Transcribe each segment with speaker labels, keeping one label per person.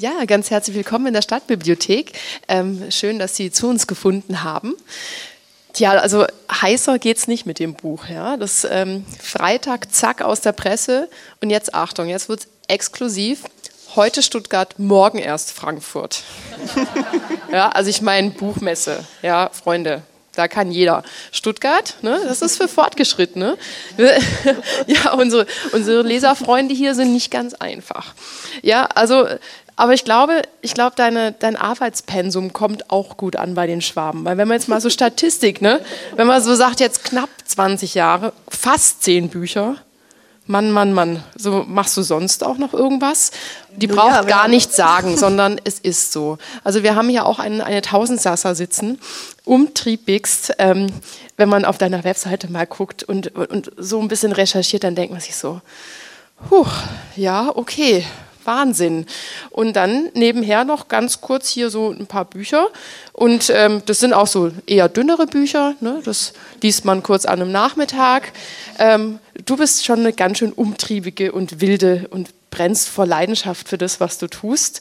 Speaker 1: Ja, ganz herzlich willkommen in der Stadtbibliothek. Ähm, schön, dass Sie zu uns gefunden haben. Ja, also heißer geht's nicht mit dem Buch. Ja, das ähm, Freitag, zack aus der Presse und jetzt Achtung, jetzt wird's exklusiv. Heute Stuttgart, morgen erst Frankfurt. ja, also ich meine Buchmesse. Ja, Freunde, da kann jeder. Stuttgart, ne, das ist für Fortgeschrittene. ja, unsere, unsere Leserfreunde hier sind nicht ganz einfach. Ja, also aber ich glaube, ich glaube, deine, dein Arbeitspensum kommt auch gut an bei den Schwaben. Weil wenn man jetzt mal so Statistik, ne, wenn man so sagt, jetzt knapp 20 Jahre, fast 10 Bücher, Mann, Mann, Mann, so machst du sonst auch noch irgendwas? Die braucht ja, gar nichts sagen, sondern es ist so. Also wir haben hier auch einen, eine Tausendsasser sitzen, umtriebigst. Ähm, wenn man auf deiner Webseite mal guckt und, und so ein bisschen recherchiert, dann denkt man sich so, Huch, ja, okay, Wahnsinn. Und dann nebenher noch ganz kurz hier so ein paar Bücher. Und ähm, das sind auch so eher dünnere Bücher. Ne? Das liest man kurz an einem Nachmittag. Ähm, du bist schon eine ganz schön umtriebige und wilde und brennst vor Leidenschaft für das, was du tust.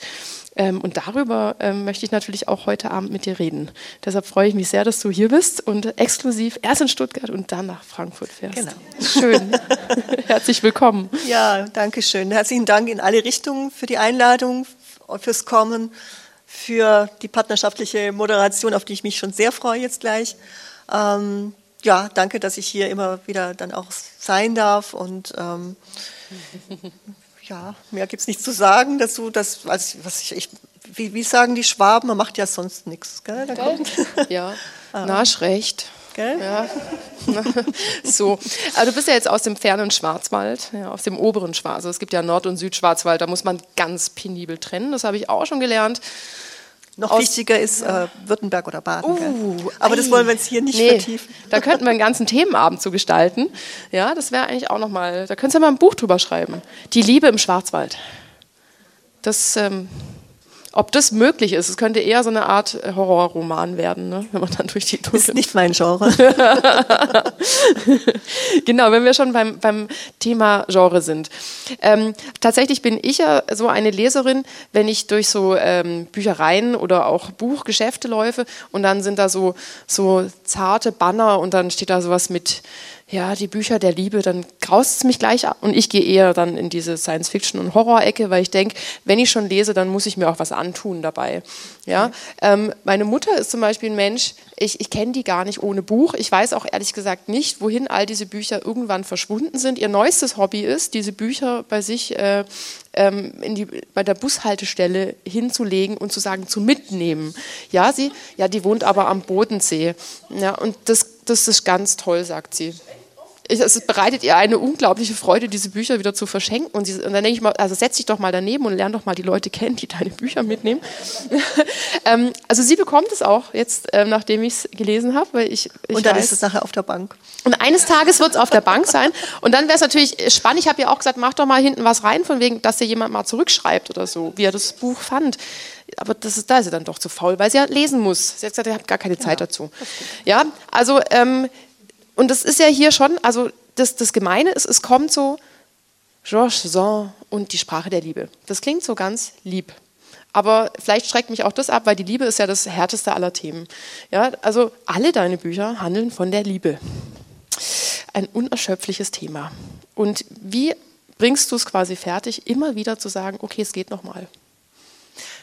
Speaker 1: Ähm, und darüber ähm, möchte ich natürlich auch heute Abend mit dir reden. Deshalb freue ich mich sehr, dass du hier bist und exklusiv erst in Stuttgart und dann nach Frankfurt fährst.
Speaker 2: Genau.
Speaker 1: Schön. Herzlich willkommen.
Speaker 2: Ja, danke schön. Herzlichen Dank in alle Richtungen für die Einladung, fürs Kommen, für die partnerschaftliche Moderation, auf die ich mich schon sehr freue jetzt gleich. Ähm, ja, danke, dass ich hier immer wieder dann auch sein darf und ähm, ja, mehr gibt es nicht zu sagen dazu. Dass, also, was ich, ich, wie, wie, sagen die Schwaben, man macht ja sonst nichts. Gell?
Speaker 1: Gell? Ja, ah. na, recht. Gell? Ja. so, also du bist ja jetzt aus dem fernen Schwarzwald, ja, aus dem oberen Schwarzwald. Also es gibt ja Nord- und Südschwarzwald, da muss man ganz penibel trennen. Das habe ich auch schon gelernt.
Speaker 2: Noch Aus, wichtiger ist äh, Württemberg oder Baden. Uh, Aber ei. das wollen wir jetzt hier nicht nee, vertiefen.
Speaker 1: Da könnten wir einen ganzen Themenabend zu gestalten. Ja, das wäre eigentlich auch nochmal, da könntest du mal ein Buch drüber schreiben. Die Liebe im Schwarzwald. Das ähm, ob das möglich ist. Es könnte eher so eine Art äh, Horrorroman werden, ne? wenn man dann durch die
Speaker 2: Dunkel... Ist nicht mein Genre.
Speaker 1: genau, wenn wir schon beim, beim Thema Genre sind. Ähm, tatsächlich bin ich ja so eine Leserin, wenn ich durch so ähm, Büchereien oder auch Buchgeschäfte läufe und dann sind da so, so zarte Banner und dann steht da sowas mit ja, die Bücher der Liebe, dann graust es mich gleich ab. Und ich gehe eher dann in diese Science-Fiction- und Horror-Ecke, weil ich denke, wenn ich schon lese, dann muss ich mir auch was antun dabei. Ja? Ähm, meine Mutter ist zum Beispiel ein Mensch, ich, ich kenne die gar nicht ohne Buch. Ich weiß auch ehrlich gesagt nicht, wohin all diese Bücher irgendwann verschwunden sind. Ihr neuestes Hobby ist, diese Bücher bei sich äh, ähm, in die, bei der Bushaltestelle hinzulegen und zu sagen, zu mitnehmen. Ja, sie, ja, die wohnt aber am Bodensee. Ja, und das, das ist ganz toll, sagt sie es bereitet ihr eine unglaubliche Freude, diese Bücher wieder zu verschenken. Und, sie, und dann denke ich mal, also setz dich doch mal daneben und lern doch mal die Leute kennen, die deine Bücher mitnehmen. ähm, also sie bekommt es auch jetzt, ähm, nachdem ich es gelesen habe. Weil ich, ich
Speaker 2: und dann weiß, ist es nachher auf der Bank.
Speaker 1: Und eines Tages wird es auf der Bank sein. Und dann wäre es natürlich spannend. Ich habe ja auch gesagt, mach doch mal hinten was rein, von wegen, dass dir jemand mal zurückschreibt oder so, wie er das Buch fand. Aber das ist, da ist sie dann doch zu faul, weil sie ja lesen muss. Sie hat gesagt, ich habe gar keine Zeit ja, dazu. Ja, also ähm, und das ist ja hier schon, also das, das Gemeine ist, es kommt so Georges Sand und die Sprache der Liebe. Das klingt so ganz lieb. Aber vielleicht schreckt mich auch das ab, weil die Liebe ist ja das härteste aller Themen. Ja, also alle deine Bücher handeln von der Liebe. Ein unerschöpfliches Thema. Und wie bringst du es quasi fertig, immer wieder zu sagen, okay, es geht nochmal?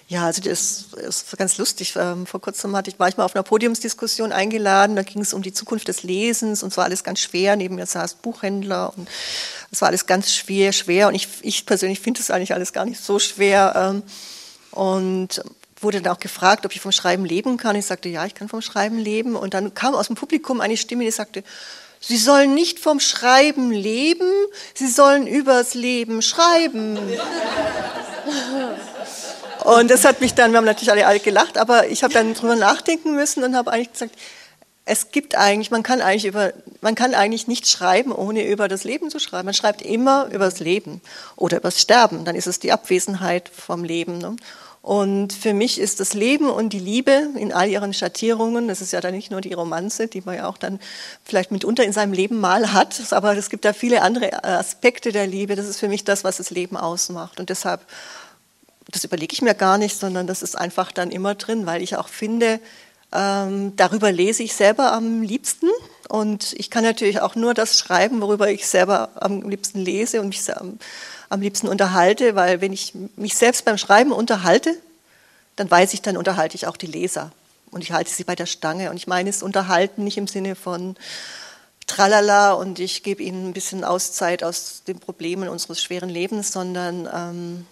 Speaker 2: Ja, also das ist ganz lustig. Ähm, vor kurzem hatte ich, war ich mal auf einer Podiumsdiskussion eingeladen. Da ging es um die Zukunft des Lesens und es war alles ganz schwer. Neben mir saß Buchhändler und es war alles ganz schwer, schwer. Und ich, ich persönlich finde es eigentlich alles gar nicht so schwer. Ähm, und wurde dann auch gefragt, ob ich vom Schreiben leben kann. Ich sagte, ja, ich kann vom Schreiben leben. Und dann kam aus dem Publikum eine Stimme, die sagte, Sie sollen nicht vom Schreiben leben, Sie sollen übers Leben schreiben. Und das hat mich dann, wir haben natürlich alle alt gelacht, aber ich habe dann drüber nachdenken müssen und habe eigentlich gesagt, es gibt eigentlich, man kann eigentlich über, man kann eigentlich nicht schreiben, ohne über das Leben zu schreiben. Man schreibt immer über das Leben oder über das Sterben. Dann ist es die Abwesenheit vom Leben. Ne? Und für mich ist das Leben und die Liebe in all ihren Schattierungen, das ist ja dann nicht nur die Romanze, die man ja auch dann vielleicht mitunter in seinem Leben mal hat, aber es gibt da viele andere Aspekte der Liebe. Das ist für mich das, was das Leben ausmacht. Und deshalb das überlege ich mir gar nicht, sondern das ist einfach dann immer drin, weil ich auch finde, ähm, darüber lese ich selber am liebsten. Und ich kann natürlich auch nur das schreiben, worüber ich selber am liebsten lese und mich am, am liebsten unterhalte, weil wenn ich mich selbst beim Schreiben unterhalte, dann weiß ich, dann unterhalte ich auch die Leser. Und ich halte sie bei der Stange. Und ich meine es unterhalten nicht im Sinne von Tralala und ich gebe ihnen ein bisschen Auszeit aus den Problemen unseres schweren Lebens, sondern ähm,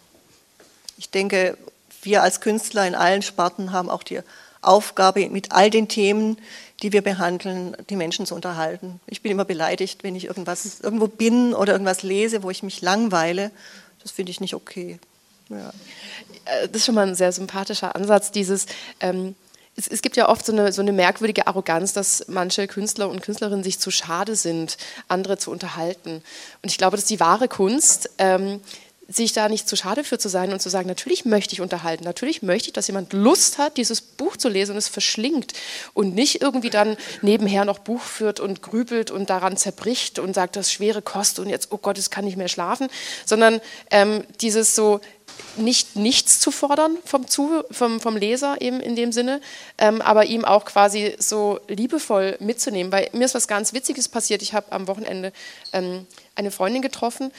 Speaker 2: ich denke, wir als Künstler in allen Sparten haben auch die Aufgabe, mit all den Themen, die wir behandeln, die Menschen zu unterhalten. Ich bin immer beleidigt, wenn ich irgendwas irgendwo bin oder irgendwas lese, wo ich mich langweile. Das finde ich nicht okay. Ja.
Speaker 1: Äh, das ist schon mal ein sehr sympathischer Ansatz, dieses ähm, es, es, gibt ja oft so eine, so eine merkwürdige Arroganz, dass manche Künstler und Künstlerinnen sich zu schade sind, andere zu unterhalten. Und ich glaube, das ist die wahre Kunst, ähm, sich da nicht zu schade für zu sein und zu sagen, natürlich möchte ich unterhalten, natürlich möchte ich, dass jemand Lust hat, dieses Buch zu lesen und es verschlingt und nicht irgendwie dann nebenher noch Buch führt und grübelt und daran zerbricht und sagt, das schwere Kost und jetzt, oh Gott, es kann nicht mehr schlafen, sondern ähm, dieses so, nicht nichts zu fordern vom, zu, vom, vom Leser eben in dem Sinne, ähm, aber ihm auch quasi so liebevoll mitzunehmen. Weil mir ist was ganz Witziges passiert. Ich habe am Wochenende ähm, eine Freundin getroffen,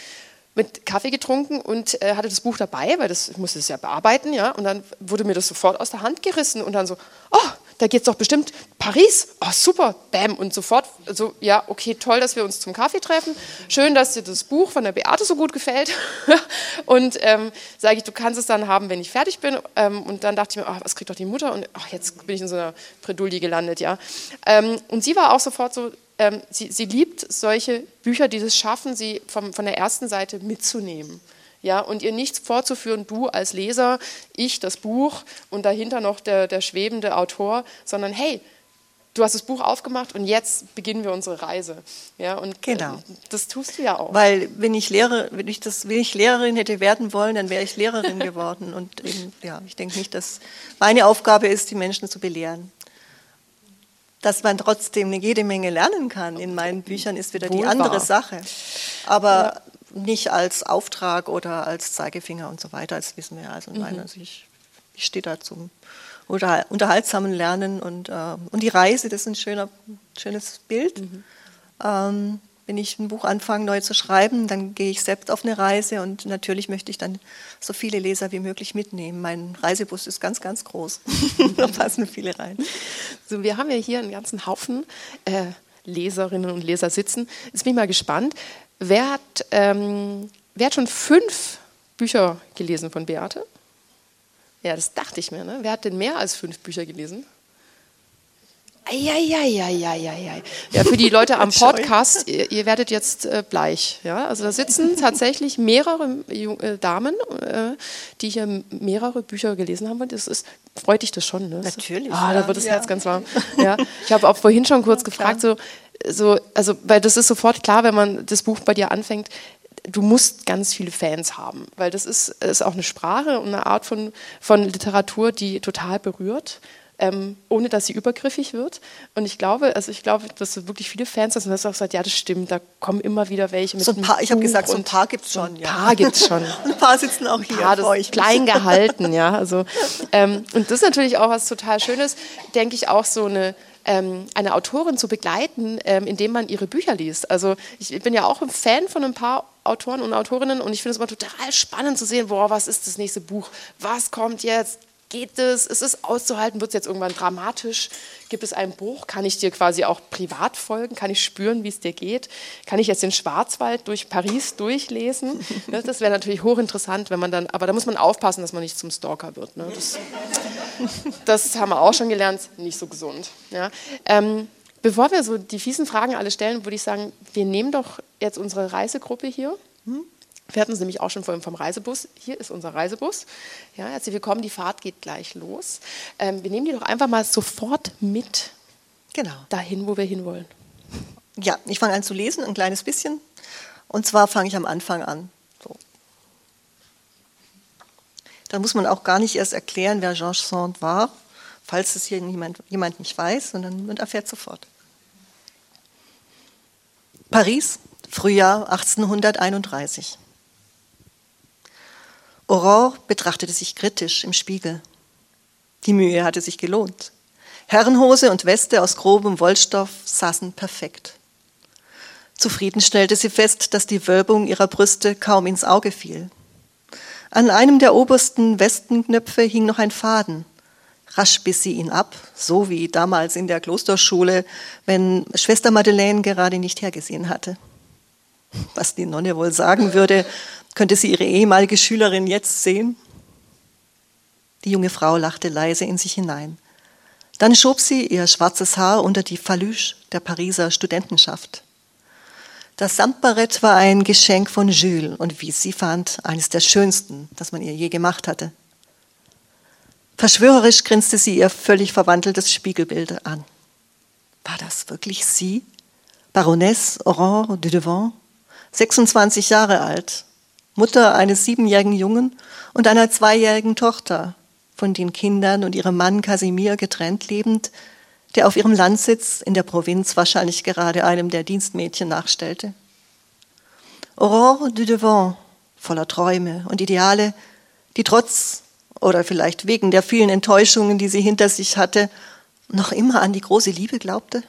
Speaker 1: mit Kaffee getrunken und äh, hatte das Buch dabei, weil das, ich musste es ja bearbeiten, ja, und dann wurde mir das sofort aus der Hand gerissen und dann so, oh, da geht es doch bestimmt Paris, oh super, bam, und sofort so, ja, okay, toll, dass wir uns zum Kaffee treffen, schön, dass dir das Buch von der Beate so gut gefällt. Und ähm, sage ich, du kannst es dann haben, wenn ich fertig bin. Ähm, und dann dachte ich mir, oh, was kriegt doch die Mutter? Und ach, jetzt bin ich in so einer Bredouille gelandet, ja, ähm, und sie war auch sofort so, ähm, sie, sie, liebt solche Bücher, die es schaffen, sie vom, von der ersten Seite mitzunehmen. Ja, und ihr nichts vorzuführen, du als Leser, ich das Buch und dahinter noch der, der schwebende Autor, sondern hey, du hast das Buch aufgemacht und jetzt beginnen wir unsere Reise. Ja, und
Speaker 2: äh, genau.
Speaker 1: das tust du ja auch.
Speaker 2: Weil wenn ich, Lehrer, wenn, ich das, wenn ich Lehrerin hätte werden wollen, dann wäre ich Lehrerin geworden. Und eben, ja, ich denke nicht, dass meine Aufgabe ist, die Menschen zu belehren dass man trotzdem eine jede Menge lernen kann in meinen Büchern, ist wieder Wohl die andere. Sache. Aber ja. nicht als Auftrag oder als Zeigefinger und so weiter, das wissen wir. Also, mhm. nein, also ich, ich stehe da zum unterhaltsamen Lernen und, äh, und die Reise, das ist ein schöner, schönes Bild. Mhm. Ähm, wenn ich ein Buch anfange, neu zu schreiben, dann gehe ich selbst auf eine Reise und natürlich möchte ich dann so viele Leser wie möglich mitnehmen. Mein Reisebus ist ganz, ganz groß. da passen viele rein.
Speaker 1: So, wir haben ja hier einen ganzen Haufen äh, Leserinnen und Leser sitzen. Jetzt bin ich mal gespannt. Wer hat, ähm, wer hat schon fünf Bücher gelesen von Beate? Ja, das dachte ich mir. Ne? Wer hat denn mehr als fünf Bücher gelesen? Eieieiei. Ja, für die Leute am Podcast, ihr, ihr werdet jetzt äh, bleich. Ja? Also da sitzen tatsächlich mehrere äh, Damen, äh, die hier mehrere Bücher gelesen haben. Und das ist, freut dich das schon, ne?
Speaker 2: Natürlich.
Speaker 1: Ah, da wird das ja. Herz ganz warm. Ja. Ich habe auch vorhin schon kurz gefragt, so, so, also, weil das ist sofort klar, wenn man das Buch bei dir anfängt, du musst ganz viele Fans haben, weil das ist, ist auch eine Sprache und eine Art von, von Literatur, die total berührt ähm, ohne dass sie übergriffig wird. Und ich glaube, also ich glaube, dass du wirklich viele Fans hast und hast auch gesagt, ja, das stimmt, da kommen immer wieder welche
Speaker 2: mit so ein paar, Ich habe gesagt, so ein paar gibt es schon.
Speaker 1: Ein paar gibt es schon.
Speaker 2: ein paar sitzen auch hier.
Speaker 1: Ja, das euch. klein gehalten, ja. Also, ähm, und das ist natürlich auch was total Schönes, denke ich, auch so eine ähm, eine Autorin zu begleiten, ähm, indem man ihre Bücher liest. Also ich bin ja auch ein Fan von ein paar Autoren und Autorinnen und ich finde es immer total spannend zu sehen, boah, was ist das nächste Buch? Was kommt jetzt? Geht es? Ist es auszuhalten? Wird es jetzt irgendwann dramatisch? Gibt es ein Buch? Kann ich dir quasi auch privat folgen? Kann ich spüren, wie es dir geht? Kann ich jetzt den Schwarzwald durch Paris durchlesen? Ne, das wäre natürlich hochinteressant, wenn man dann, aber da muss man aufpassen, dass man nicht zum Stalker wird. Ne? Das, das, haben wir auch schon gelernt, nicht so gesund. Ja? Ähm, bevor wir so die fiesen Fragen alle stellen, würde ich sagen, wir nehmen doch jetzt unsere Reisegruppe hier. Hm? Wir hatten es nämlich auch schon vorhin vom Reisebus. Hier ist unser Reisebus. Ja, herzlich willkommen, die Fahrt geht gleich los. Ähm, wir nehmen die doch einfach mal sofort mit
Speaker 2: genau.
Speaker 1: dahin, wo wir hinwollen.
Speaker 2: Ja, ich fange an zu lesen, ein kleines bisschen. Und zwar fange ich am Anfang an. So. Da muss man auch gar nicht erst erklären, wer Georges Sand war, falls es hier jemand, jemand nicht weiß, sondern man erfährt sofort. Paris, Frühjahr 1831. Aurore betrachtete sich kritisch im Spiegel. Die Mühe hatte sich gelohnt. Herrenhose und Weste aus grobem Wollstoff saßen perfekt. Zufrieden stellte sie fest, dass die Wölbung ihrer Brüste kaum ins Auge fiel. An einem der obersten Westenknöpfe hing noch ein Faden. Rasch biss sie ihn ab, so wie damals in der Klosterschule, wenn Schwester Madeleine gerade nicht hergesehen hatte. Was die Nonne wohl sagen würde, könnte sie ihre ehemalige Schülerin jetzt sehen? Die junge Frau lachte leise in sich hinein. Dann schob sie ihr schwarzes Haar unter die Faluche der Pariser Studentenschaft. Das Samtbarett war ein Geschenk von Jules und wie sie fand, eines der schönsten, das man ihr je gemacht hatte. Verschwörerisch grinste sie ihr völlig verwandeltes Spiegelbild an. War das wirklich sie? Baronesse Aurore de Devant, 26 Jahre alt, Mutter eines siebenjährigen Jungen und einer zweijährigen Tochter, von den Kindern und ihrem Mann Casimir getrennt lebend, der auf ihrem Landsitz in der Provinz wahrscheinlich gerade einem der Dienstmädchen nachstellte. Aurore du Devant, voller Träume und Ideale, die trotz oder vielleicht wegen der vielen Enttäuschungen, die sie hinter sich hatte, noch immer an die große Liebe glaubte?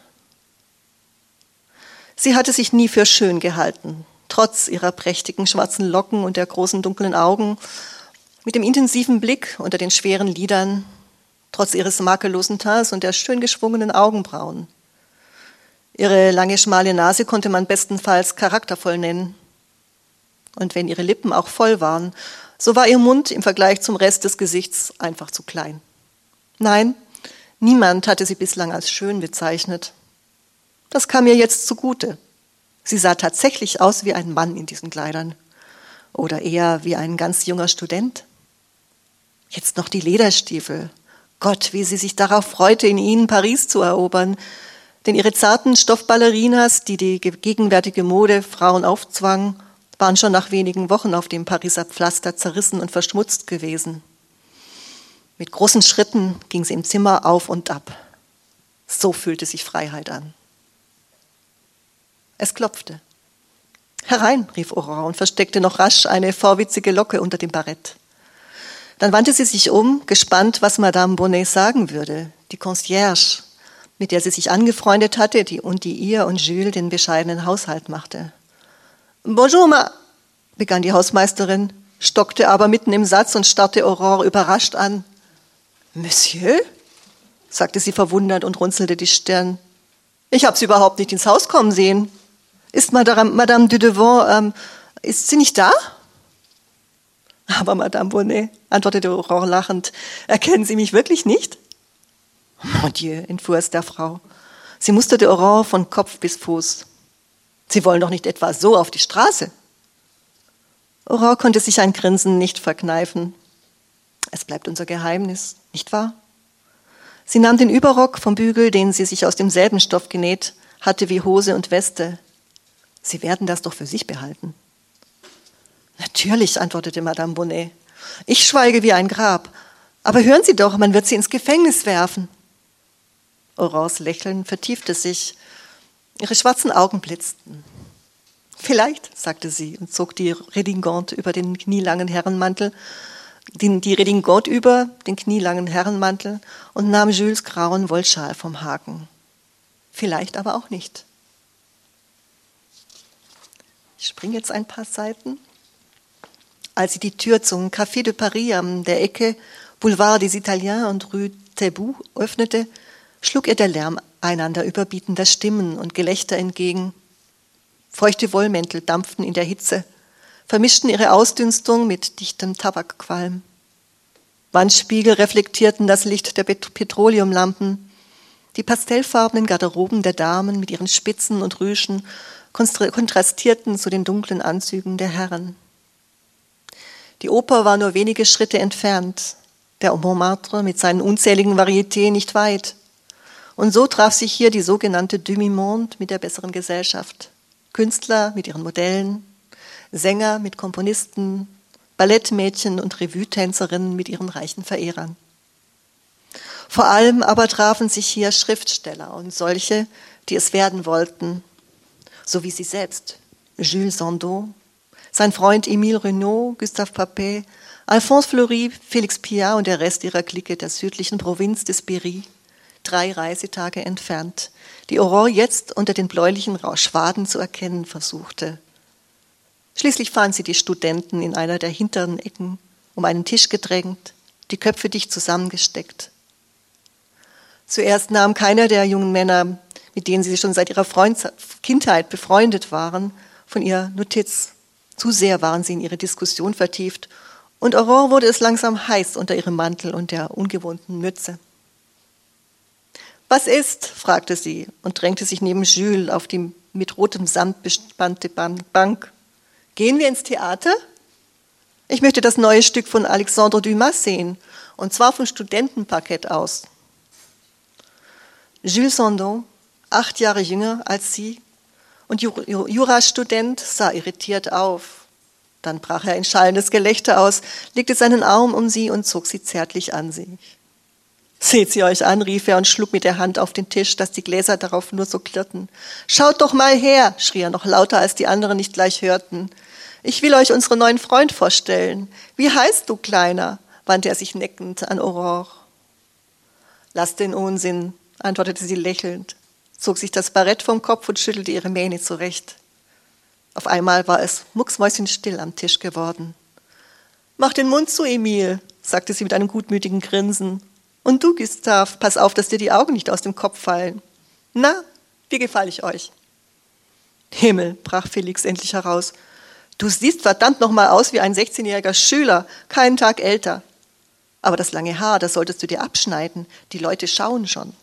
Speaker 2: Sie hatte sich nie für schön gehalten, trotz ihrer prächtigen schwarzen Locken und der großen dunklen Augen mit dem intensiven Blick unter den schweren Lidern, trotz ihres makellosen Teils und der schön geschwungenen Augenbrauen. Ihre lange, schmale Nase konnte man bestenfalls charaktervoll nennen. Und wenn ihre Lippen auch voll waren, so war ihr Mund im Vergleich zum Rest des Gesichts einfach zu klein. Nein, niemand hatte sie bislang als schön bezeichnet. Das kam ihr jetzt zugute. Sie sah tatsächlich aus wie ein Mann in diesen Kleidern. Oder eher wie ein ganz junger Student. Jetzt noch die Lederstiefel. Gott, wie sie sich darauf freute, in ihnen Paris zu erobern. Denn ihre zarten Stoffballerinas, die die gegenwärtige Mode Frauen aufzwang, waren schon nach wenigen Wochen auf dem Pariser Pflaster zerrissen und verschmutzt gewesen. Mit großen Schritten ging sie im Zimmer auf und ab. So fühlte sich Freiheit an. Es klopfte. Herein, rief Aurore und versteckte noch rasch eine vorwitzige Locke unter dem Barett. Dann wandte sie sich um, gespannt, was Madame Bonnet sagen würde, die Concierge, mit der sie sich angefreundet hatte die, und die ihr und Jules den bescheidenen Haushalt machte. Bonjour, ma, begann die Hausmeisterin, stockte aber mitten im Satz und starrte Aurore überrascht an. Monsieur? sagte sie verwundert und runzelte die Stirn. Ich habe Sie überhaupt nicht ins Haus kommen sehen. Ist Madame, Madame Dudevant, ähm, ist sie nicht da? Aber Madame Bonnet, antwortete Aurore lachend, erkennen Sie mich wirklich nicht? Mon Dieu, entfuhr es der Frau. Sie musterte Aurore von Kopf bis Fuß. Sie wollen doch nicht etwa so auf die Straße. Aurore konnte sich ein Grinsen nicht verkneifen. Es bleibt unser Geheimnis, nicht wahr? Sie nahm den Überrock vom Bügel, den sie sich aus demselben Stoff genäht hatte wie Hose und Weste. Sie werden das doch für sich behalten. Natürlich, antwortete Madame Bonnet. Ich schweige wie ein Grab. Aber hören Sie doch, man wird Sie ins Gefängnis werfen. Aurores Lächeln vertiefte sich. Ihre schwarzen Augen blitzten. Vielleicht, sagte sie und zog die Redingante über den knielangen Herrenmantel, die, die Redingante über den knielangen Herrenmantel und nahm Jules grauen Wollschal vom Haken. Vielleicht aber auch nicht. Ich springe jetzt ein paar Seiten. Als sie die Tür zum Café de Paris an der Ecke Boulevard des Italiens und Rue Taibou öffnete, schlug ihr der Lärm einander überbietender Stimmen und Gelächter entgegen. Feuchte Wollmäntel dampften in der Hitze, vermischten ihre Ausdünstung mit dichtem Tabakqualm. Wandspiegel reflektierten das Licht der Petroleumlampen. Die pastellfarbenen Garderoben der Damen mit ihren Spitzen und Rüschen kontrastierten zu den dunklen Anzügen der Herren. Die Oper war nur wenige Schritte entfernt, der Montmartre mit seinen unzähligen Varietés nicht weit. Und so traf sich hier die sogenannte Demi-Monde mit der besseren Gesellschaft. Künstler mit ihren Modellen, Sänger mit Komponisten, Ballettmädchen und Revue-Tänzerinnen mit ihren reichen Verehrern. Vor allem aber trafen sich hier Schriftsteller und solche, die es werden wollten, so wie sie selbst, Jules Sandeau, sein Freund Émile Renaud, Gustave Papet, Alphonse Fleury, Félix Piat und der Rest ihrer Clique der südlichen Provinz des Berry, drei Reisetage entfernt, die Aurore jetzt unter den bläulichen Schwaden zu erkennen versuchte. Schließlich fand sie die Studenten in einer der hinteren Ecken, um einen Tisch gedrängt, die Köpfe dicht zusammengesteckt. Zuerst nahm keiner der jungen Männer, mit denen sie schon seit ihrer Freund Kindheit befreundet waren, von ihr Notiz. Zu sehr waren sie in ihre Diskussion vertieft und Aurore wurde es langsam heiß unter ihrem Mantel und der ungewohnten Mütze. Was ist? fragte sie und drängte sich neben Jules auf die mit rotem Samt bespannte Bank. Gehen wir ins Theater? Ich möchte das neue Stück von Alexandre Dumas sehen, und zwar vom Studentenparkett aus. Jules Sandon, acht Jahre jünger als sie und Jurastudent, sah irritiert auf. Dann brach er in schallendes Gelächter aus, legte seinen Arm um sie und zog sie zärtlich an sich. Seht sie euch an, rief er und schlug mit der Hand auf den Tisch, dass die Gläser darauf nur so klirrten. Schaut doch mal her, schrie er noch lauter, als die anderen nicht gleich hörten. Ich will euch unseren neuen Freund vorstellen. Wie heißt du, Kleiner? wandte er sich neckend an Aurore. Lass den Unsinn, antwortete sie lächelnd, zog sich das Barett vom Kopf und schüttelte ihre Mähne zurecht. Auf einmal war es mucksmäuschenstill am Tisch geworden. Mach den Mund zu, Emil, sagte sie mit einem gutmütigen Grinsen. Und du, Gustav, pass auf, dass dir die Augen nicht aus dem Kopf fallen. Na, wie gefalle ich euch? Himmel, brach Felix endlich heraus. Du siehst verdammt noch mal aus wie ein 16-jähriger Schüler, keinen Tag älter. Aber das lange Haar, das solltest du dir abschneiden. Die Leute schauen schon.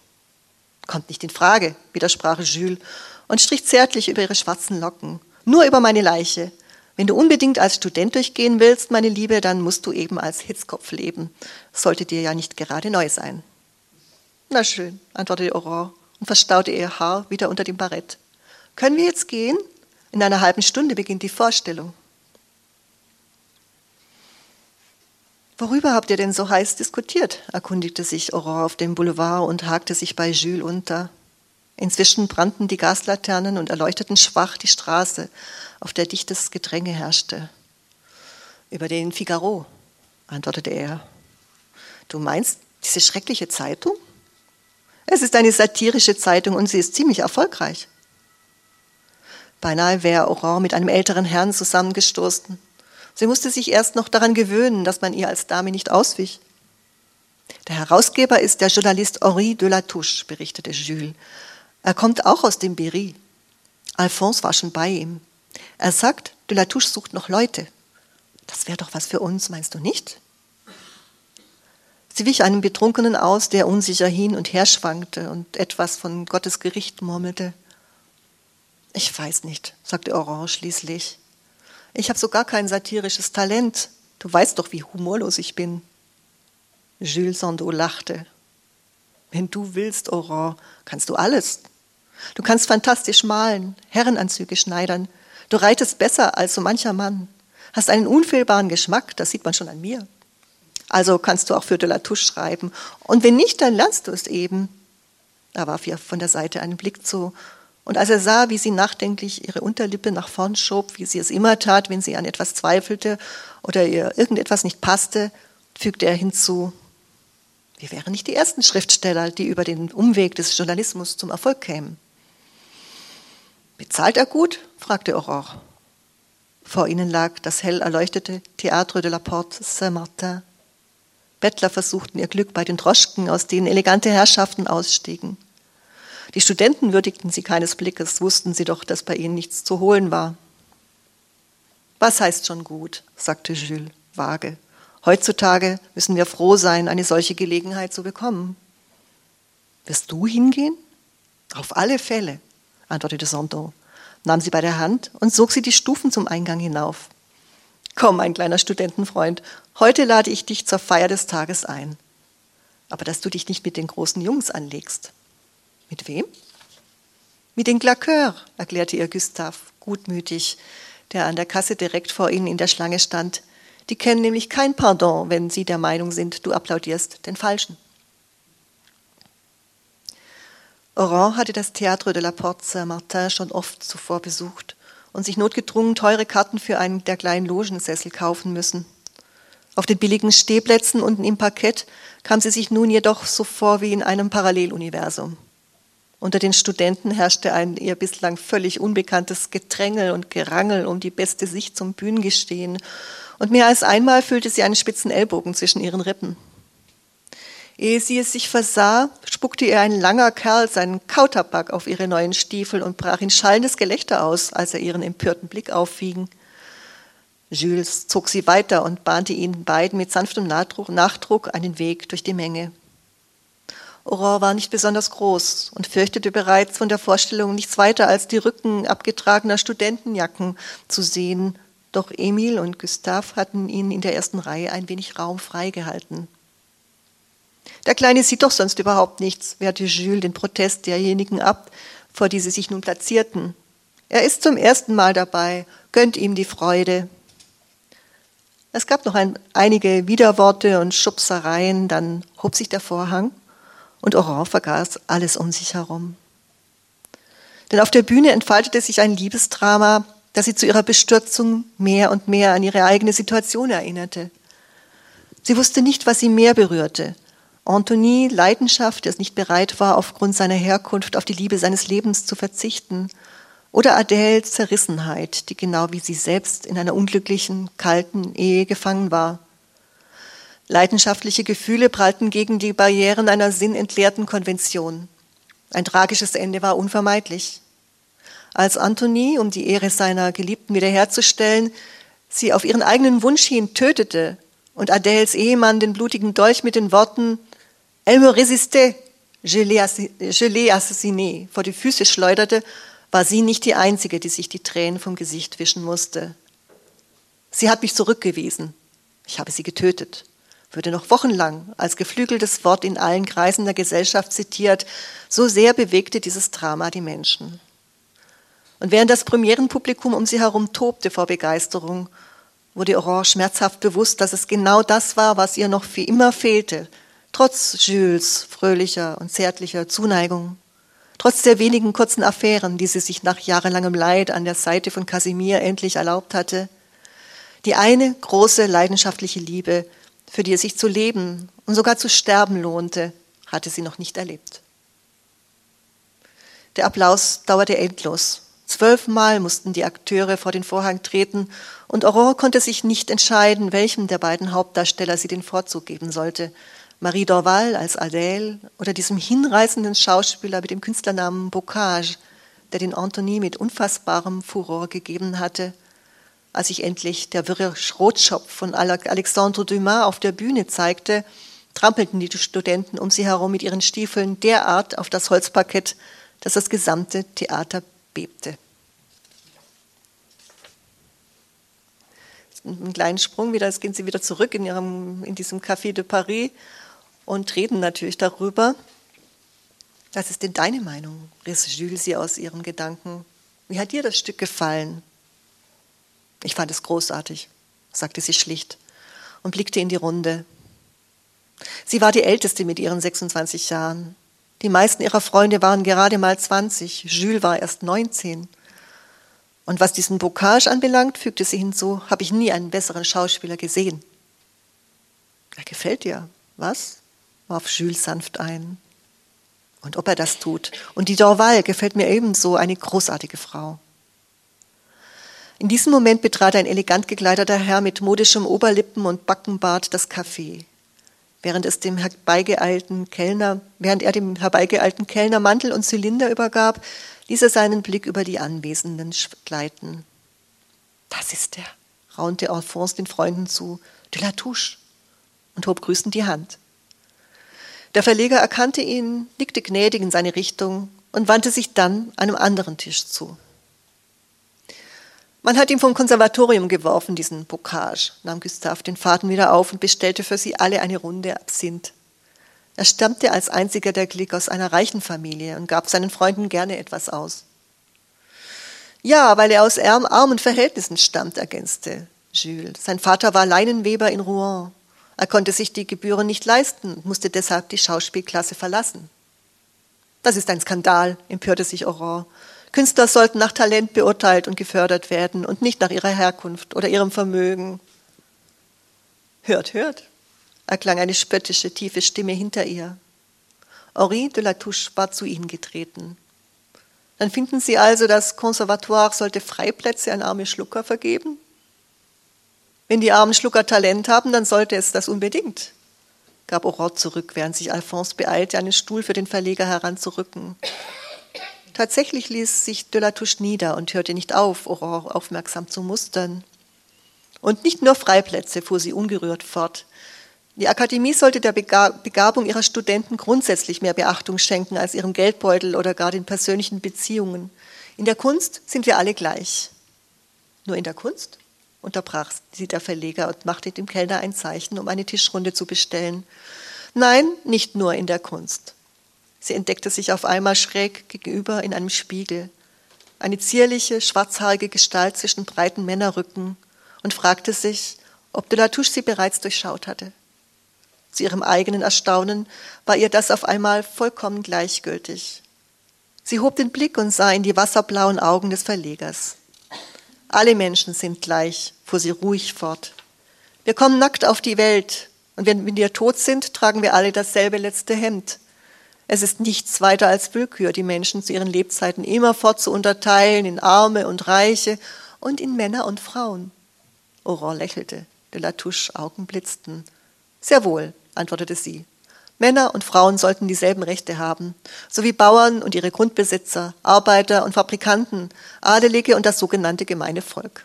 Speaker 2: Kommt nicht in Frage, widersprach Jules und strich zärtlich über ihre schwarzen Locken. Nur über meine Leiche. Wenn du unbedingt als Student durchgehen willst, meine Liebe, dann musst du eben als Hitzkopf leben. Sollte dir ja nicht gerade neu sein. Na schön, antwortete Aurore und verstaute ihr Haar wieder unter dem Barett. Können wir jetzt gehen? In einer halben Stunde beginnt die Vorstellung. Worüber habt ihr denn so heiß diskutiert? erkundigte sich Aurore auf dem Boulevard und hakte sich bei Jules unter. Inzwischen brannten die Gaslaternen und erleuchteten schwach die Straße, auf der dichtes Gedränge herrschte. Über den Figaro, antwortete er. Du meinst diese schreckliche Zeitung? Es ist eine satirische Zeitung und sie ist ziemlich erfolgreich. Beinahe wäre Aurore mit einem älteren Herrn zusammengestoßen. Sie musste sich erst noch daran gewöhnen, dass man ihr als Dame nicht auswich. Der Herausgeber ist der Journalist Henri de la Touche, berichtete Jules. Er kommt auch aus dem Berry. Alphonse war schon bei ihm. Er sagt, de la Touche sucht noch Leute. Das wäre doch was für uns, meinst du nicht? Sie wich einem Betrunkenen aus, der unsicher hin und her schwankte und etwas von Gottes Gericht murmelte. Ich weiß nicht, sagte Orange schließlich. Ich habe so gar kein satirisches Talent. Du weißt doch, wie humorlos ich bin. Jules Sandeau lachte. Wenn du willst, Aurore, kannst du alles. Du kannst fantastisch malen, Herrenanzüge schneidern. Du reitest besser als so mancher Mann. Hast einen unfehlbaren Geschmack, das sieht man schon an mir. Also kannst du auch für de la Touche schreiben. Und wenn nicht, dann lernst du es eben. Da warf ihr von der Seite einen Blick zu. Und als er sah, wie sie nachdenklich ihre Unterlippe nach vorn schob, wie sie es immer tat, wenn sie an etwas zweifelte oder ihr irgendetwas nicht passte, fügte er hinzu, wir wären nicht die ersten Schriftsteller, die über den Umweg des Journalismus zum Erfolg kämen. Bezahlt er gut? fragte Aurore. Vor ihnen lag das hell erleuchtete Théâtre de la Porte Saint-Martin. Bettler versuchten ihr Glück bei den Droschken, aus denen elegante Herrschaften ausstiegen. Die Studenten würdigten sie keines Blickes, wussten sie doch, dass bei ihnen nichts zu holen war. Was heißt schon gut? sagte Jules vage. Heutzutage müssen wir froh sein, eine solche Gelegenheit zu bekommen. Wirst du hingehen? Auf alle Fälle, antwortete Santon, nahm sie bei der Hand und sog sie die Stufen zum Eingang hinauf. Komm, mein kleiner Studentenfreund, heute lade ich dich zur Feier des Tages ein. Aber dass du dich nicht mit den großen Jungs anlegst. Mit wem? Mit den Glaqueurs, erklärte ihr Gustav gutmütig, der an der Kasse direkt vor ihnen in der Schlange stand. Die kennen nämlich kein Pardon, wenn sie der Meinung sind, du applaudierst den Falschen. Oran hatte das Théâtre de la Porte Saint-Martin schon oft zuvor besucht und sich notgedrungen teure Karten für einen der kleinen Logensessel kaufen müssen. Auf den billigen Stehplätzen unten im Parkett kam sie sich nun jedoch so vor wie in einem Paralleluniversum. Unter den Studenten herrschte ein ihr bislang völlig unbekanntes Gedrängel und Gerangel um die beste Sicht zum Bühnengestehen. Und mehr als einmal fühlte sie einen spitzen Ellbogen zwischen ihren Rippen. Ehe sie es sich versah, spuckte ihr ein langer Kerl seinen Kautabak auf ihre neuen Stiefel und brach in schallendes Gelächter aus, als er ihren empörten Blick auffiegen. Jules zog sie weiter und bahnte ihnen beiden mit sanftem Nachdruck einen Weg durch die Menge. Aurore war nicht besonders groß und fürchtete bereits von der Vorstellung nichts weiter als die Rücken abgetragener Studentenjacken zu sehen. Doch Emil und Gustav hatten ihnen in der ersten Reihe ein wenig Raum freigehalten. Der Kleine sieht doch sonst überhaupt nichts, wehrte Jules den Protest derjenigen ab, vor die sie sich nun platzierten. Er ist zum ersten Mal dabei, gönnt ihm die Freude. Es gab noch ein, einige Widerworte und Schubsereien, dann hob sich der Vorhang und Aurore vergaß alles um sich herum. Denn auf der Bühne entfaltete sich ein Liebesdrama, das sie zu ihrer Bestürzung mehr und mehr an ihre eigene Situation erinnerte. Sie wusste nicht, was sie mehr berührte. Anthony Leidenschaft, der es nicht bereit war, aufgrund seiner Herkunft auf die Liebe seines Lebens zu verzichten, oder Adele Zerrissenheit, die genau wie sie selbst in einer unglücklichen, kalten Ehe gefangen war. Leidenschaftliche Gefühle prallten gegen die Barrieren einer sinnentleerten Konvention. Ein tragisches Ende war unvermeidlich. Als Anthony, um die Ehre seiner Geliebten wiederherzustellen, sie auf ihren eigenen Wunsch hin tötete und Adèles Ehemann den blutigen Dolch mit den Worten Elle me résistait, je l'ai assassiné vor die Füße schleuderte, war sie nicht die Einzige, die sich die Tränen vom Gesicht wischen musste. Sie hat mich zurückgewiesen. Ich habe sie getötet würde noch wochenlang als geflügeltes Wort in allen Kreisen der Gesellschaft zitiert. So sehr bewegte dieses Drama die Menschen. Und während das Premierenpublikum um sie herum tobte vor Begeisterung, wurde Aurore schmerzhaft bewusst, dass es genau das war, was ihr noch für immer fehlte, trotz Jules fröhlicher und zärtlicher Zuneigung, trotz der wenigen kurzen Affären, die sie sich nach jahrelangem Leid an der Seite von Casimir endlich erlaubt hatte. Die eine große leidenschaftliche Liebe, für die es sich zu leben und sogar zu sterben lohnte, hatte sie noch nicht erlebt. Der Applaus dauerte endlos. Zwölfmal mussten die Akteure vor den Vorhang treten und Aurore konnte sich nicht entscheiden, welchem der beiden Hauptdarsteller sie den Vorzug geben sollte. Marie Dorval als Adèle oder diesem hinreißenden Schauspieler mit dem Künstlernamen Bocage, der den Anthony mit unfassbarem Furor gegeben hatte als sich endlich der wirre Schrotschopf von Alexandre Dumas auf der Bühne zeigte, trampelten die Studenten um sie herum mit ihren Stiefeln derart auf das Holzparkett, dass das gesamte Theater bebte. Einen kleinen Sprung wieder, jetzt gehen sie wieder zurück in, ihrem, in diesem Café de Paris und reden natürlich darüber. Was ist denn deine Meinung? riss Jules sie aus ihren Gedanken. Wie hat dir das Stück gefallen? Ich fand es großartig, sagte sie schlicht und blickte in die Runde. Sie war die Älteste mit ihren 26 Jahren. Die meisten ihrer Freunde waren gerade mal 20. Jules war erst 19. Und was diesen Bocage anbelangt, fügte sie hinzu, habe ich nie einen besseren Schauspieler gesehen. Er gefällt dir, was? warf Jules sanft ein. Und ob er das tut. Und die Dorval gefällt mir ebenso, eine großartige Frau. In diesem Moment betrat ein elegant gekleideter Herr mit modischem Oberlippen und Backenbart das Café. Während es dem herbeigeeilten Kellner, während er dem herbeigeeilten Kellner Mantel und Zylinder übergab, ließ er seinen Blick über die Anwesenden gleiten. Das ist er, raunte Alphonse den Freunden zu, de la Touche, und hob grüßend die Hand. Der Verleger erkannte ihn, nickte gnädig in seine Richtung und wandte sich dann einem anderen Tisch zu. Man hat ihn vom Konservatorium geworfen, diesen Bocage, nahm Gustav den Faden wieder auf und bestellte für sie alle eine Runde Absinth. Er stammte als einziger der Klick aus einer reichen Familie und gab seinen Freunden gerne etwas aus. Ja, weil er aus armen Verhältnissen stammt, ergänzte Jules. Sein Vater war Leinenweber in Rouen. Er konnte sich die Gebühren nicht leisten und musste deshalb die Schauspielklasse verlassen. Das ist ein Skandal, empörte sich Aurore. Künstler sollten nach Talent beurteilt und gefördert werden und nicht nach ihrer Herkunft oder ihrem Vermögen. Hört, hört, erklang eine spöttische, tiefe Stimme hinter ihr. Henri de la Touche war zu ihnen getreten. Dann finden Sie also, das Konservatoire sollte Freiplätze an arme Schlucker vergeben? Wenn die armen Schlucker Talent haben, dann sollte es das unbedingt, gab Aurore zurück, während sich Alphonse beeilte, einen Stuhl für den Verleger heranzurücken. Tatsächlich ließ sich de la Touche nieder und hörte nicht auf, Aurore aufmerksam zu mustern. Und nicht nur Freiplätze, fuhr sie ungerührt fort. Die Akademie sollte der Begabung ihrer Studenten grundsätzlich mehr Beachtung schenken als ihrem Geldbeutel oder gar den persönlichen Beziehungen. In der Kunst sind wir alle gleich. Nur in der Kunst? unterbrach sie der Verleger und machte dem Kellner ein Zeichen, um eine Tischrunde zu bestellen. Nein, nicht nur in der Kunst. Sie entdeckte sich auf einmal schräg gegenüber in einem Spiegel. Eine zierliche, schwarzhaarige Gestalt zwischen breiten Männerrücken und fragte sich, ob de la Touche sie bereits durchschaut hatte. Zu ihrem eigenen Erstaunen war ihr das auf einmal vollkommen gleichgültig. Sie hob den Blick und sah in die wasserblauen Augen des Verlegers. Alle Menschen sind gleich, fuhr sie ruhig fort. Wir kommen nackt auf die Welt, und wenn wir tot sind, tragen wir alle dasselbe letzte Hemd. Es ist nichts weiter als Willkür, die Menschen zu ihren Lebzeiten immerfort zu unterteilen in Arme und Reiche und in Männer und Frauen. Aurore lächelte, de la Touche Augen blitzten. Sehr wohl, antwortete sie. Männer und Frauen sollten dieselben Rechte haben, sowie Bauern und ihre Grundbesitzer, Arbeiter und Fabrikanten, Adelige und das sogenannte gemeine Volk.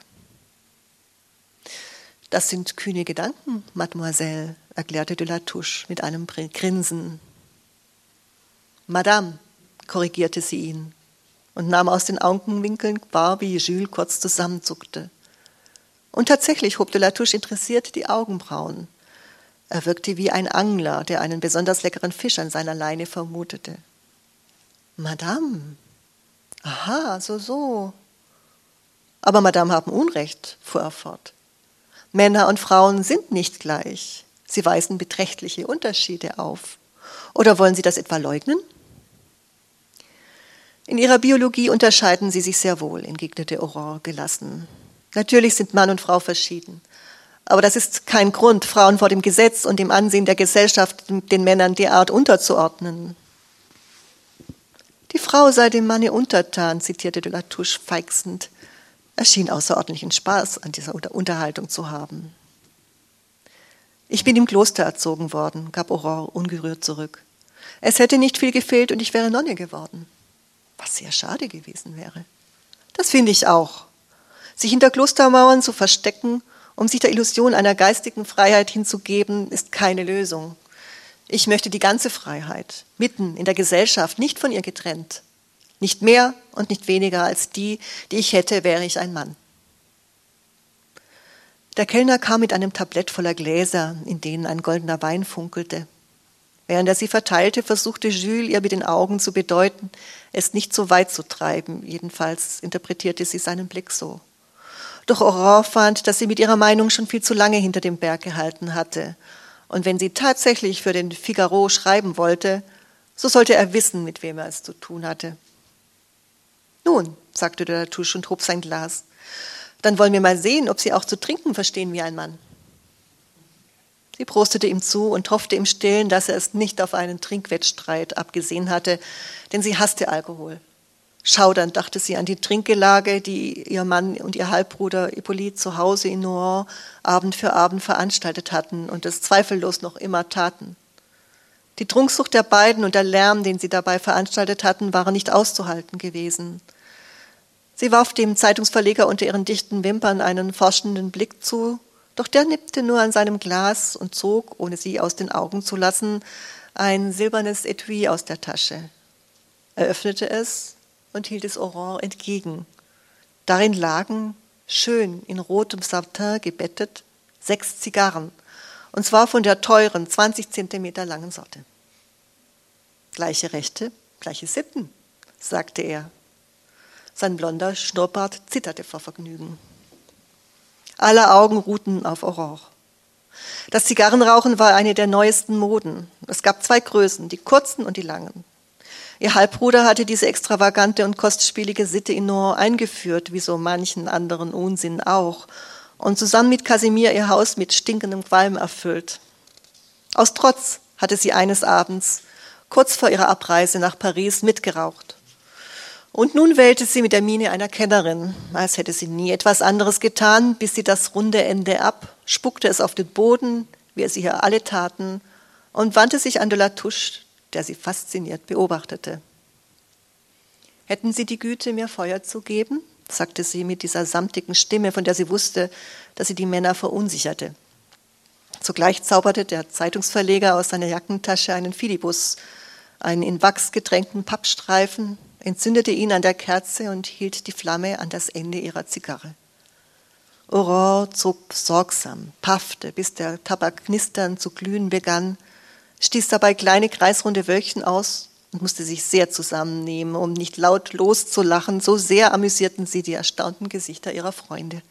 Speaker 2: Das sind kühne Gedanken, Mademoiselle, erklärte de la Touche mit einem Grinsen. Madame, korrigierte sie ihn und nahm aus den Augenwinkeln wahr, wie Jules kurz zusammenzuckte. Und tatsächlich hob de la Touche interessiert die Augenbrauen. Er wirkte wie ein Angler, der einen besonders leckeren Fisch an seiner Leine vermutete. Madame. Aha, so, so. Aber Madame haben Unrecht, fuhr er fort. Männer und Frauen sind nicht gleich. Sie weisen beträchtliche Unterschiede auf. Oder wollen Sie das etwa leugnen? In ihrer Biologie unterscheiden sie sich sehr wohl, entgegnete Aurore gelassen. Natürlich sind Mann und Frau verschieden. Aber das ist kein Grund, Frauen vor dem Gesetz und dem Ansehen der Gesellschaft den Männern derart unterzuordnen. Die Frau sei dem Manne untertan, zitierte de la Touche feixend. Er schien außerordentlichen Spaß an dieser Unterhaltung zu haben. Ich bin im Kloster erzogen worden, gab Aurore ungerührt zurück. Es hätte nicht viel gefehlt und ich wäre Nonne geworden. Was sehr schade gewesen wäre. Das finde ich auch. Sich hinter Klostermauern zu verstecken um sich der Illusion einer geistigen Freiheit hinzugeben, ist keine Lösung. Ich möchte die ganze Freiheit, mitten in der Gesellschaft, nicht von ihr getrennt. Nicht mehr und nicht weniger als die, die ich hätte, wäre ich ein Mann. Der Kellner kam mit einem Tablett voller Gläser, in denen ein goldener Wein funkelte. Während er sie verteilte, versuchte Jules ihr mit den Augen zu bedeuten, es nicht so weit zu treiben. Jedenfalls interpretierte sie seinen Blick so. Doch Aurore fand, dass sie mit ihrer Meinung schon viel zu lange hinter dem Berg gehalten hatte. Und wenn sie tatsächlich für den Figaro schreiben wollte, so sollte er wissen, mit wem er es zu tun hatte. Nun, sagte der Latouche und hob sein Glas, dann wollen wir mal sehen, ob Sie auch zu trinken verstehen wie ein Mann. Sie prostete ihm zu und hoffte im Stillen, dass er es nicht auf einen Trinkwettstreit abgesehen hatte, denn sie hasste Alkohol. Schaudernd dachte sie an die Trinkgelage, die ihr Mann und ihr Halbbruder Hippolyte zu Hause in Nohant Abend für Abend veranstaltet hatten und es zweifellos noch immer taten. Die Trunksucht der beiden und der Lärm, den sie dabei veranstaltet hatten, waren nicht auszuhalten gewesen. Sie warf dem Zeitungsverleger unter ihren dichten Wimpern einen forschenden Blick zu, doch der nippte nur an seinem Glas und zog, ohne sie aus den Augen zu lassen, ein silbernes Etui aus der Tasche. Er öffnete es und hielt es Aurore entgegen. Darin lagen, schön in rotem Satin gebettet, sechs Zigarren, und zwar von der teuren, 20 Zentimeter langen Sorte. Gleiche Rechte, gleiche Sitten, sagte er. Sein blonder Schnurrbart zitterte vor Vergnügen. Alle Augen ruhten auf Aurore. Das Zigarrenrauchen war eine der neuesten Moden. Es gab zwei Größen, die kurzen und die langen. Ihr Halbbruder hatte diese extravagante und kostspielige Sitte in Nohant eingeführt, wie so manchen anderen Unsinn auch. und zusammen mit Kasimir ihr Haus mit stinkendem Qualm erfüllt. Aus Trotz hatte sie eines Abends, kurz vor ihrer Abreise nach Paris, mitgeraucht. Und nun wählte sie mit der Miene einer Kennerin, als hätte sie nie etwas anderes getan, bis sie das runde Ende ab, spuckte es auf den Boden, wie es ihr alle taten, und wandte sich an de la Touche, der sie fasziniert beobachtete. Hätten Sie die Güte, mir Feuer zu geben? sagte sie mit dieser samtigen Stimme, von der sie wusste, dass sie die Männer verunsicherte. Zugleich zauberte der Zeitungsverleger aus seiner Jackentasche einen Filibus, einen in Wachs getränkten Pappstreifen, entzündete ihn an der Kerze und hielt die Flamme an das Ende ihrer Zigarre. Aurore zog sorgsam, paffte, bis der Tabak knisternd zu glühen begann, stieß dabei kleine kreisrunde Wölkchen aus und musste sich sehr zusammennehmen, um nicht laut loszulachen, so sehr amüsierten sie die erstaunten Gesichter ihrer Freunde.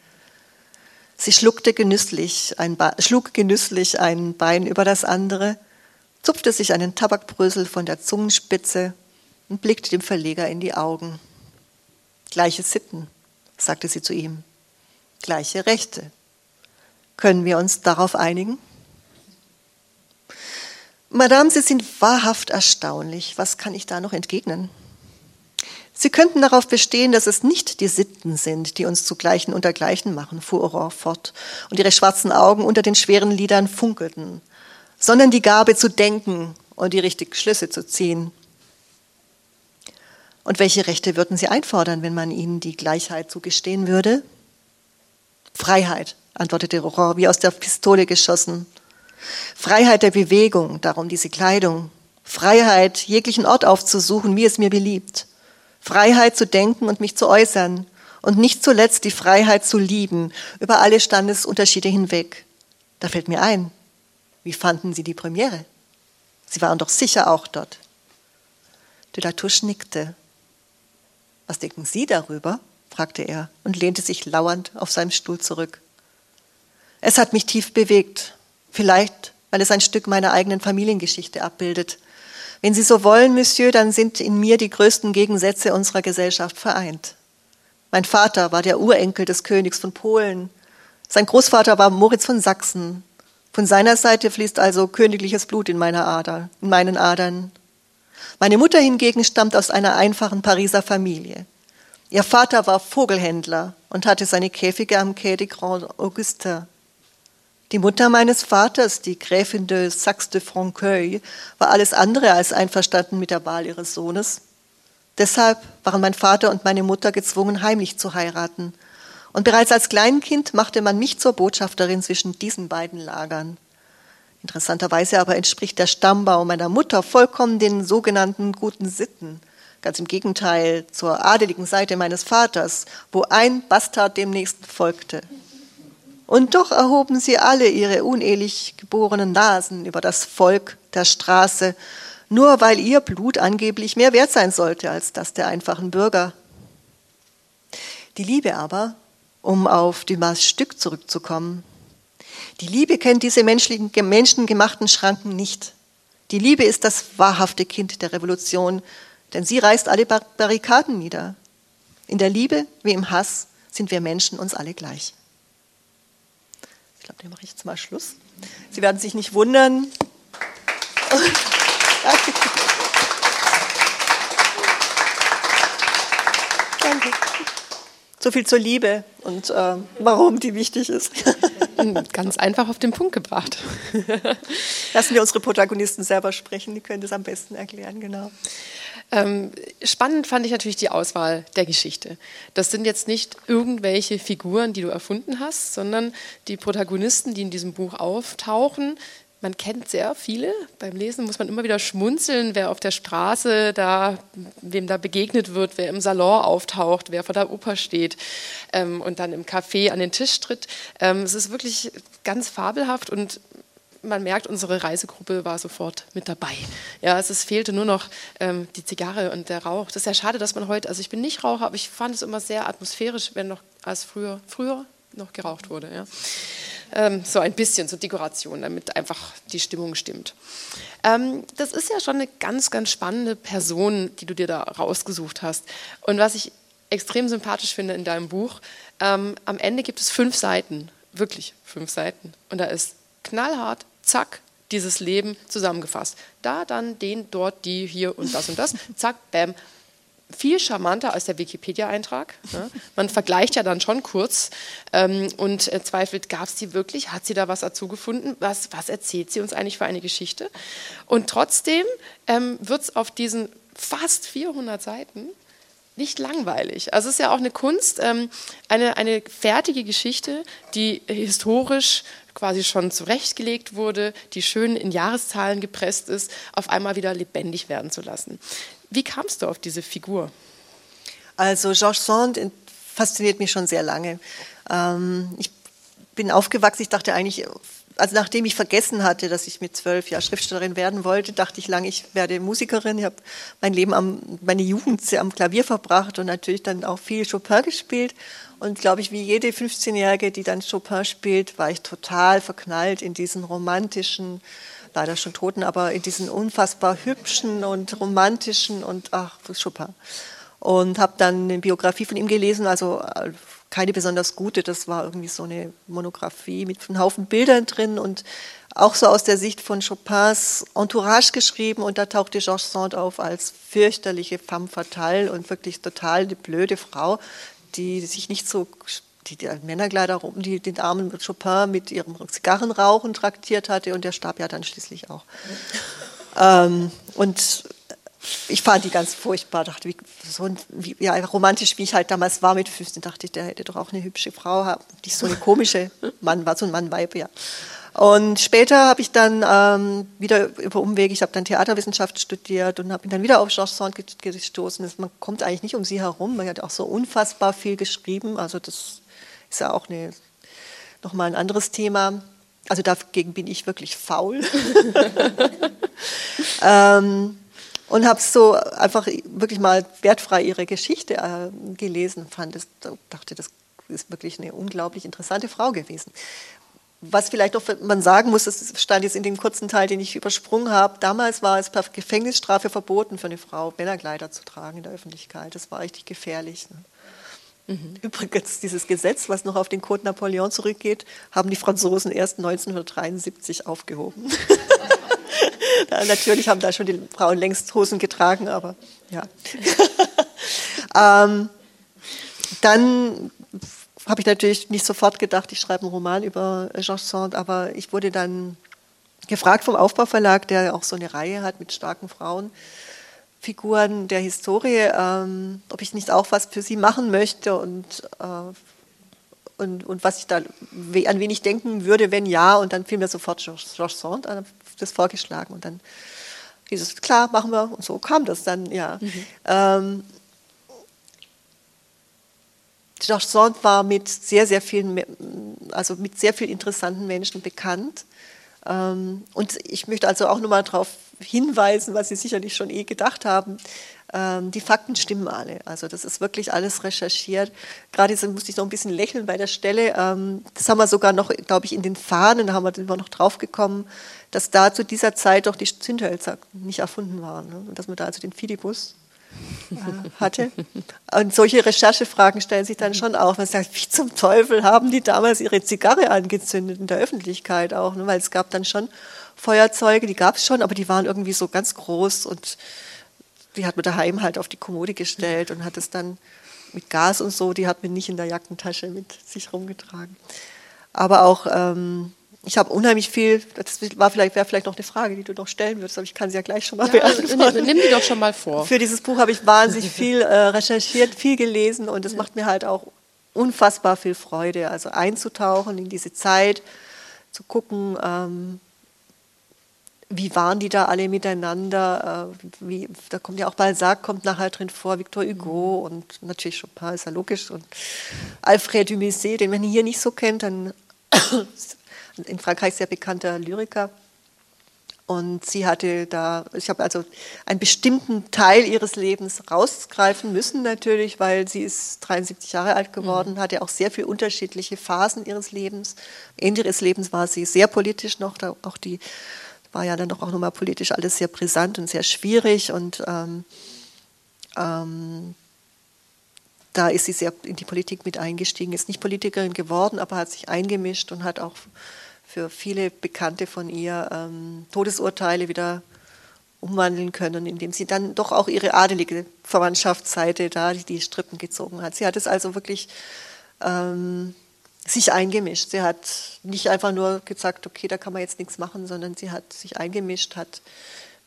Speaker 2: Sie schluckte genüsslich ein schlug genüsslich ein Bein über das andere, zupfte sich einen Tabakbrösel von der Zungenspitze und blickte dem Verleger in die Augen. Gleiche Sitten, sagte sie zu ihm, gleiche Rechte. Können wir uns darauf einigen? Madame, Sie sind wahrhaft erstaunlich. Was kann ich da noch entgegnen? Sie könnten darauf bestehen, dass es nicht die Sitten sind, die uns zu Gleichen unter Gleichen machen, fuhr Aurore fort, und ihre schwarzen Augen unter den schweren Lidern funkelten, sondern die Gabe zu denken und die richtigen Schlüsse zu ziehen. Und welche Rechte würden Sie einfordern, wenn man Ihnen die Gleichheit zugestehen würde? Freiheit, antwortete Aurore, wie aus der Pistole geschossen. Freiheit der Bewegung, darum diese Kleidung. Freiheit, jeglichen Ort aufzusuchen, wie es mir beliebt. Freiheit zu denken und mich zu äußern. Und nicht zuletzt die Freiheit zu lieben, über alle Standesunterschiede hinweg. Da fällt mir ein, wie fanden Sie die Premiere? Sie waren doch sicher auch dort. De la Touche nickte. Was denken Sie darüber? fragte er und lehnte sich lauernd auf seinem Stuhl zurück. Es hat mich tief bewegt, Vielleicht, weil es ein Stück meiner eigenen Familiengeschichte abbildet. Wenn Sie so wollen, Monsieur, dann sind in mir die größten Gegensätze unserer Gesellschaft vereint. Mein Vater war der Urenkel des Königs von Polen. Sein Großvater war Moritz von Sachsen. Von seiner Seite fließt also königliches Blut in, meiner Ader, in meinen Adern. Meine Mutter hingegen stammt aus einer einfachen Pariser Familie. Ihr Vater war Vogelhändler und hatte seine Käfige am Quai des Grands Augustins. Die Mutter meines Vaters, die Gräfin de Saxe de Franqueuil, war alles andere als einverstanden mit der Wahl ihres Sohnes. Deshalb waren mein Vater und meine Mutter gezwungen, heimlich zu heiraten. Und bereits als Kleinkind machte man mich zur Botschafterin zwischen diesen beiden Lagern. Interessanterweise aber entspricht der Stammbaum meiner Mutter vollkommen den sogenannten guten Sitten. Ganz im Gegenteil zur adeligen Seite meines Vaters, wo ein Bastard dem nächsten folgte. Und doch erhoben sie alle ihre unehelich geborenen Nasen über das Volk der Straße, nur weil ihr Blut angeblich mehr wert sein sollte als das der einfachen Bürger. Die Liebe aber, um auf Dumas Stück zurückzukommen, die Liebe kennt diese menschengemachten Schranken nicht. Die Liebe ist das wahrhafte Kind der Revolution, denn sie reißt alle Barrikaden nieder. In der Liebe wie im Hass sind wir Menschen uns alle gleich glaube, den mache ich jetzt mal Schluss. Sie werden sich nicht wundern. Danke. Danke. So viel zur Liebe und äh, warum die wichtig ist.
Speaker 1: Ganz einfach auf den Punkt gebracht.
Speaker 2: Lassen wir unsere Protagonisten selber sprechen, die können das am besten erklären, genau.
Speaker 1: Ähm, spannend fand ich natürlich die Auswahl der Geschichte. Das sind jetzt nicht irgendwelche Figuren, die du erfunden hast, sondern die Protagonisten, die in diesem Buch auftauchen. Man kennt sehr viele. Beim Lesen muss man immer wieder schmunzeln, wer auf der Straße da, wem da begegnet wird, wer im Salon auftaucht, wer vor der Oper steht ähm, und dann im Café an den Tisch tritt. Ähm, es ist wirklich ganz fabelhaft und man merkt, unsere Reisegruppe war sofort mit dabei. Ja, es, es fehlte nur noch ähm, die Zigarre und der Rauch. Das ist ja schade, dass man heute, also ich bin nicht Raucher, aber ich fand es immer sehr atmosphärisch, wenn noch als früher, früher noch geraucht wurde. Ja. Ähm, so ein bisschen, so Dekoration, damit einfach die Stimmung stimmt. Ähm, das ist ja schon eine ganz, ganz spannende Person, die du dir da rausgesucht hast. Und was ich extrem sympathisch finde in deinem Buch, ähm, am Ende gibt es fünf Seiten wirklich fünf Seiten. Und da ist knallhart, zack, dieses Leben zusammengefasst. Da dann den, dort, die, hier und das und das. Zack, bam. Viel charmanter als der Wikipedia-Eintrag. Ne? Man vergleicht ja dann schon kurz ähm, und äh, zweifelt, gab es die wirklich? Hat sie da was dazu gefunden? Was, was erzählt sie uns eigentlich für eine Geschichte? Und trotzdem ähm, wird es auf diesen fast 400 Seiten nicht langweilig. Also es ist ja auch eine Kunst, ähm, eine, eine fertige Geschichte, die historisch quasi schon zurechtgelegt wurde, die schön in Jahreszahlen gepresst ist, auf einmal wieder lebendig werden zu lassen. Wie kamst du auf diese Figur?
Speaker 2: Also Georges Sand fasziniert mich schon sehr lange. Ähm, ich bin aufgewachsen, ich dachte eigentlich, also nachdem ich vergessen hatte, dass ich mit zwölf Jahren Schriftstellerin werden wollte, dachte ich lange, ich werde Musikerin. Ich habe mein Leben, am, meine Jugend sehr am Klavier verbracht und natürlich dann auch viel Chopin gespielt. Und glaube ich, wie jede 15-Jährige, die dann Chopin spielt, war ich total verknallt in diesen romantischen, leider schon toten, aber in diesen unfassbar hübschen und romantischen und ach, Chopin. Und habe dann eine Biografie von ihm gelesen, also keine besonders gute, das war irgendwie so eine Monographie mit einem Haufen Bildern drin und auch so aus der Sicht von Chopins Entourage geschrieben. Und da tauchte Georges Sand auf als fürchterliche femme fatale und wirklich total eine blöde Frau, die sich nicht so, die, die Männerkleider rum, die den armen Chopin mit ihrem Zigarrenrauchen traktiert hatte. Und der starb ja dann schließlich auch. ähm, und ich fand die ganz furchtbar, dachte, wie, so wie, ja, romantisch wie ich halt damals war mit 15, dachte ich, der hätte doch auch eine hübsche Frau die so eine komische Mann war, so ein Mann-Weib, ja. Und später habe ich dann ähm, wieder über Umwege, ich habe dann Theaterwissenschaft studiert und habe dann wieder auf Georges Sand gestoßen. Man kommt eigentlich nicht um sie herum. Man hat auch so unfassbar viel geschrieben. Also das ist ja auch eine, nochmal ein anderes Thema. Also dagegen bin ich wirklich faul. ähm, und habe so einfach wirklich mal wertfrei ihre Geschichte äh, gelesen, fand es, dachte, das ist wirklich eine unglaublich interessante Frau gewesen. Was vielleicht noch man sagen muss, das stand jetzt in dem kurzen Teil, den ich übersprungen habe. Damals war es per Gefängnisstrafe verboten für eine Frau, Männerkleider zu tragen in der Öffentlichkeit. Das war richtig gefährlich. Ne? Mhm. Übrigens, dieses Gesetz, was noch auf den Code Napoleon zurückgeht, haben die Franzosen erst 1973 aufgehoben. Natürlich haben da schon die Frauen längst Hosen getragen, aber ja. ähm, dann habe ich natürlich nicht sofort gedacht, ich schreibe einen Roman über Georges Sand, aber ich wurde dann gefragt vom Aufbauverlag, der auch so eine Reihe hat mit starken Frauenfiguren der Historie, ähm, ob ich nicht auch was für sie machen möchte und, äh, und, und was ich da, an wen ich denken würde, wenn ja. Und dann fiel mir sofort Georges Sand an, das vorgeschlagen und dann hieß es, klar, machen wir. Und so kam das dann, ja. Mhm. Ähm, Sand war mit sehr, sehr vielen, also mit sehr vielen interessanten Menschen bekannt. Ähm, und ich möchte also auch nochmal darauf hinweisen, was Sie sicherlich schon eh gedacht haben. Ähm, die Fakten stimmen alle. Also das ist wirklich alles recherchiert. Gerade so musste ich noch ein bisschen lächeln bei der Stelle. Ähm, das haben wir sogar noch, glaube ich, in den Fahnen, da haben wir, sind wir noch drauf gekommen, dass da zu dieser Zeit doch die Zündhölzer nicht erfunden waren. Ne? Und dass man da also den Fidibus äh, hatte. Und solche Recherchefragen stellen sich dann schon auf. Man sagt, wie zum Teufel haben die damals ihre Zigarre angezündet in der Öffentlichkeit auch? Ne? Weil es gab dann schon Feuerzeuge, die gab es schon, aber die waren irgendwie so ganz groß und die hat man daheim halt auf die Kommode gestellt und hat es dann mit Gas und so, die hat man nicht in der Jackentasche mit sich rumgetragen. Aber auch ähm, ich habe unheimlich viel, das war vielleicht, wäre vielleicht noch eine Frage, die du noch stellen würdest, aber ich kann sie ja gleich schon mal ja, beantworten.
Speaker 1: Nimm die doch schon mal vor.
Speaker 2: Für dieses Buch habe ich wahnsinnig viel äh, recherchiert, viel gelesen und es ja. macht mir halt auch unfassbar viel Freude, also einzutauchen in diese Zeit, zu gucken, ähm, wie waren die da alle miteinander? Äh, wie, da kommt ja auch Balzac, kommt nachher drin vor, Victor Hugo und natürlich Chopin, ist ja logisch. Und Alfred Dumisset, den man hier nicht so kennt, dann in Frankreich sehr bekannter Lyriker. Und sie hatte da, ich habe also einen bestimmten Teil ihres Lebens rausgreifen müssen natürlich, weil sie ist 73 Jahre alt geworden, mhm. hatte auch sehr viele unterschiedliche Phasen ihres Lebens. Am Ende ihres Lebens war sie sehr politisch noch, auch die war ja dann doch auch nochmal politisch alles sehr brisant und sehr schwierig und ähm, ähm, da ist sie sehr in die Politik mit eingestiegen, ist nicht Politikerin geworden, aber hat sich eingemischt und hat auch für viele Bekannte von ihr ähm, Todesurteile wieder umwandeln können, indem sie dann doch auch ihre adelige Verwandtschaftsseite da die Strippen gezogen hat. Sie hat es also wirklich ähm, sich eingemischt. Sie hat nicht einfach nur gesagt, okay, da kann man jetzt nichts machen, sondern sie hat sich eingemischt, hat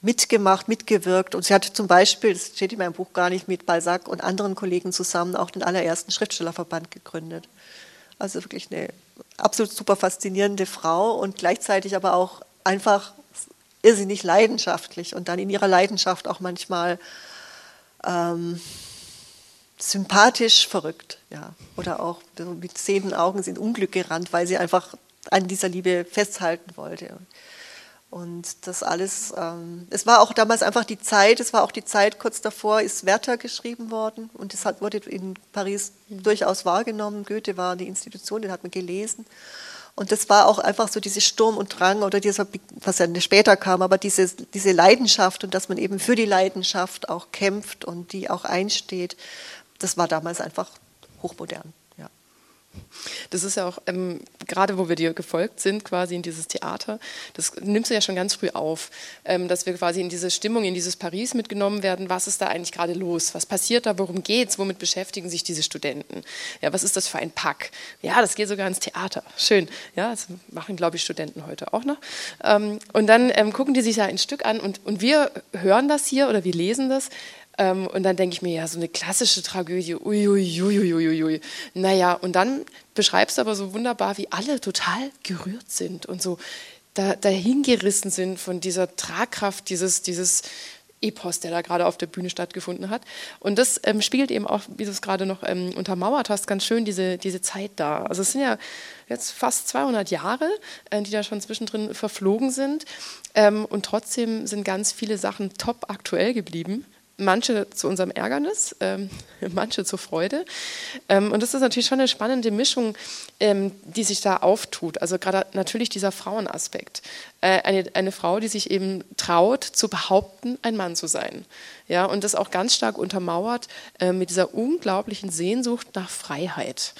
Speaker 2: mitgemacht, mitgewirkt. Und sie hat zum Beispiel, das steht in meinem Buch gar nicht, mit Balzac und anderen Kollegen zusammen auch den allerersten Schriftstellerverband gegründet. Also wirklich eine absolut super faszinierende Frau und gleichzeitig aber auch einfach irrsinnig leidenschaftlich und dann in ihrer Leidenschaft auch manchmal ähm, sympathisch verrückt, ja. Oder auch mit sehenden Augen sind Unglück gerannt, weil sie einfach an dieser Liebe festhalten wollte. Und das alles, ähm, es war auch damals einfach die Zeit, es war auch die Zeit, kurz davor ist Werther geschrieben worden und das hat, wurde in Paris durchaus wahrgenommen. Goethe war die Institution, den hat man gelesen. Und das war auch einfach so dieses Sturm und Drang oder dieser, was ja später kam, aber diese, diese Leidenschaft und dass man eben für die Leidenschaft auch kämpft und die auch einsteht, das war damals einfach hochmodern.
Speaker 1: Das ist ja auch, ähm, gerade wo wir dir gefolgt sind, quasi in dieses Theater, das nimmst du ja schon ganz früh auf, ähm, dass wir quasi in diese Stimmung, in dieses Paris mitgenommen werden. Was ist da eigentlich gerade los? Was passiert da? Worum geht es? Womit beschäftigen sich diese Studenten? Ja, was ist das für ein Pack? Ja, das geht sogar ins Theater. Schön. Ja, das machen, glaube ich, Studenten heute auch noch. Ähm, und dann ähm, gucken die sich da ein Stück an und, und wir hören das hier oder wir lesen das ähm, und dann denke ich mir, ja, so eine klassische Tragödie, uiuiuiuiui. Naja, und dann beschreibst du aber so wunderbar, wie alle total gerührt sind und so da, dahingerissen sind von dieser Tragkraft dieses, dieses Epos, der da gerade auf der Bühne stattgefunden hat. Und das ähm, spiegelt eben auch, wie du es gerade noch ähm, untermauert hast, ganz schön diese, diese Zeit da. Also es sind ja jetzt fast 200 Jahre, äh, die da schon zwischendrin verflogen sind. Ähm, und trotzdem sind ganz viele Sachen top aktuell geblieben manche zu unserem Ärgernis, ähm, manche zur Freude. Ähm, und das ist natürlich schon eine spannende Mischung, ähm, die sich da auftut. Also gerade natürlich dieser Frauenaspekt. Äh, eine, eine Frau, die sich eben traut, zu behaupten, ein Mann zu sein. Ja, und das auch ganz stark untermauert äh, mit dieser unglaublichen Sehnsucht nach Freiheit.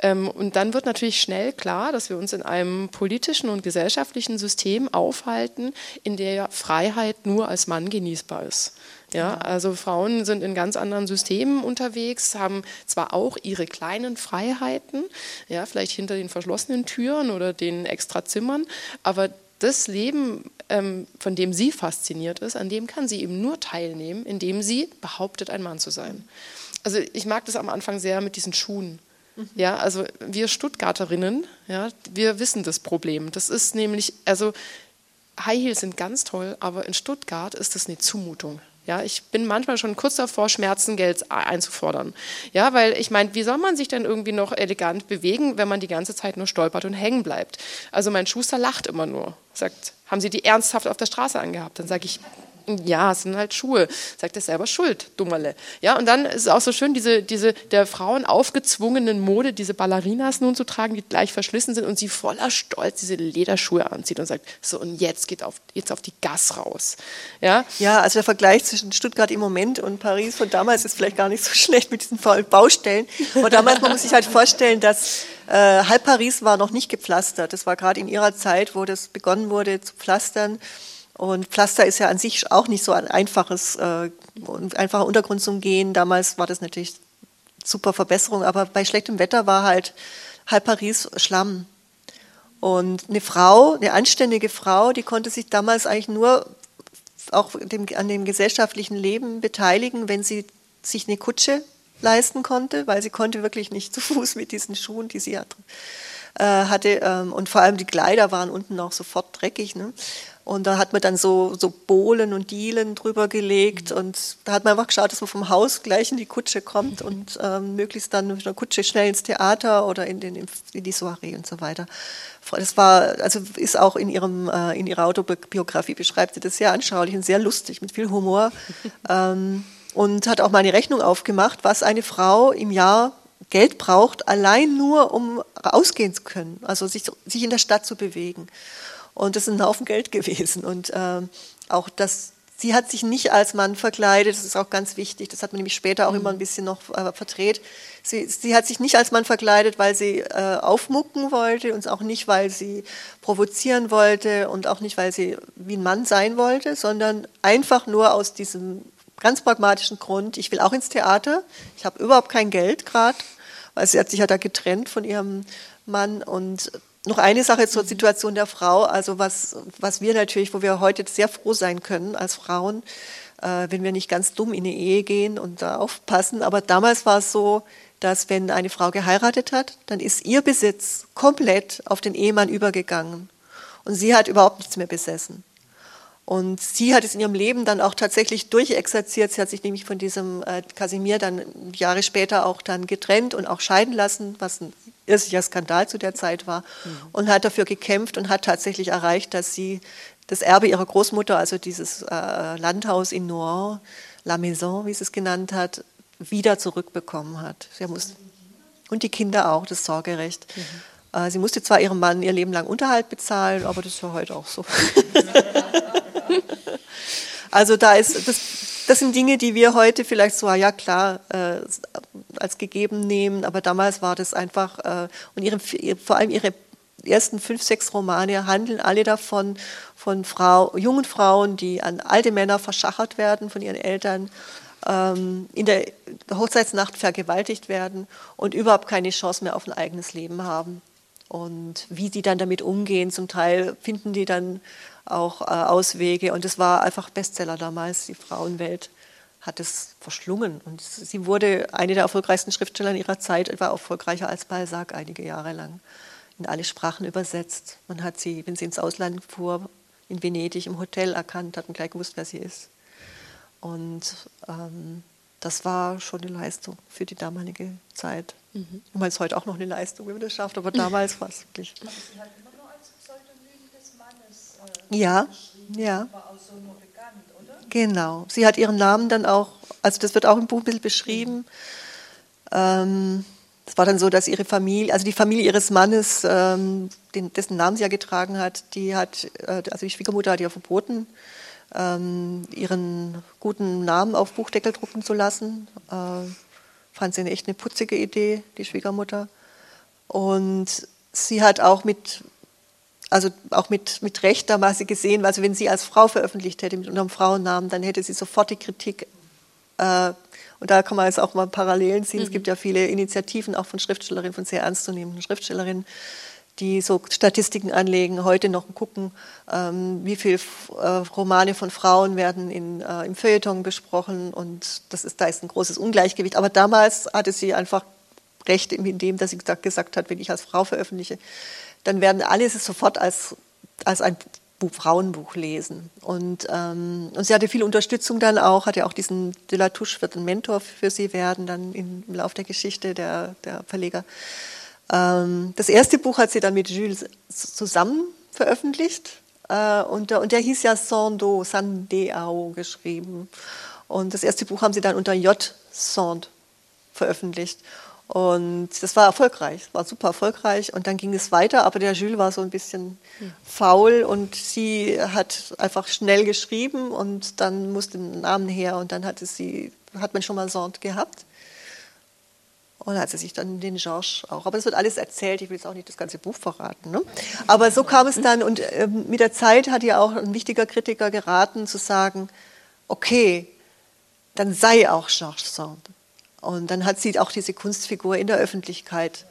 Speaker 1: Ähm, und dann wird natürlich schnell klar, dass wir uns in einem politischen und gesellschaftlichen System aufhalten, in der Freiheit nur als Mann genießbar ist. Ja, also Frauen sind in ganz anderen Systemen unterwegs, haben zwar auch ihre kleinen Freiheiten, ja, vielleicht hinter den verschlossenen Türen oder den Extrazimmern, aber das Leben, ähm, von dem sie fasziniert ist, an dem kann sie eben nur teilnehmen, indem sie behauptet, ein Mann zu sein. Also ich mag das am Anfang sehr mit diesen Schuhen. Mhm. Ja, also wir Stuttgarterinnen, ja, wir wissen das Problem. Das ist nämlich, also High Heels sind ganz toll, aber in Stuttgart ist das eine Zumutung. Ja, ich bin manchmal schon kurz davor, Schmerzengeld einzufordern. Ja, weil ich meine, wie soll man sich denn irgendwie noch elegant bewegen, wenn man die ganze Zeit nur stolpert und hängen bleibt? Also mein Schuster lacht immer nur, sagt, haben Sie die ernsthaft auf der Straße angehabt? Dann sage ich, ja, es sind halt Schuhe. Sagt er selber schuld, Dummerle. Ja, und dann ist es auch so schön, diese, diese der Frauen aufgezwungenen Mode, diese Ballerinas nun zu tragen, die gleich verschlissen sind und sie voller Stolz diese Lederschuhe anzieht und sagt, so und jetzt geht auf, jetzt auf die Gas raus. Ja?
Speaker 2: ja, also der Vergleich zwischen Stuttgart im Moment und Paris von damals ist vielleicht gar nicht so schlecht mit diesen Baustellen. Aber damals, man muss sich halt vorstellen, dass äh, halb Paris war noch nicht gepflastert. Das war gerade in ihrer Zeit, wo das begonnen wurde zu pflastern. Und Pflaster ist ja an sich auch nicht so ein einfaches, äh, einfacher Untergrund zum Gehen. Damals war das natürlich super Verbesserung, aber bei schlechtem Wetter war halt halb Paris Schlamm. Und eine Frau, eine anständige Frau, die konnte sich damals eigentlich nur auch dem, an dem gesellschaftlichen Leben beteiligen, wenn sie sich eine Kutsche leisten konnte, weil sie konnte wirklich nicht zu Fuß mit diesen Schuhen, die sie äh, hatte. Ähm, und vor allem die Kleider waren unten auch sofort dreckig. Ne? Und da hat man dann so, so Bohlen und Dielen drüber gelegt. Und da hat man einfach geschaut, dass man vom Haus gleich in die Kutsche kommt und ähm, möglichst dann mit einer Kutsche schnell ins Theater oder in, den, in die Soiree und so weiter. Das war, also ist auch in, ihrem, äh, in ihrer Autobiografie beschreibt sie das sehr anschaulich und sehr lustig, mit viel Humor. ähm, und hat auch mal eine Rechnung aufgemacht, was eine Frau im Jahr Geld braucht, allein nur um ausgehen zu können, also sich, sich in der Stadt zu bewegen. Und das ist ein Haufen Geld gewesen. Und ähm, auch, dass Sie hat sich nicht als Mann verkleidet, das ist auch ganz wichtig, das hat man nämlich später auch immer ein bisschen noch äh, verdreht. Sie, sie, hat sich nicht als Mann verkleidet, weil sie äh, aufmucken wollte und auch nicht, weil sie provozieren wollte und auch nicht, weil sie wie ein Mann sein wollte, sondern einfach nur aus diesem ganz pragmatischen Grund, ich will auch ins Theater, ich habe überhaupt kein Geld gerade, weil sie hat sich ja da getrennt von ihrem Mann und noch eine Sache zur Situation der Frau, also was, was wir natürlich, wo wir heute sehr froh sein können als Frauen, äh, wenn wir nicht ganz dumm in eine Ehe gehen und da aufpassen. Aber damals war es so, dass wenn eine Frau geheiratet hat, dann ist ihr Besitz komplett auf den Ehemann übergegangen. Und sie hat überhaupt nichts mehr besessen. Und sie hat es in ihrem Leben dann auch tatsächlich durchexerziert. Sie hat sich nämlich von diesem äh, Kasimir dann Jahre später auch dann getrennt und auch scheiden lassen, was ein irrsinniger Skandal zu der Zeit war. Mhm. Und hat dafür gekämpft und hat tatsächlich erreicht, dass sie das Erbe ihrer Großmutter, also dieses äh, Landhaus in Nohant, La Maison, wie sie es genannt hat, wieder zurückbekommen hat. Sie muss, und die Kinder auch, das Sorgerecht. Mhm. Äh, sie musste zwar ihrem Mann ihr Leben lang Unterhalt bezahlen, aber das ja heute auch so. also da ist, das, das sind Dinge, die wir heute vielleicht so, ja klar, äh, als gegeben nehmen, aber damals war das einfach, äh, und ihre, vor allem ihre ersten fünf, sechs Romane handeln alle davon, von Frau, jungen Frauen, die an alte Männer verschachert werden von ihren Eltern, ähm, in der Hochzeitsnacht vergewaltigt werden und überhaupt keine Chance mehr auf ein eigenes Leben haben. Und wie die dann damit umgehen, zum Teil finden die dann auch äh, Auswege. Und es war einfach Bestseller damals. Die Frauenwelt hat es verschlungen. Und sie wurde eine der erfolgreichsten Schriftsteller ihrer Zeit, war erfolgreicher als Balzac einige Jahre lang. In alle Sprachen übersetzt. Man hat sie, wenn sie ins Ausland fuhr, in Venedig im Hotel erkannt, hat man gleich gewusst, wer sie ist. Und ähm, das war schon eine Leistung für die damalige Zeit. Mhm. Ich meine, es ist heute auch noch eine Leistung, wenn man das schafft, aber damals war es wirklich. Aber sie hat immer nur als Pseudonym des Mannes äh, ja, ja. War auch so nur bekannt, oder? Genau. Sie hat ihren Namen dann auch, also das wird auch im Buch ein bisschen beschrieben. Ähm, es war dann so, dass ihre Familie, also die Familie ihres Mannes, ähm, den, dessen Namen sie ja getragen hat, die hat, äh, also die Schwiegermutter hat ihr verboten, ähm, ihren guten Namen auf Buchdeckel drucken zu lassen. Äh, fand sie eine echt eine putzige Idee, die Schwiegermutter. Und sie hat auch mit, also auch mit, mit Recht damals gesehen, also wenn sie als Frau veröffentlicht hätte mit unserem Frauennamen, dann hätte sie sofort die Kritik. Äh, und da kann man jetzt auch mal Parallelen ziehen. Mhm. Es gibt ja viele Initiativen auch von Schriftstellerinnen, von sehr ernstzunehmenden Schriftstellerinnen, die so Statistiken anlegen, heute noch gucken, ähm, wie viele äh, Romane von Frauen werden in, äh, im Feuilleton besprochen und das ist, da ist ein großes Ungleichgewicht. Aber damals hatte sie einfach recht in dem, dass sie gesagt hat, wenn ich als Frau veröffentliche, dann werden alle es sofort als, als ein Buch, Frauenbuch lesen. Und, ähm, und sie hatte viel Unterstützung dann auch, hatte auch diesen De La Touche wird ein Mentor für sie werden, dann im Laufe der Geschichte der, der Verleger. Ähm, das erste Buch hat sie dann mit Jules zusammen veröffentlicht äh, und, und der hieß ja Sando, Sandeo geschrieben. Und das erste Buch haben sie dann unter J. Sand veröffentlicht. Und das war erfolgreich, war super erfolgreich. Und dann ging es weiter, aber der Jules war so ein bisschen hm. faul und sie hat einfach schnell geschrieben und dann musste ein Namen her und dann hatte sie, hat man schon mal Sand gehabt. Und hat sie sich dann den Georges auch. Aber das wird alles erzählt, ich will jetzt auch nicht das ganze Buch verraten. Ne? Aber so kam es dann und äh, mit der Zeit hat ja auch ein wichtiger Kritiker geraten, zu sagen, okay, dann sei auch Georges Sand. Und dann hat sie auch diese Kunstfigur in der Öffentlichkeit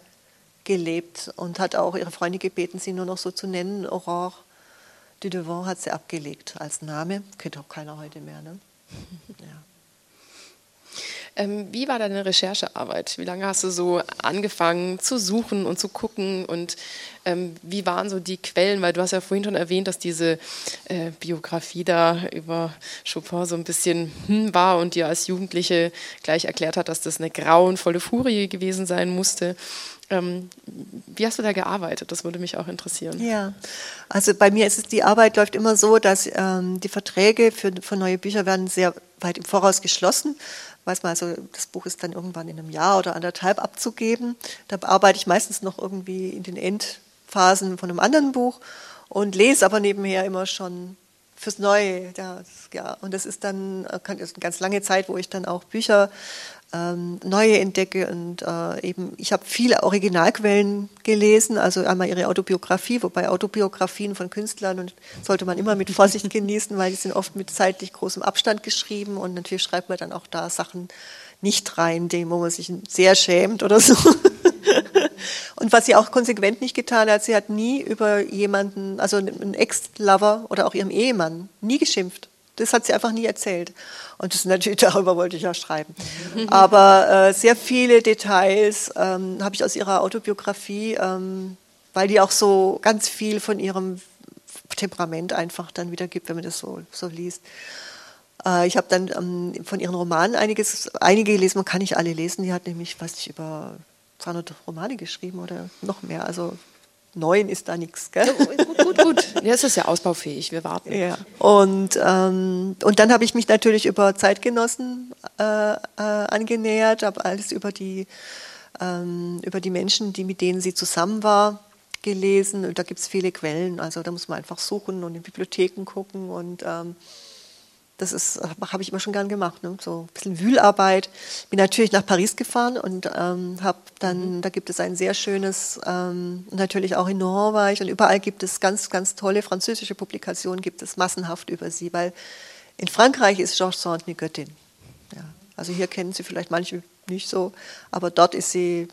Speaker 2: gelebt und hat auch ihre Freunde gebeten, sie nur noch so zu nennen. Aurore de Devant hat sie abgelegt als Name. Kennt auch keiner heute mehr. Ne? Ja.
Speaker 1: Ähm, wie war deine Recherchearbeit? Wie lange hast du so angefangen zu suchen und zu gucken und ähm, wie waren so die Quellen? Weil du hast ja vorhin schon erwähnt, dass diese äh, Biografie da über Chopin so ein bisschen hm, war und dir als Jugendliche gleich erklärt hat, dass das eine grauenvolle Furie gewesen sein musste. Ähm, wie hast du da gearbeitet? Das würde mich auch interessieren.
Speaker 2: Ja, also bei mir ist es, die Arbeit läuft immer so, dass ähm, die Verträge für, für neue Bücher werden sehr weit im Voraus geschlossen weiß man, also das Buch ist dann irgendwann in einem Jahr oder anderthalb abzugeben. Da arbeite ich meistens noch irgendwie in den Endphasen von einem anderen Buch und lese aber nebenher immer schon Fürs Neue, ja, ja. Und das ist dann äh, das ist eine ganz lange Zeit, wo ich dann auch Bücher ähm, neue entdecke und äh, eben ich habe viele Originalquellen gelesen, also einmal ihre Autobiografie, wobei Autobiografien von Künstlern und sollte man immer mit Vorsicht genießen, weil die sind oft mit zeitlich großem Abstand geschrieben und natürlich schreibt man dann auch da Sachen nicht rein, dem wo man sich sehr schämt oder so. und was sie auch konsequent nicht getan hat, sie hat nie über jemanden, also einen Ex-Lover oder auch ihrem Ehemann, nie geschimpft. Das hat sie einfach nie erzählt. Und das natürlich darüber wollte ich ja schreiben. Aber äh, sehr viele Details ähm, habe ich aus ihrer Autobiografie, ähm, weil die auch so ganz viel von ihrem Temperament einfach dann wieder gibt, wenn man das so, so liest. Äh, ich habe dann ähm, von ihren Romanen einiges, einige gelesen, man kann nicht alle lesen. Die hat nämlich, weiß ich, über 200 Romane geschrieben oder noch mehr. Also neun ist da nichts.
Speaker 1: Ja, gut, gut, gut. Ja, es ist ja ausbaufähig, wir warten.
Speaker 2: Ja. Und, ähm, und dann habe ich mich natürlich über Zeitgenossen äh, äh, angenähert, habe alles über die, ähm, über die Menschen, die, mit denen sie zusammen war, gelesen. Und da gibt es viele Quellen. Also da muss man einfach suchen und in Bibliotheken gucken und ähm, das ist, habe ich immer schon gern gemacht, ne? so ein bisschen Wühlarbeit. Bin natürlich nach Paris gefahren und ähm, habe dann, mhm. da gibt es ein sehr schönes, ähm, natürlich auch in Nohant war ich und überall gibt es ganz, ganz tolle französische Publikationen, gibt es massenhaft über sie, weil in Frankreich ist Georges Sand eine Göttin. Ja. Also hier kennen sie vielleicht manche nicht so, aber dort ist sie,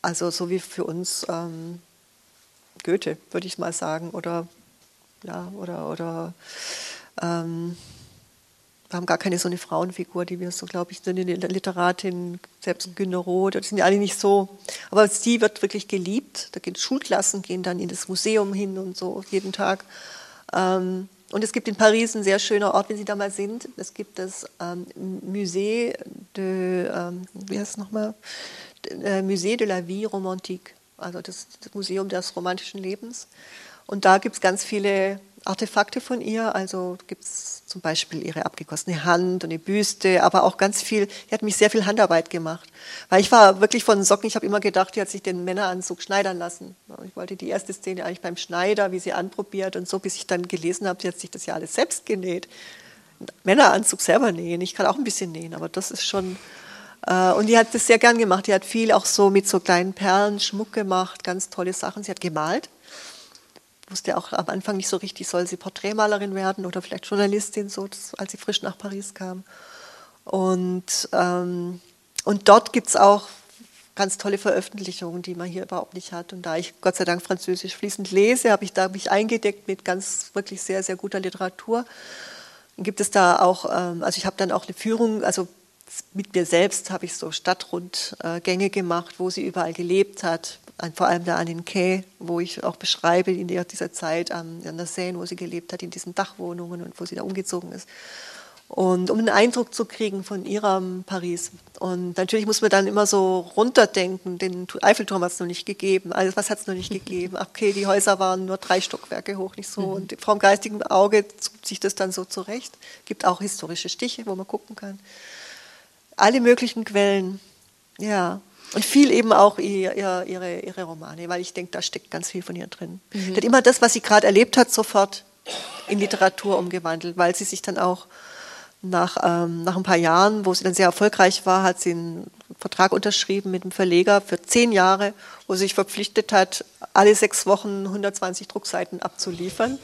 Speaker 2: also so wie für uns ähm, Goethe, würde ich mal sagen, oder ja, oder oder ähm, wir haben gar keine so eine Frauenfigur, die wir so, glaube ich, so eine Literatin, selbst Günter Roth, das sind ja alle nicht so. Aber sie wird wirklich geliebt. Da gehen Schulklassen, gehen dann in das Museum hin und so jeden Tag. Ähm, und es gibt in Paris einen sehr schönen Ort, wenn Sie da mal sind. Es gibt das ähm, Musée de, ähm, wie heißt es nochmal? Äh, Musée de la Vie Romantique, also das, das Museum des romantischen Lebens. Und da gibt es ganz viele Artefakte von ihr. Also gibt es zum Beispiel ihre abgegossene Hand und eine Büste, aber auch ganz viel. Die hat mich sehr viel Handarbeit gemacht. Weil ich war wirklich von Socken, ich habe immer gedacht, die hat sich den Männeranzug schneidern lassen. Ich wollte die erste Szene eigentlich beim Schneider, wie sie anprobiert und so, bis ich dann gelesen habe, sie hat sich das ja alles selbst genäht. Männeranzug selber nähen. Ich kann auch ein bisschen nähen, aber das ist schon. Äh, und die hat das sehr gern gemacht. Die hat viel auch so mit so kleinen Perlen Schmuck gemacht, ganz tolle Sachen. Sie hat gemalt wusste auch am Anfang nicht so richtig, soll sie Porträtmalerin werden oder vielleicht Journalistin, so als sie frisch nach Paris kam. Und, ähm, und dort gibt es auch ganz tolle Veröffentlichungen, die man hier überhaupt nicht hat. Und da ich Gott sei Dank Französisch fließend lese, habe ich da mich eingedeckt mit ganz wirklich sehr, sehr guter Literatur. Dann gibt es da auch, ähm, also ich habe dann auch eine Führung, also mit mir selbst habe ich so Stadtrundgänge gemacht, wo sie überall gelebt hat, vor allem da an den Quai, wo ich auch beschreibe in dieser Zeit an der Seine, wo sie gelebt hat, in diesen Dachwohnungen und wo sie da umgezogen ist. Und um einen Eindruck zu kriegen von ihrem Paris. Und natürlich muss man dann immer so runterdenken, den Eiffelturm hat es noch nicht gegeben, alles was hat es noch nicht gegeben. Okay, die Häuser waren nur drei Stockwerke hoch, nicht so. Mhm. Und vom geistigen Auge zieht sich das dann so zurecht. Gibt auch historische Stiche, wo man gucken kann. Alle möglichen Quellen, ja. Und viel eben auch ihr, ihr, ihre, ihre Romane, weil ich denke, da steckt ganz viel von ihr drin. Mhm. Die hat immer das, was sie gerade erlebt hat, sofort in Literatur umgewandelt, weil sie sich dann auch nach, ähm, nach ein paar Jahren, wo sie dann sehr erfolgreich war, hat sie einen Vertrag unterschrieben mit einem Verleger für zehn Jahre, wo sie sich verpflichtet hat, alle sechs Wochen 120 Druckseiten abzuliefern.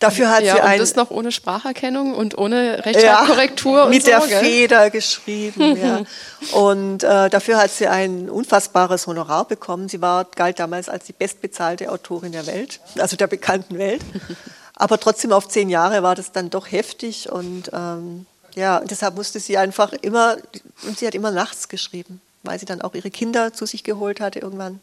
Speaker 1: Dafür hat ja, sie ein, das noch ohne Spracherkennung und ohne Rechtschreibkorrektur. Ja,
Speaker 2: mit
Speaker 1: so,
Speaker 2: der gell? Feder geschrieben. ja. Und äh, dafür hat sie ein unfassbares Honorar bekommen. Sie war, galt damals als die bestbezahlte Autorin der Welt, also der bekannten Welt. Aber trotzdem auf zehn Jahre war das dann doch heftig und ähm, ja, und deshalb musste sie einfach immer, und sie hat immer nachts geschrieben, weil sie dann auch ihre Kinder zu sich geholt hatte irgendwann.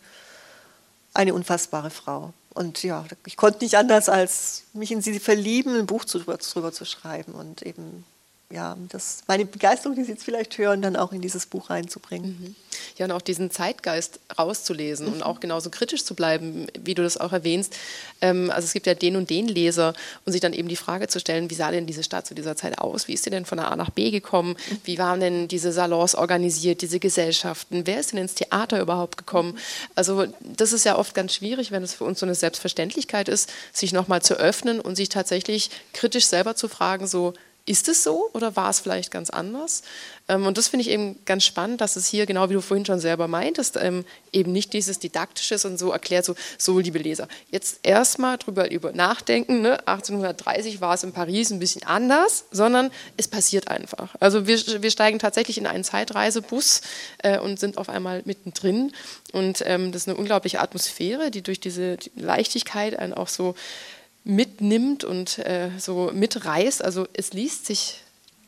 Speaker 2: Eine unfassbare Frau. Und ja, ich konnte nicht anders, als mich in sie verlieben, ein Buch drüber zu schreiben und eben ja, das, meine Begeisterung, die Sie jetzt vielleicht hören, dann auch in dieses Buch reinzubringen. Mhm.
Speaker 1: ja und auch diesen Zeitgeist rauszulesen mhm. und auch genauso kritisch zu bleiben, wie du das auch erwähnst. Ähm, also es gibt ja den und den Leser und sich dann eben die Frage zu stellen, wie sah denn diese Stadt zu dieser Zeit aus? Wie ist sie denn von der A nach B gekommen? Mhm. Wie waren denn diese Salons organisiert, diese Gesellschaften? Wer ist denn ins Theater überhaupt gekommen? Also das ist ja oft ganz schwierig, wenn es für uns so eine Selbstverständlichkeit ist, sich nochmal zu öffnen und sich tatsächlich kritisch selber zu fragen, so ist es so oder war es vielleicht ganz anders? Ähm, und das finde ich eben ganz spannend, dass es hier, genau wie du vorhin schon selber meintest, ähm, eben nicht dieses Didaktisches und so erklärt, so, so liebe Leser, jetzt erstmal drüber über nachdenken, ne? 1830 war es in Paris ein bisschen anders, sondern es passiert einfach. Also wir, wir steigen tatsächlich in einen Zeitreisebus äh, und sind auf einmal mittendrin und ähm, das ist eine unglaubliche Atmosphäre, die durch diese Leichtigkeit einen auch so mitnimmt und äh, so mitreißt. Also es liest sich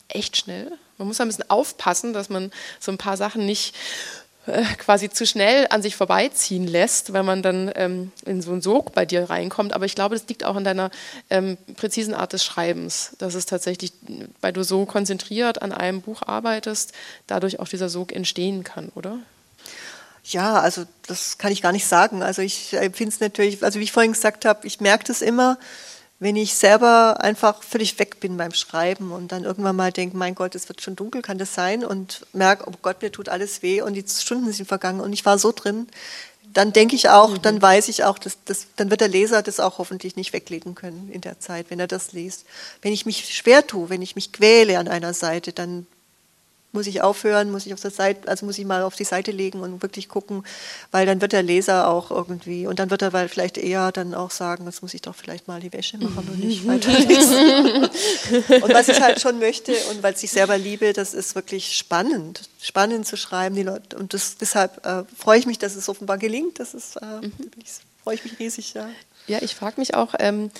Speaker 1: echt schnell. Man muss ein bisschen aufpassen, dass man so ein paar Sachen nicht äh, quasi zu schnell an sich vorbeiziehen lässt, wenn man dann ähm, in so einen Sog bei dir reinkommt. Aber ich glaube, das liegt auch an deiner ähm, präzisen Art des Schreibens, dass es tatsächlich, weil du so konzentriert an einem Buch arbeitest, dadurch auch dieser Sog entstehen kann, oder?
Speaker 2: Ja, also das kann ich gar nicht sagen. Also ich empfinde es natürlich, also wie ich vorhin gesagt habe, ich merke das immer, wenn ich selber einfach völlig weg bin beim Schreiben und dann irgendwann mal denke, mein Gott, es wird schon dunkel, kann das sein? Und merke, oh Gott, mir tut alles weh und die Stunden sind vergangen und ich war so drin, dann denke ich auch, mhm. dann weiß ich auch, dass, dass, dann wird der Leser das auch hoffentlich nicht weglegen können in der Zeit, wenn er das liest. Wenn ich mich schwer tue, wenn ich mich quäle an einer Seite, dann muss ich aufhören, muss ich auf der Seite, also muss ich mal auf die Seite legen und wirklich gucken, weil dann wird der Leser auch irgendwie und dann wird er weil vielleicht eher dann auch sagen, das muss ich doch vielleicht mal die Wäsche machen und nicht weiterlesen. und was ich halt schon möchte und weil ich selber liebe, das ist wirklich spannend, spannend zu schreiben, die Leute und das, deshalb äh, freue ich mich, dass es offenbar gelingt. Das ist, äh, mhm. freue ich mich riesig. Ja,
Speaker 1: ja ich frage mich auch. Ähm,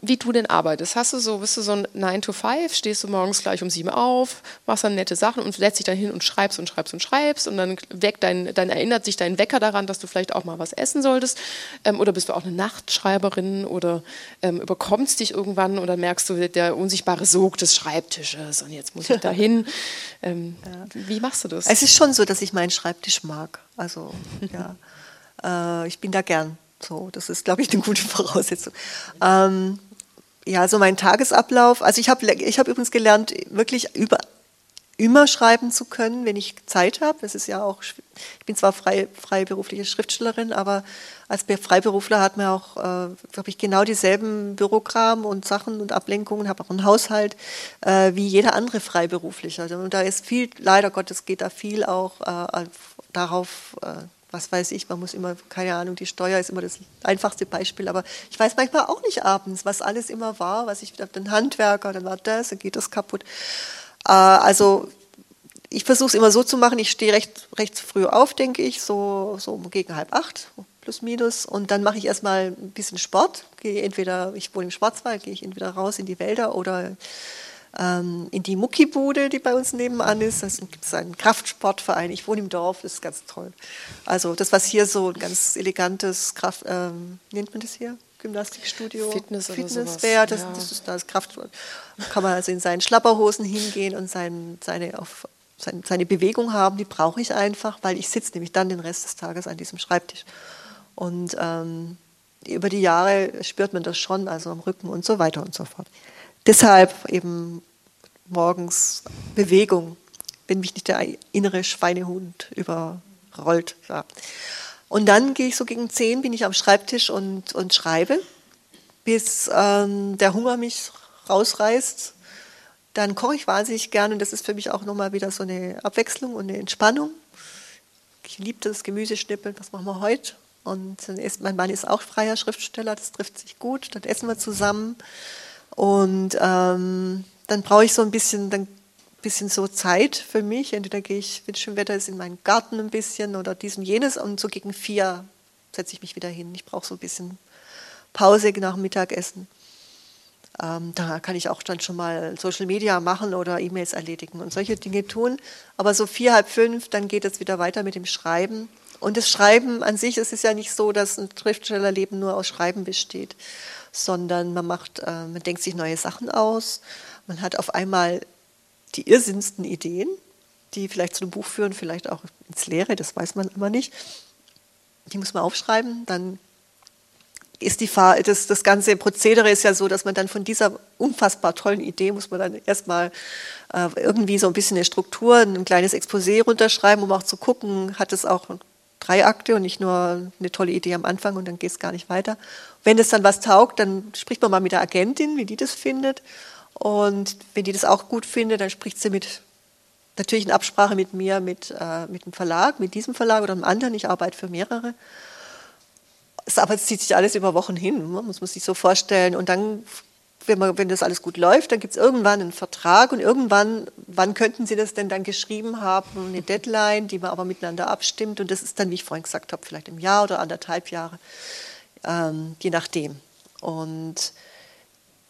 Speaker 1: wie du denn arbeitest. Hast du so, bist du so ein 9 to 5, stehst du morgens gleich um 7 auf, machst dann nette Sachen und setzt dich dann hin und schreibst und schreibst und schreibst und dann weckt dein, dann erinnert sich dein Wecker daran, dass du vielleicht auch mal was essen solltest. Ähm, oder bist du auch eine Nachtschreiberin oder ähm, überkommst dich irgendwann oder merkst du der unsichtbare Sog des Schreibtisches und jetzt muss ich da hin. ähm, ja. Wie machst du das?
Speaker 2: Es ist schon so, dass ich meinen Schreibtisch mag. Also ja, äh, ich bin da gern. So, das ist, glaube ich, eine gute Voraussetzung. Ähm, ja, so mein Tagesablauf. Also ich habe ich hab übrigens gelernt, wirklich über, immer schreiben zu können, wenn ich Zeit habe. Das ist ja auch, ich bin zwar frei, freiberufliche Schriftstellerin, aber als Freiberufler hat man auch, äh, glaube ich, genau dieselben Bürokram und Sachen und Ablenkungen, habe auch einen Haushalt äh, wie jeder andere Freiberufliche. Also, und da ist viel, leider Gottes geht da viel auch äh, darauf äh, was weiß ich, man muss immer, keine Ahnung, die Steuer ist immer das einfachste Beispiel, aber ich weiß manchmal auch nicht abends, was alles immer war, was ich, den Handwerker, dann war das, dann geht das kaputt. Äh, also ich versuche es immer so zu machen, ich stehe recht, recht früh auf, denke ich, so, so gegen halb acht, plus minus, und dann mache ich erstmal ein bisschen Sport, gehe entweder, ich wohne im Schwarzwald, gehe ich entweder raus in die Wälder oder in die Muckibude, die bei uns nebenan ist. Da gibt es einen Kraftsportverein. Ich wohne im Dorf, das ist ganz toll. Also das, was hier so ein ganz elegantes Kraft, ähm, nennt man das hier? Gymnastikstudio,
Speaker 1: Fitness,
Speaker 2: Fitness wäre, das, ja. das ist das Kraftsport. Kann man also in seinen Schlapperhosen hingehen und sein, seine, auf, seine, seine Bewegung haben, die brauche ich einfach, weil ich sitze nämlich dann den Rest des Tages an diesem Schreibtisch. Und ähm, über die Jahre spürt man das schon, also am Rücken und so weiter und so fort. Deshalb eben morgens Bewegung, wenn mich nicht der innere Schweinehund überrollt. Ja. Und dann gehe ich so gegen zehn, bin ich am Schreibtisch und, und schreibe, bis ähm, der Hunger mich rausreißt. Dann koche ich wahnsinnig gern und das ist für mich auch nochmal wieder so eine Abwechslung und eine Entspannung. Ich liebe das Gemüseschnippeln, das machen wir heute. Und ist, mein Mann ist auch freier Schriftsteller, das trifft sich gut. Dann essen wir zusammen. Und ähm, dann brauche ich so ein bisschen, dann bisschen so Zeit für mich. Entweder gehe ich, wenn schön Wetter ist, in meinen Garten ein bisschen oder dies und jenes und so gegen vier setze ich mich wieder hin. Ich brauche so ein bisschen Pause nach dem Mittagessen. Ähm, da kann ich auch dann schon mal Social Media machen oder E-Mails erledigen und solche Dinge tun. Aber so vier, halb fünf, dann geht es wieder weiter mit dem Schreiben. Und das Schreiben an sich, es ist ja nicht so, dass ein Schriftstellerleben nur aus Schreiben besteht, sondern man macht, äh, man denkt sich neue Sachen aus, man hat auf einmal die irrsinnsten Ideen die vielleicht zu einem Buch führen, vielleicht auch ins Leere, das weiß man immer nicht. Die muss man aufschreiben, dann ist die Fahr das, das ganze Prozedere ist ja so, dass man dann von dieser unfassbar tollen Idee muss man dann erstmal äh, irgendwie so ein bisschen eine Struktur, ein kleines Exposé runterschreiben, um auch zu gucken, hat es auch drei Akte und nicht nur eine tolle Idee am Anfang und dann geht es gar nicht weiter. Wenn es dann was taugt, dann spricht man mal mit der Agentin, wie die das findet. Und wenn die das auch gut findet, dann spricht sie mit natürlich in Absprache mit mir, mit, äh, mit dem Verlag, mit diesem Verlag oder einem anderen. Ich arbeite für mehrere. Aber es zieht sich alles über Wochen hin, ne? muss man sich so vorstellen. Und dann, wenn, man, wenn das alles gut läuft, dann gibt es irgendwann einen Vertrag und irgendwann, wann könnten Sie das denn dann geschrieben haben? Eine Deadline, die man aber miteinander abstimmt. Und das ist dann, wie ich vorhin gesagt habe, vielleicht im Jahr oder anderthalb Jahre, ähm, je nachdem. Und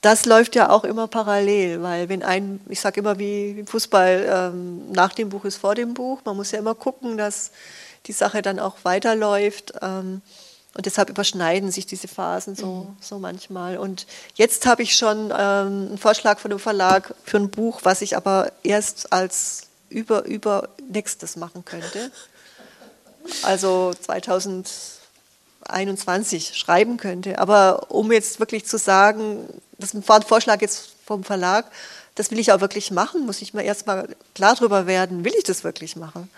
Speaker 2: das läuft ja auch immer parallel, weil wenn ein, ich sage immer wie im Fußball, ähm, nach dem Buch ist vor dem Buch, man muss ja immer gucken, dass die Sache dann auch weiterläuft. Ähm, und deshalb überschneiden sich diese Phasen so, mhm. so manchmal. Und jetzt habe ich schon ähm, einen Vorschlag von dem Verlag für ein Buch, was ich aber erst als über, über nächstes machen könnte. Also 2021 schreiben könnte. Aber um jetzt wirklich zu sagen, das war ein Vorschlag jetzt vom Verlag, das will ich auch wirklich machen, muss ich mir erstmal klar darüber werden, will ich das wirklich machen?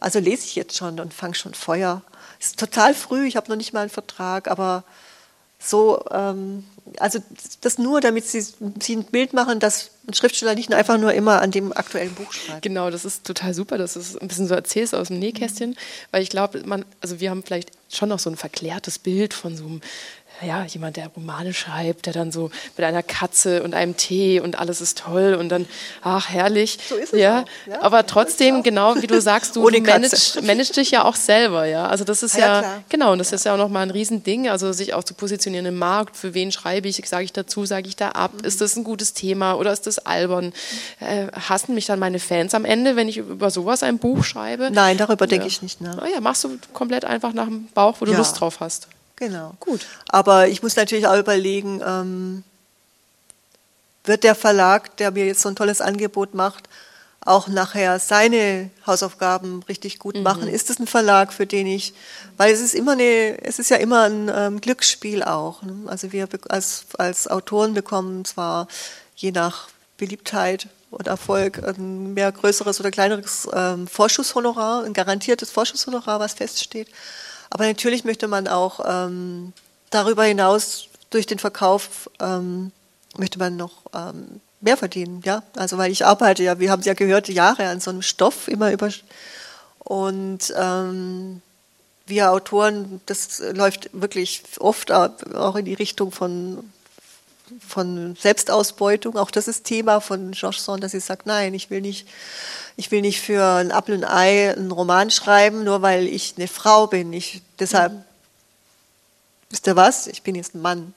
Speaker 2: Also lese ich jetzt schon und fange schon Feuer es ist total früh, ich habe noch nicht mal einen Vertrag, aber so, ähm, also das nur, damit Sie, Sie ein Bild machen, dass ein Schriftsteller nicht einfach nur immer an dem aktuellen Buch schreibt.
Speaker 1: Genau, das ist total super, dass du es ein bisschen so erzählst aus dem Nähkästchen, mhm. weil ich glaube, man, also wir haben vielleicht schon noch so ein verklärtes Bild von so einem ja, jemand, der Romane schreibt, der dann so mit einer Katze und einem Tee und alles ist toll und dann, ach, herrlich. So ist es ja. Auch, ja. Aber trotzdem, genau wie du sagst, du managst, managst dich ja auch selber, ja. Also das ist ja, ja genau, und das ist ja auch nochmal ein Riesending, also sich auch zu positionieren im Markt, für wen schreibe ich, sage ich dazu, sage ich da ab, mhm. ist das ein gutes Thema oder ist das albern? Äh, hassen mich dann meine Fans am Ende, wenn ich über sowas ein Buch schreibe?
Speaker 2: Nein, darüber denke ich nicht
Speaker 1: nach. Oh ja, machst du komplett einfach nach dem Bauch, wo du Lust drauf hast.
Speaker 2: Genau. Gut. Aber ich muss natürlich auch überlegen, ähm, wird der Verlag, der mir jetzt so ein tolles Angebot macht, auch nachher seine Hausaufgaben richtig gut mhm. machen? Ist es ein Verlag, für den ich, weil es ist immer eine, es ist ja immer ein ähm, Glücksspiel auch. Ne? Also wir als, als Autoren bekommen zwar je nach Beliebtheit und Erfolg ein mehr größeres oder kleineres ähm, Vorschusshonorar, ein garantiertes Vorschusshonorar, was feststeht. Aber natürlich möchte man auch ähm, darüber hinaus durch den Verkauf ähm, möchte man noch ähm, mehr verdienen, ja. Also weil ich arbeite ja, wir haben es ja gehört, Jahre an so einem Stoff immer über und ähm, wir Autoren, das läuft wirklich oft auch in die Richtung von von Selbstausbeutung. Auch das ist Thema von Georges Sand, dass sie sagt, nein, ich will nicht, ich will nicht für ein Apfel und Ei einen Roman schreiben, nur weil ich eine Frau bin. Ich, deshalb, mhm. wisst ihr was? Ich bin jetzt ein Mann.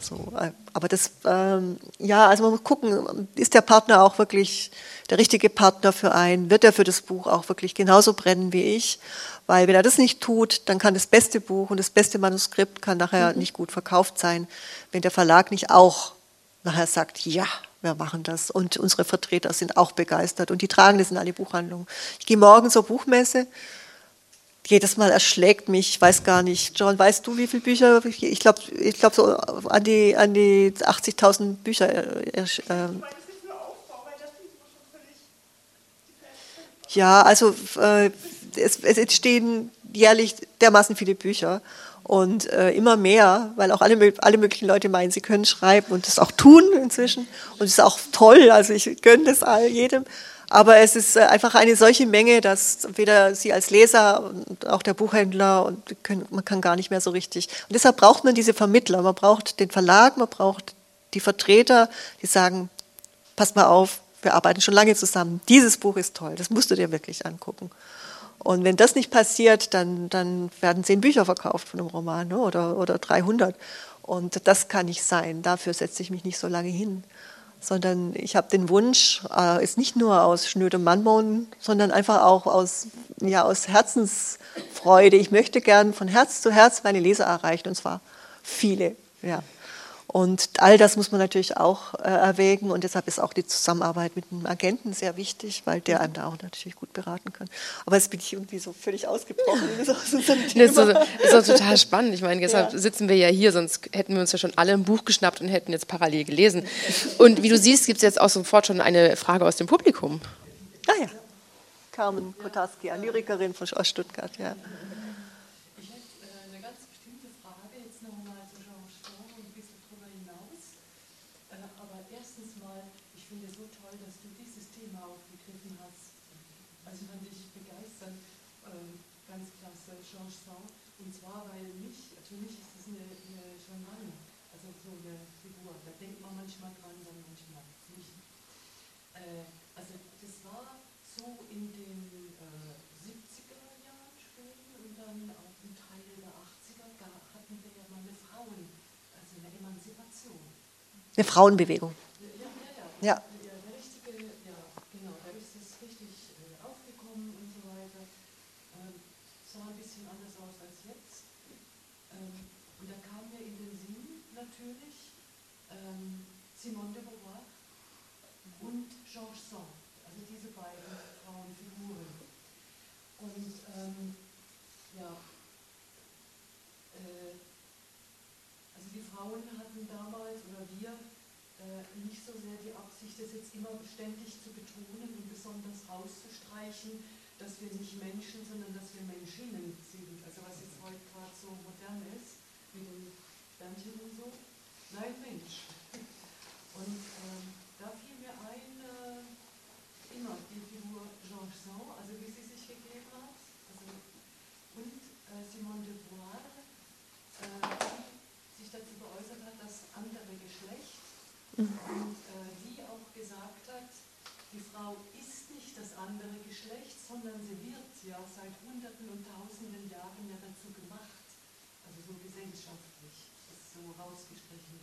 Speaker 2: So, äh, aber das, ähm, ja, also man muss gucken, ist der Partner auch wirklich der richtige Partner für einen? Wird er für das Buch auch wirklich genauso brennen wie ich? Weil wenn er das nicht tut, dann kann das beste Buch und das beste Manuskript kann nachher mhm. nicht gut verkauft sein, wenn der Verlag nicht auch nachher sagt, ja, wir machen das. Und unsere Vertreter sind auch begeistert und die tragen das in alle Buchhandlungen. Ich gehe morgen zur Buchmesse. Jedes Mal erschlägt mich, ich weiß gar nicht. John, weißt du, wie viele Bücher? Ich glaube, ich glaub so an die, an die 80.000 Bücher. Äh, äh, ja, also äh, es, es entstehen jährlich dermaßen viele Bücher und äh, immer mehr, weil auch alle, alle möglichen Leute meinen, sie können schreiben und das auch tun inzwischen. Und es ist auch toll, also ich gönne das all jedem. Aber es ist äh, einfach eine solche Menge, dass weder Sie als Leser und auch der Buchhändler und können, man kann gar nicht mehr so richtig. Und deshalb braucht man diese Vermittler. Man braucht den Verlag, man braucht die Vertreter, die sagen, pass mal auf, wir arbeiten schon lange zusammen. Dieses Buch ist toll, das musst du dir wirklich angucken. Und wenn das nicht passiert, dann, dann werden zehn Bücher verkauft von einem Roman ne? oder, oder 300. Und das kann nicht sein. Dafür setze ich mich nicht so lange hin. Sondern ich habe den Wunsch, äh, ist nicht nur aus schnödem Mannbauen, sondern einfach auch aus, ja, aus Herzensfreude. Ich möchte gern von Herz zu Herz meine Leser erreichen, und zwar viele. Ja. Und all das muss man natürlich auch äh, erwägen und deshalb ist auch die Zusammenarbeit mit einem Agenten sehr wichtig, weil der einem da auch natürlich gut beraten kann. Aber jetzt bin ich irgendwie so völlig ausgebrochen. das ist,
Speaker 1: doch total spannend. Ich meine, deshalb ja. sitzen wir ja hier, sonst hätten wir uns ja schon alle ein Buch geschnappt und hätten jetzt parallel gelesen. Und wie du siehst, gibt es jetzt auch sofort schon eine Frage aus dem Publikum.
Speaker 2: Ah ja. Carmen Kotarski, eine Lyrikerin von, aus Stuttgart, ja. Eine Frauenbewegung.
Speaker 3: Ja. ja. Genau, da ist es richtig äh, aufgekommen und so weiter. Ähm, sah ein bisschen anders aus als jetzt. Ähm, und da kam mir in den Sinn natürlich ähm, Simone de Beauvoir und Georges Sand, also diese beiden Frauenfiguren. Und ähm, ja, äh, also die Frauen hatten damals, oder wir, äh, nicht so sehr die Absicht, das jetzt immer ständig zu betonen und besonders rauszustreichen, dass wir nicht Menschen, sondern dass wir Menschinnen sind. Also was jetzt heute gerade so modern ist, mit den Sternchen und so. Nein, Mensch. Und ähm, da fiel mir ein, äh, immer die Figur Jean Sand, also wie sie sich gegeben hat, also, und äh, Simone de Beauvoir, äh, die sich dazu geäußert hat, das andere Geschlecht und äh, die auch gesagt hat, die Frau ist nicht das andere Geschlecht, sondern sie wird ja seit Hunderten und Tausenden Jahren ja dazu gemacht. Also so gesellschaftlich, ist so rausgestrichen.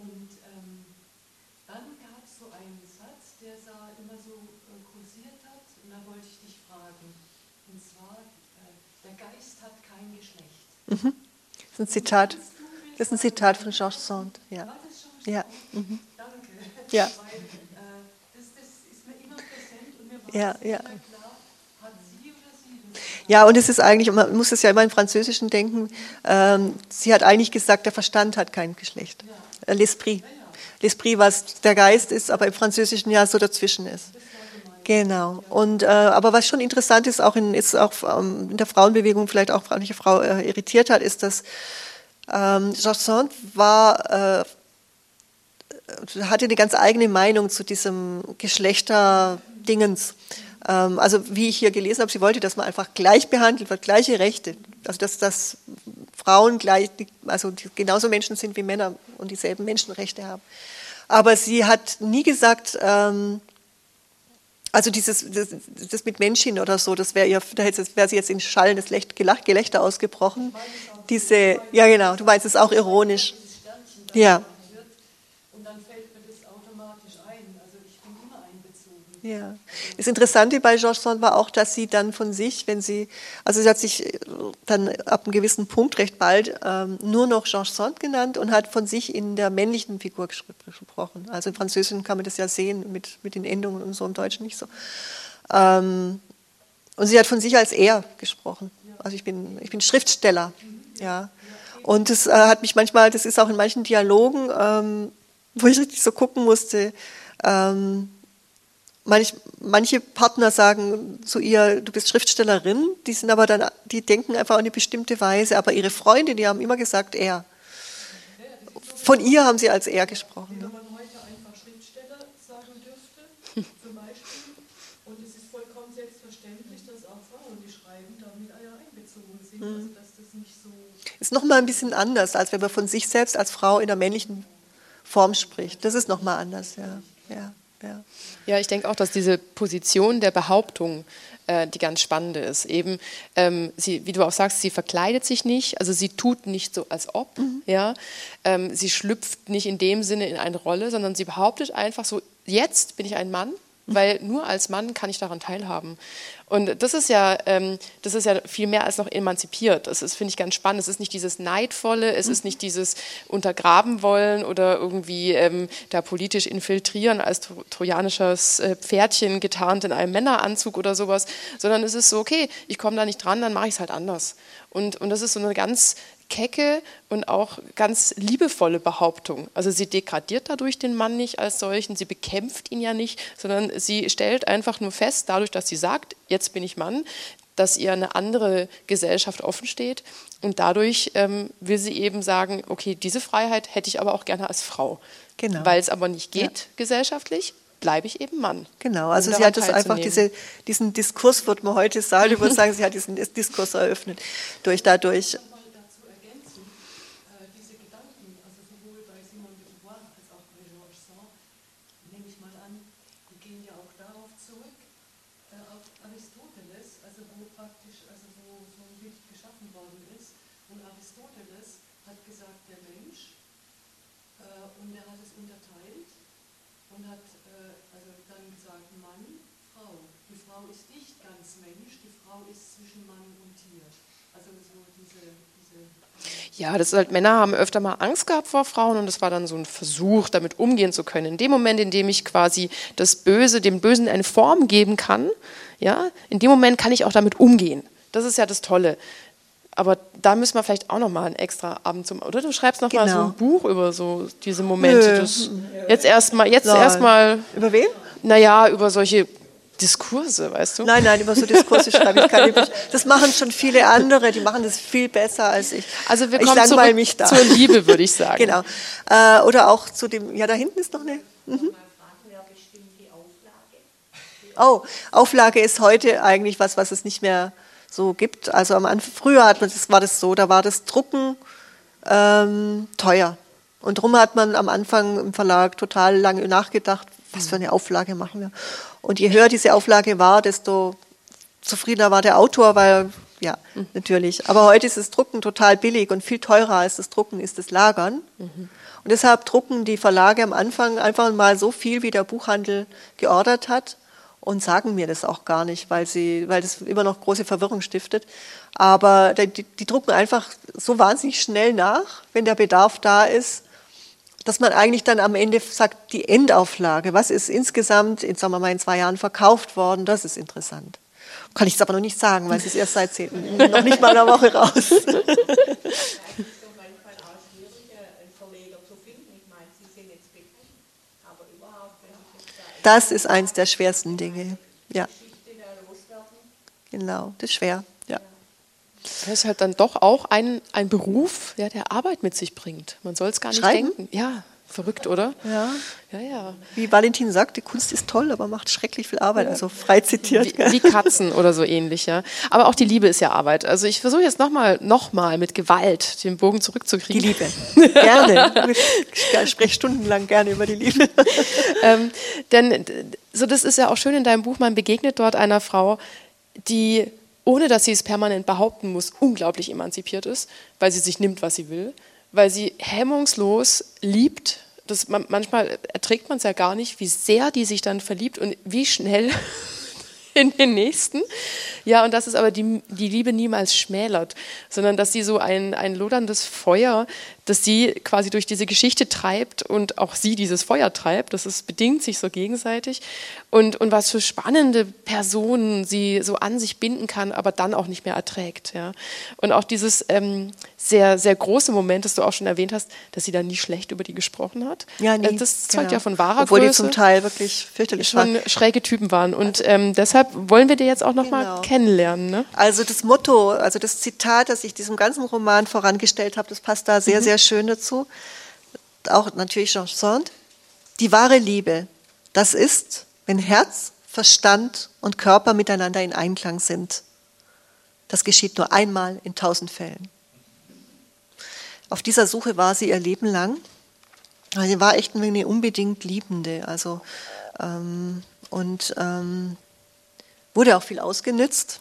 Speaker 3: Und ähm, dann gab es so einen Satz, der da immer so äh, kursiert hat, und da wollte ich dich fragen. Und zwar, äh, der Geist hat kein Geschlecht.
Speaker 2: Mhm. Das ist ein Zitat. Das ist ein Zitat von Georges Sand. Ja. Ja. Mhm.
Speaker 3: Danke.
Speaker 2: Ja.
Speaker 3: Weil, äh, das, das ist mir immer präsent und mir war ja, ja. klar, hat sie oder sie
Speaker 2: Ja, und es ist eigentlich, man muss es ja immer im Französischen denken, ähm, sie hat eigentlich gesagt, der Verstand hat kein Geschlecht. Ja. Äh, L'esprit. Ja. L'esprit, was der Geist ist, aber im Französischen ja so dazwischen ist. Genau. Und äh, aber was schon interessant ist, auch in, ist auch ähm, in der Frauenbewegung vielleicht auch manche Frau äh, irritiert hat, ist, dass ähm, Sand war äh, hatte eine ganz eigene Meinung zu diesem Geschlechterdingens. Ähm, also wie ich hier gelesen habe, sie wollte, dass man einfach gleich behandelt wird, gleiche Rechte. Also dass, dass Frauen gleich, also genauso Menschen sind wie Männer und dieselben Menschenrechte haben. Aber sie hat nie gesagt, ähm, also dieses, das, das mit Menschen oder so, das wäre ihr, da wäre sie jetzt in schallendes Gelächter ausgebrochen. Diese, ja genau, du meinst es auch ironisch. Ja. Ja. Das Interessante bei Georges Sand war auch, dass sie dann von sich, wenn sie, also sie hat sich äh, dann ab einem gewissen Punkt recht bald ähm, nur noch Georges Sand genannt und hat von sich in der männlichen Figur gesprochen. Also im Französischen kann man das ja sehen mit, mit den Endungen und so, im Deutschen nicht so. Ähm, und sie hat von sich als er gesprochen. Also ich bin, ich bin Schriftsteller. Ja. Und das äh, hat mich manchmal, das ist auch in manchen Dialogen, ähm, wo ich richtig so gucken musste, ähm, Manch, manche Partner sagen zu ihr, du bist Schriftstellerin, die sind aber dann, die denken einfach auf eine bestimmte Weise, aber ihre Freunde, die haben immer gesagt er. Von ihr haben sie als er gesprochen.
Speaker 3: Ne? Wenn man heute einfach Schriftsteller sagen dürfte, zum Beispiel, und es ist vollkommen selbstverständlich, dass auch Frauen, die schreiben, damit einbezogen sind, mhm. also dass das nicht so...
Speaker 2: Ist nochmal ein bisschen anders, als wenn man von sich selbst als Frau in der männlichen Form spricht. Das ist nochmal anders, ja. ja. Ja,
Speaker 1: ja ich denke auch, dass diese Position der Behauptung äh, die ganz spannende ist. Eben, ähm, sie, wie du auch sagst, sie verkleidet sich nicht, also sie tut nicht so, als ob, mhm. ja. Ähm, sie schlüpft nicht in dem Sinne in eine Rolle, sondern sie behauptet einfach so, jetzt bin ich ein Mann, weil nur als Mann kann ich daran teilhaben. Und das ist ja, ähm, das ist ja viel mehr als noch emanzipiert. Das finde ich, ganz spannend. Es ist nicht dieses Neidvolle, es ist nicht dieses Untergraben wollen oder irgendwie ähm, da politisch infiltrieren als tro trojanisches äh, Pferdchen getarnt in einem Männeranzug oder sowas, sondern es ist so, okay, ich komme da nicht dran, dann mache ich es halt anders. Und, und das ist so eine ganz kecke und auch ganz liebevolle Behauptung. Also sie degradiert dadurch den Mann nicht als solchen, sie bekämpft ihn ja nicht, sondern sie stellt einfach nur fest, dadurch, dass sie sagt, jetzt bin ich Mann, dass ihr eine andere Gesellschaft offen steht. Und dadurch ähm, will sie eben sagen, okay, diese Freiheit hätte ich aber auch gerne als Frau. Genau. Weil es aber nicht geht ja. gesellschaftlich, bleibe ich eben Mann.
Speaker 2: Genau, also um sie hat das einfach, diese, diesen Diskurs, würde man heute sagen, ich würde sagen, sie hat diesen Diskurs eröffnet, durch dadurch
Speaker 1: Ja, das ist halt, Männer haben öfter mal Angst gehabt vor Frauen und das war dann so ein Versuch, damit umgehen zu können. In dem Moment, in dem ich quasi das Böse, dem Bösen eine Form geben kann, ja, in dem Moment kann ich auch damit umgehen. Das ist ja das Tolle. Aber da müssen wir vielleicht auch noch mal einen extra Abend zum oder du schreibst noch genau. mal so ein. Buch über so diese Momente. Das, jetzt erstmal jetzt erstmal
Speaker 2: über wen?
Speaker 1: Naja, über solche Diskurse, weißt du?
Speaker 2: Nein, nein, über so Diskurse schreibe ich keine Bücher. Das machen schon viele andere, die machen das viel besser als ich.
Speaker 1: Also wir kommen zurück mich da. zur Liebe, würde ich sagen.
Speaker 2: genau. Äh, oder auch zu dem, ja, da hinten ist noch eine. Mhm. Oh, Auflage ist heute eigentlich was, was es nicht mehr so gibt. Also am Anfang, früher hat man, das war das so, da war das Drucken ähm, teuer. Und darum hat man am Anfang im Verlag total lange nachgedacht, was für eine Auflage machen wir. Und je höher diese Auflage war, desto zufriedener war der Autor, weil, ja, mhm. natürlich. Aber heute ist das Drucken total billig und viel teurer als das Drucken ist das Lagern. Mhm. Und deshalb drucken die Verlage am Anfang einfach mal so viel, wie der Buchhandel geordert hat und sagen mir das auch gar nicht, weil sie, weil das immer noch große Verwirrung stiftet. Aber die, die drucken einfach so wahnsinnig schnell nach, wenn der Bedarf da ist, dass man eigentlich dann am Ende sagt, die Endauflage, was ist insgesamt in, sagen wir mal, in zwei Jahren verkauft worden, das ist interessant. Kann ich jetzt aber noch nicht sagen, weil es ist erst seit zehn, noch nicht mal eine Woche raus. Das ist eins der schwersten Dinge. Ja. Genau, das ist schwer.
Speaker 1: Das ist halt dann doch auch ein, ein Beruf, ja, der Arbeit mit sich bringt. Man soll es gar nicht Schreiben? denken. Ja, verrückt, oder?
Speaker 2: Ja. ja, ja. Wie Valentin sagt, die Kunst ist toll, aber macht schrecklich viel Arbeit. Also frei zitiert.
Speaker 1: Wie, wie Katzen oder so ähnlich, ja. Aber auch die Liebe ist ja Arbeit. Also ich versuche jetzt nochmal noch mal mit Gewalt den Bogen zurückzukriegen.
Speaker 2: Die Liebe. gerne. Ich spreche stundenlang gerne über die Liebe.
Speaker 1: ähm, denn so das ist ja auch schön in deinem Buch, man begegnet dort einer Frau, die ohne dass sie es permanent behaupten muss, unglaublich emanzipiert ist, weil sie sich nimmt, was sie will, weil sie hemmungslos liebt. Das, manchmal erträgt man es ja gar nicht, wie sehr die sich dann verliebt und wie schnell in den nächsten. Ja, und dass es aber die, die Liebe niemals schmälert, sondern dass sie so ein, ein loderndes Feuer, das sie quasi durch diese Geschichte treibt und auch sie dieses Feuer treibt. Das ist, bedingt sich so gegenseitig. Und, und was für spannende Personen sie so an sich binden kann, aber dann auch nicht mehr erträgt. Ja. Und auch dieses ähm, sehr, sehr große Moment, das du auch schon erwähnt hast, dass sie da nie schlecht über die gesprochen hat.
Speaker 2: Ja, nie.
Speaker 1: Das zeugt genau. ja von wahrer
Speaker 2: Obwohl
Speaker 1: Größe.
Speaker 2: die zum Teil wirklich fürchterlich
Speaker 1: schon schräge Typen waren. Und ähm, deshalb wollen wir dir jetzt auch noch genau. mal kennenlernen. Ne?
Speaker 2: Also das Motto, also das Zitat, das ich diesem ganzen Roman vorangestellt habe, das passt da sehr, mhm. sehr schön dazu. Auch natürlich Jean Sand. Die wahre Liebe, das ist, wenn Herz, Verstand und Körper miteinander in Einklang sind. Das geschieht nur einmal in tausend Fällen. Auf dieser Suche war sie ihr Leben lang. Sie war echt eine unbedingt Liebende. Also, ähm, und ähm, wurde auch viel ausgenützt.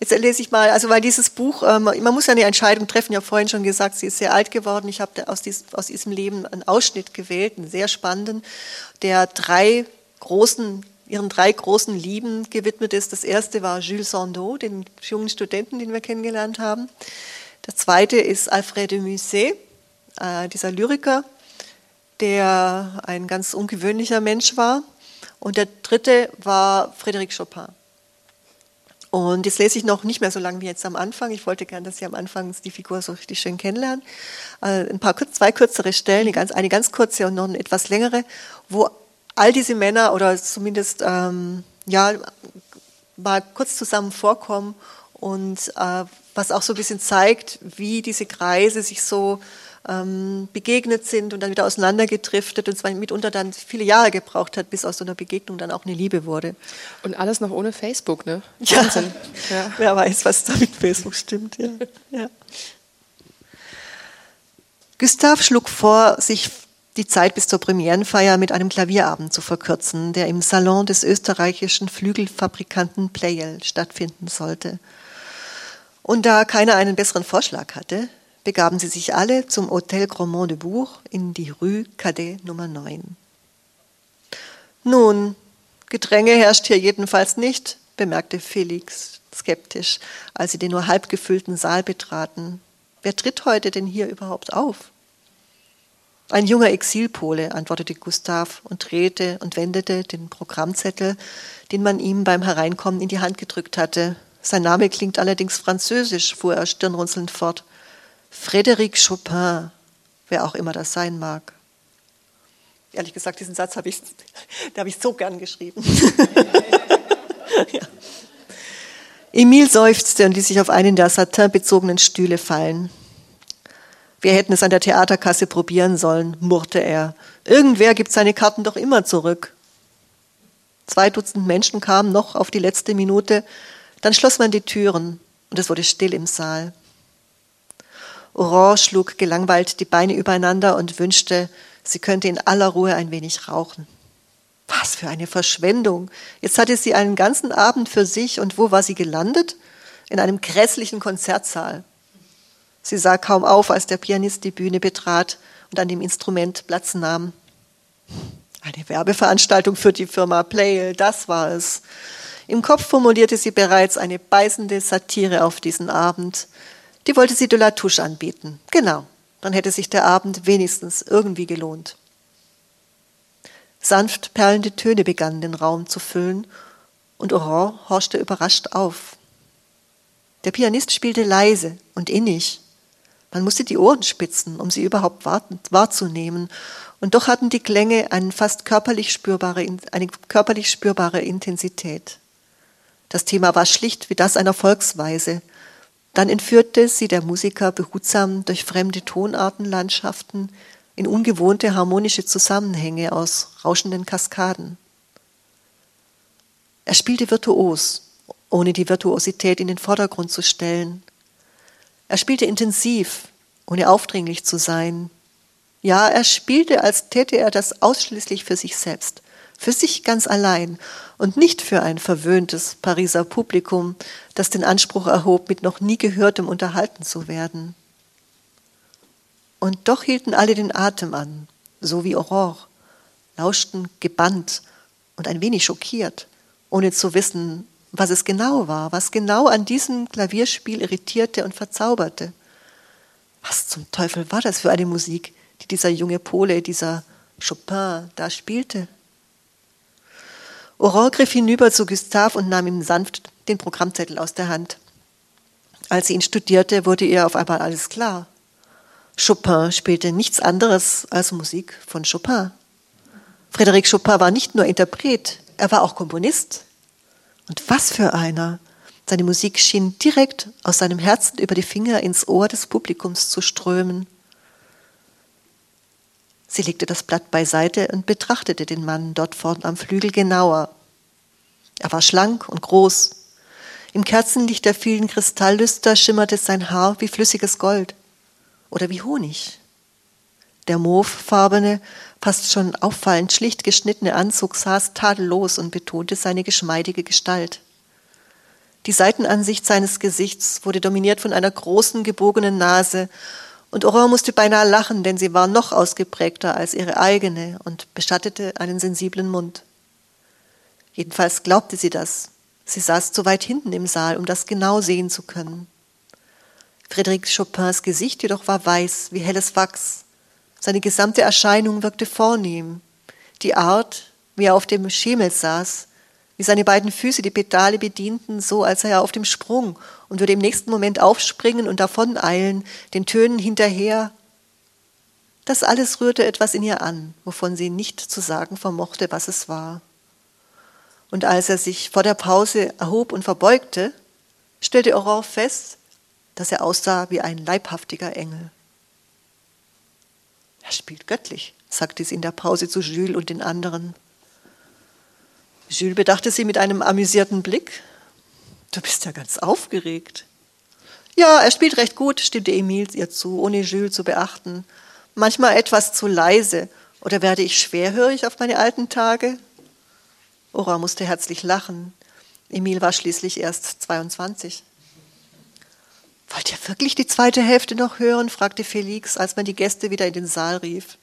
Speaker 2: Jetzt lese ich mal, also weil dieses Buch, ähm, man muss ja eine Entscheidung treffen, ich habe vorhin schon gesagt, sie ist sehr alt geworden. Ich habe aus, dies, aus diesem Leben einen Ausschnitt gewählt, einen sehr spannenden, der drei großen ihren drei großen Lieben gewidmet ist. Das erste war Jules Sandeau, den jungen Studenten, den wir kennengelernt haben. Der zweite ist Alfred de Musset, äh, dieser Lyriker, der ein ganz ungewöhnlicher Mensch war. Und der dritte war Frédéric Chopin. Und jetzt lese ich noch nicht mehr so lange wie jetzt am Anfang. Ich wollte gerne, dass Sie am Anfang die Figur so richtig schön kennenlernen. Äh, ein paar, zwei kürzere Stellen, eine ganz, eine ganz kurze und noch eine etwas längere, wo all diese Männer oder zumindest ähm, ja mal kurz zusammen vorkommen und äh, was auch so ein bisschen zeigt, wie diese Kreise sich so ähm, begegnet sind und dann wieder auseinandergedriftet und zwar mitunter dann viele Jahre gebraucht hat, bis aus so einer Begegnung dann auch eine Liebe wurde.
Speaker 1: Und alles noch ohne Facebook, ne?
Speaker 2: Wahnsinn. Ja. Wer weiß, was da mit Facebook stimmt. Ja. ja. Gustav schlug vor, sich die Zeit bis zur Premierenfeier mit einem Klavierabend zu verkürzen, der im Salon des österreichischen Flügelfabrikanten Pleyel stattfinden sollte. Und da keiner einen besseren Vorschlag hatte, begaben sie sich alle zum Hotel Gromont de Bourg in die Rue Cadet Nummer 9. Nun, Gedränge herrscht hier jedenfalls nicht, bemerkte Felix skeptisch, als sie den nur halb gefüllten Saal betraten. Wer tritt heute denn hier überhaupt auf? Ein junger Exilpole, antwortete Gustav und drehte und wendete den Programmzettel, den man ihm beim Hereinkommen in die Hand gedrückt hatte. Sein Name klingt allerdings französisch, fuhr er stirnrunzelnd fort. Frédéric Chopin, wer auch immer das sein mag. Ehrlich gesagt, diesen Satz habe ich, hab ich so gern geschrieben. ja. Emile seufzte und ließ sich auf einen der satinbezogenen Stühle fallen. Wir hätten es an der Theaterkasse probieren sollen, murrte er. Irgendwer gibt seine Karten doch immer zurück. Zwei Dutzend Menschen kamen noch auf die letzte Minute, dann schloss man die Türen und es wurde still im Saal. Aurore schlug gelangweilt die Beine übereinander und wünschte, sie könnte in aller Ruhe ein wenig rauchen. Was für eine Verschwendung. Jetzt hatte sie einen ganzen Abend für sich und wo war sie gelandet? In einem grässlichen Konzertsaal. Sie sah kaum auf, als der Pianist die Bühne betrat und an dem Instrument Platz nahm. Eine Werbeveranstaltung für die Firma Play, das war es. Im Kopf formulierte sie bereits eine beißende Satire auf diesen Abend. Die wollte sie de la Touche anbieten. Genau, dann hätte sich der Abend wenigstens irgendwie gelohnt. Sanft perlende Töne begannen den Raum zu füllen, und Aurore horchte überrascht auf. Der Pianist spielte leise und innig. Man musste die Ohren spitzen, um sie überhaupt wahrzunehmen, und doch hatten die Klänge eine fast körperlich spürbare, eine körperlich spürbare Intensität. Das Thema war schlicht wie das einer Volksweise, dann entführte sie der Musiker behutsam durch fremde Tonartenlandschaften in ungewohnte harmonische Zusammenhänge aus rauschenden Kaskaden. Er spielte virtuos, ohne die Virtuosität in den Vordergrund zu stellen. Er spielte intensiv, ohne aufdringlich zu sein. Ja, er spielte, als täte er das ausschließlich für sich selbst für sich ganz allein und nicht für ein verwöhntes Pariser Publikum, das den Anspruch erhob, mit noch nie gehörtem unterhalten zu werden. Und doch hielten alle den Atem an, so wie Aurore, lauschten gebannt und ein wenig schockiert, ohne zu wissen, was es genau war, was genau an diesem Klavierspiel irritierte und verzauberte. Was zum Teufel war das für eine Musik, die dieser junge Pole, dieser Chopin da spielte? Aurore griff hinüber zu Gustave und nahm ihm sanft den Programmzettel aus der Hand. Als sie ihn studierte, wurde ihr auf einmal alles klar. Chopin spielte nichts anderes als Musik von Chopin. Frédéric Chopin war nicht nur Interpret, er war auch Komponist. Und was für einer! Seine Musik schien direkt aus seinem Herzen über die Finger ins Ohr des Publikums zu strömen. Sie legte das Blatt beiseite und betrachtete den Mann dort vorn am Flügel genauer. Er war schlank und groß. Im Kerzenlicht der vielen Kristalllüster schimmerte sein Haar wie flüssiges Gold oder wie Honig. Der mauvefarbene, fast schon auffallend schlicht geschnittene Anzug saß tadellos und betonte seine geschmeidige Gestalt. Die Seitenansicht seines Gesichts wurde dominiert von einer großen, gebogenen Nase und Aurore musste beinahe lachen, denn sie war noch ausgeprägter als ihre eigene und beschattete einen sensiblen Mund. Jedenfalls glaubte sie das. Sie saß zu weit hinten im Saal, um das genau sehen zu können. Frédéric Chopins Gesicht jedoch war weiß, wie helles Wachs. Seine gesamte Erscheinung wirkte vornehm. Die Art, wie er auf dem Schemel saß, wie seine beiden Füße die Pedale bedienten, so als sei er auf dem Sprung und würde im nächsten Moment aufspringen und davoneilen, den Tönen hinterher. Das alles rührte etwas in ihr an, wovon sie nicht zu sagen vermochte, was es war. Und als er sich vor der Pause erhob und verbeugte, stellte Aurore fest, dass er aussah wie ein leibhaftiger Engel. Er spielt göttlich, sagte sie in der Pause zu Jules und den anderen. Jules bedachte sie mit einem amüsierten Blick. Du bist ja ganz aufgeregt. Ja, er spielt recht gut, stimmte Emile ihr zu, ohne Jules zu beachten. Manchmal etwas zu leise. Oder werde ich schwerhörig auf meine alten Tage? Ora musste herzlich lachen. Emil war schließlich erst 22. Wollt ihr wirklich die zweite Hälfte noch hören? fragte Felix, als man die Gäste wieder in den Saal rief.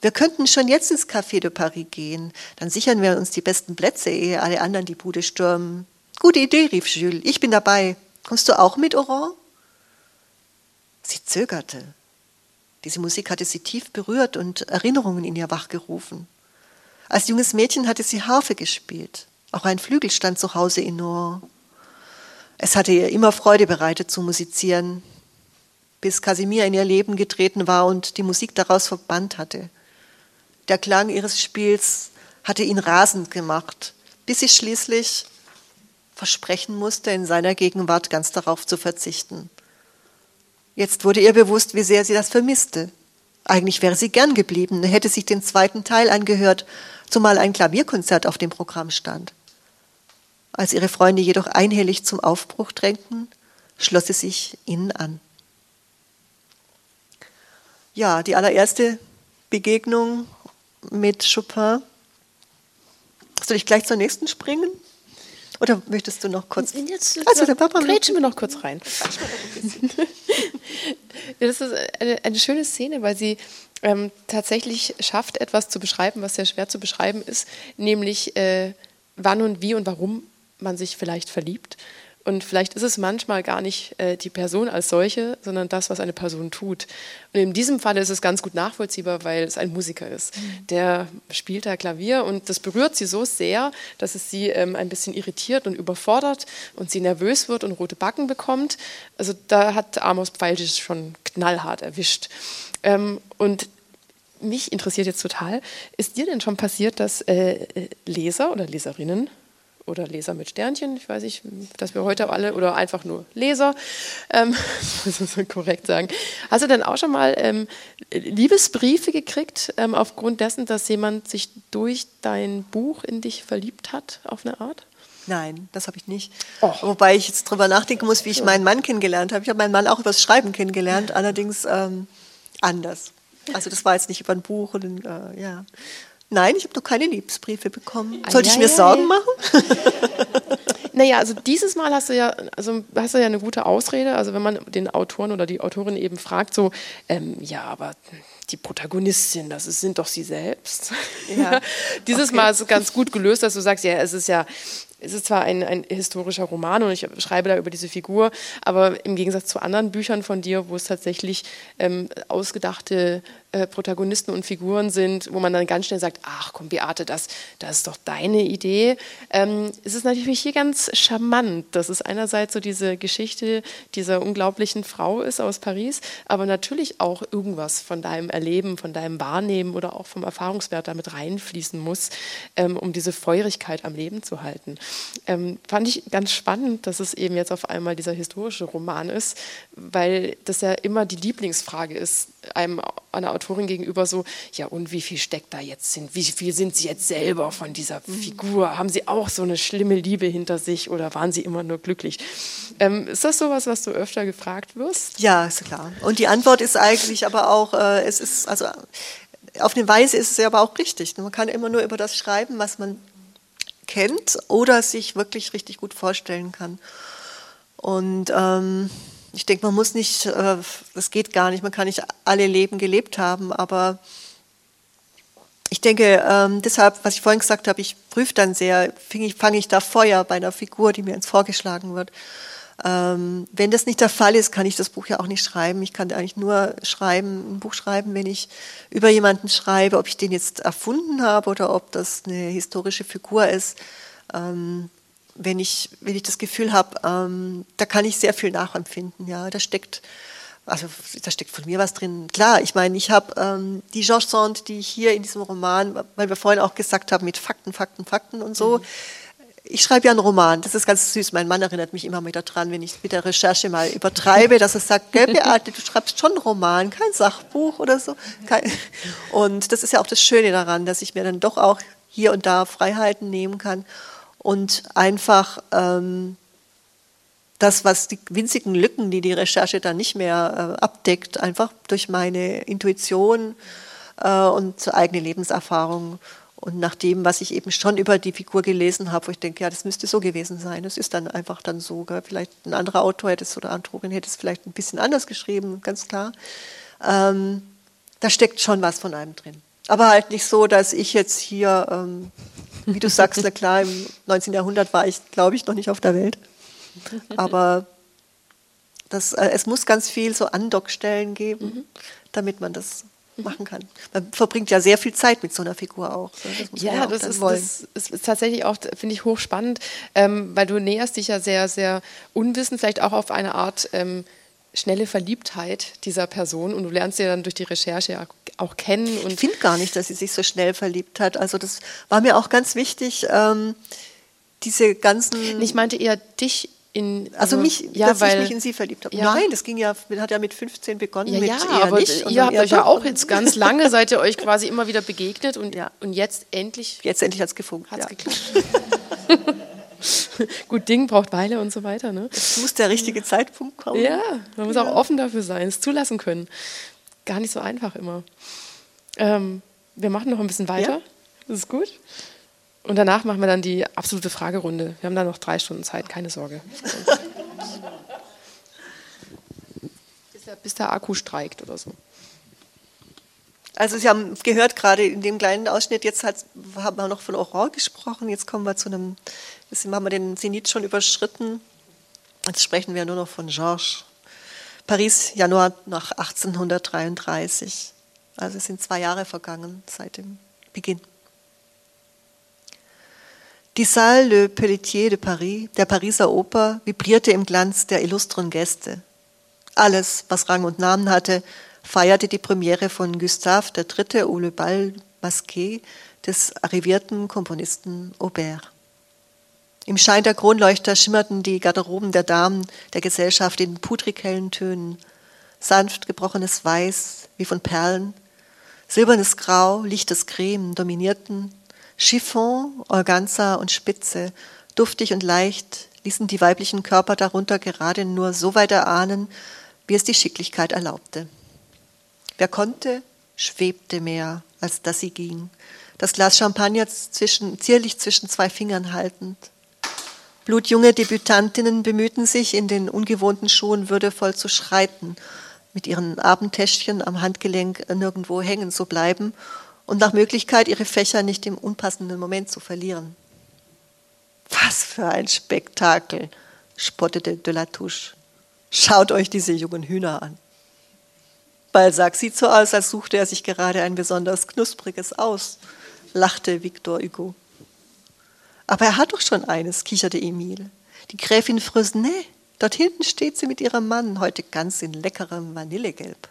Speaker 2: Wir könnten schon jetzt ins Café de Paris gehen. Dann sichern wir uns die besten Plätze, ehe alle anderen die Bude stürmen. Gute Idee, rief Jules. Ich bin dabei. Kommst du auch mit, Oran? Sie zögerte. Diese Musik hatte sie tief berührt und Erinnerungen in ihr wachgerufen. Als junges Mädchen hatte sie Harfe gespielt. Auch ein Flügel stand zu Hause in Noir. Es hatte ihr immer Freude bereitet zu musizieren, bis Casimir in ihr Leben getreten war und die Musik daraus verbannt hatte. Der Klang ihres Spiels hatte ihn rasend gemacht, bis sie schließlich versprechen musste, in seiner Gegenwart ganz darauf zu verzichten. Jetzt wurde ihr bewusst, wie sehr sie das vermisste. Eigentlich wäre sie gern geblieben, hätte sich den zweiten Teil angehört, zumal ein Klavierkonzert auf dem Programm stand. Als ihre Freunde jedoch einhellig zum Aufbruch drängten, schloss sie sich ihnen an. Ja, die allererste Begegnung mit Chopin. Soll ich gleich zur nächsten springen? Oder möchtest du noch kurz?
Speaker 1: Jetzt, also, der Papa grätschen wir noch kurz rein. das ist eine, eine, schöne Szene, weil sie ähm, tatsächlich schafft, etwas zu beschreiben, was sehr schwer zu beschreiben ist, nämlich äh, wann und wie und warum man sich vielleicht verliebt. Und vielleicht ist es manchmal gar nicht äh, die Person als solche, sondern das, was eine Person tut. Und in diesem Fall ist es ganz gut nachvollziehbar, weil es ein Musiker ist. Mhm. Der spielt da Klavier und das berührt sie so sehr, dass es sie ähm, ein bisschen irritiert und überfordert und sie nervös wird und rote Backen bekommt. Also da hat Amos Pfeiltisch schon knallhart erwischt. Ähm, und mich interessiert jetzt total, ist dir denn schon passiert, dass äh, äh Leser oder Leserinnen oder Leser mit Sternchen, ich weiß nicht, dass wir heute alle, oder einfach nur Leser, ähm, muss man so korrekt sagen. Hast du denn auch schon mal ähm, Liebesbriefe gekriegt, ähm, aufgrund dessen, dass jemand sich durch dein Buch in dich verliebt hat, auf eine Art?
Speaker 2: Nein, das habe ich nicht. Och. Wobei ich jetzt drüber nachdenken muss, wie ich meinen Mann kennengelernt habe. Ich habe meinen Mann auch übers Schreiben kennengelernt, allerdings ähm, anders. Also das war jetzt nicht über ein Buch und äh, ja. Nein, ich habe noch keine Liebesbriefe bekommen. Sollte ich mir Sorgen machen?
Speaker 1: naja, also dieses Mal hast du ja, also hast du ja eine gute Ausrede. Also wenn man den Autoren oder die Autorin eben fragt, so, ähm, ja, aber die Protagonistin, das sind doch sie selbst. Ja. Dieses okay. Mal ist es ganz gut gelöst, dass du sagst, ja, es ist ja es ist zwar ein, ein, historischer Roman und ich schreibe da über diese Figur, aber im Gegensatz zu anderen Büchern von dir, wo es tatsächlich ähm, ausgedachte äh, Protagonisten und Figuren sind, wo man dann ganz schnell sagt, ach komm Beate, das, das ist doch deine Idee, ähm, ist es natürlich hier ganz charmant, dass es einerseits so diese Geschichte dieser unglaublichen Frau ist aus Paris, aber natürlich auch irgendwas von deinem Erleben, von deinem Wahrnehmen oder auch vom Erfahrungswert damit reinfließen muss, ähm, um diese Feurigkeit am Leben zu halten. Ähm, fand ich ganz spannend, dass es eben jetzt auf einmal dieser historische Roman ist, weil das ja immer die Lieblingsfrage ist, einem einer Autorin gegenüber so, ja und wie viel steckt da jetzt hin? Wie viel sind Sie jetzt selber von dieser mhm. Figur? Haben Sie auch so eine schlimme Liebe hinter sich oder waren Sie immer nur glücklich? Ähm, ist das sowas, was du öfter gefragt wirst?
Speaker 2: Ja, ist klar. Und die Antwort ist eigentlich aber auch, äh, es ist also auf eine Weise ist es ja aber auch richtig. Man kann immer nur über das schreiben, was man kennt oder sich wirklich richtig gut vorstellen kann. Und ähm, ich denke, man muss nicht, äh, das geht gar nicht, man kann nicht alle Leben gelebt haben, aber ich denke, ähm, deshalb, was ich vorhin gesagt habe, ich prüfe dann sehr, fange ich, fang ich da Feuer bei einer Figur, die mir ins vorgeschlagen wird. Ähm, wenn das nicht der Fall ist, kann ich das Buch ja auch nicht schreiben. Ich kann eigentlich nur schreiben, ein Buch schreiben, wenn ich über jemanden schreibe, ob ich den jetzt erfunden habe oder ob das eine historische Figur ist. Ähm, wenn ich, wenn ich das Gefühl habe, ähm, da kann ich sehr viel nachempfinden. Ja, da steckt, also da steckt von mir was drin. Klar, ich meine, ich habe ähm, die Georges Sand, die ich hier in diesem Roman, weil wir vorhin auch gesagt haben, mit Fakten, Fakten, Fakten und so. Mhm ich schreibe ja einen Roman, das ist ganz süß. Mein Mann erinnert mich immer wieder dran, wenn ich mit der Recherche mal übertreibe, dass er sagt, gell, Beate, du schreibst schon einen Roman, kein Sachbuch oder so. Und das ist ja auch das Schöne daran, dass ich mir dann doch auch hier und da Freiheiten nehmen kann und einfach ähm, das, was die winzigen Lücken, die die Recherche dann nicht mehr äh, abdeckt, einfach durch meine Intuition äh, und eigene Lebenserfahrung und nach dem, was ich eben schon über die Figur gelesen habe, wo ich denke, ja, das müsste so gewesen sein. Das ist dann einfach dann so. Gell? Vielleicht ein anderer Autor hätte es oder Autorin hätte es vielleicht ein bisschen anders geschrieben, ganz klar. Ähm, da steckt schon was von einem drin. Aber halt nicht so, dass ich jetzt hier, ähm, wie du sagst, na klar, im 19. Jahrhundert war ich, glaube ich, noch nicht auf der Welt. Aber das, äh, es muss ganz viel so Andockstellen geben, mhm. damit man das machen kann. Man verbringt ja sehr viel Zeit mit so einer Figur auch.
Speaker 1: Das ja, ja auch das, ist, das, ist, tatsächlich auch, finde ich, hochspannend, ähm, weil du näherst dich ja sehr, sehr unwissend, vielleicht auch auf eine Art ähm, schnelle Verliebtheit dieser Person und du lernst sie dann durch die Recherche auch kennen.
Speaker 2: Und ich finde gar nicht, dass sie sich so schnell verliebt hat. Also das war mir auch ganz wichtig. Ähm, diese ganzen.
Speaker 1: Ich meinte eher dich in,
Speaker 2: also, also, mich, ja, dass weil, ich mich in sie verliebt habe. Ja. Nein, das ging ja, hat ja mit 15 begonnen.
Speaker 1: Ja, ja aber nicht, ihr habt euch ja auch jetzt ganz lange, seid ihr euch quasi immer wieder begegnet und, ja. und jetzt endlich.
Speaker 2: Jetzt endlich hat es gefunkt.
Speaker 1: Hat's ja. geklappt. Gut, Ding braucht Weile und so weiter. Ne?
Speaker 2: Es muss der richtige Zeitpunkt kommen.
Speaker 1: Ja, man muss auch offen dafür sein, es zulassen können. Gar nicht so einfach immer. Ähm, wir machen noch ein bisschen weiter. Das ist gut. Und danach machen wir dann die absolute Fragerunde. Wir haben da noch drei Stunden Zeit, keine Sorge. bis, der, bis der Akku streikt oder so.
Speaker 2: Also Sie haben gehört gerade in dem kleinen Ausschnitt, jetzt hat, haben wir noch von Aurore gesprochen, jetzt kommen wir zu einem, jetzt haben wir den Zenit schon überschritten, jetzt sprechen wir nur noch von Georges. Paris, Januar nach 1833. Also es sind zwei Jahre vergangen seit dem Beginn. Die Salle Le Pelletier de Paris, der Pariser Oper, vibrierte im Glanz der illustren Gäste. Alles, was Rang und Namen hatte, feierte die Premiere von Gustave III. ou le Bal Masqué des arrivierten Komponisten Aubert. Im Schein der Kronleuchter schimmerten die Garderoben der Damen der Gesellschaft in pudrig hellen Tönen, sanft gebrochenes Weiß wie von Perlen, silbernes Grau, lichtes Creme dominierten Chiffon, Organza und Spitze, duftig und leicht, ließen die weiblichen Körper darunter gerade nur so weit erahnen, wie es die Schicklichkeit erlaubte. Wer konnte, schwebte mehr, als dass sie ging, das Glas Champagner zwischen, zierlich zwischen zwei Fingern haltend. Blutjunge Debütantinnen bemühten sich, in den ungewohnten Schuhen würdevoll zu schreiten, mit ihren Abendtäschchen am Handgelenk nirgendwo hängen zu bleiben und nach Möglichkeit ihre Fächer nicht im unpassenden Moment zu verlieren. Was für ein Spektakel, spottete de la Touche. Schaut euch diese jungen Hühner an. Balzac sieht so aus, als suchte er sich gerade ein besonders knuspriges aus, lachte Victor Hugo. Aber er hat doch schon eines, kicherte Emile. Die Gräfin Fresnay. Dort hinten steht sie mit ihrem Mann, heute ganz in leckerem Vanillegelb.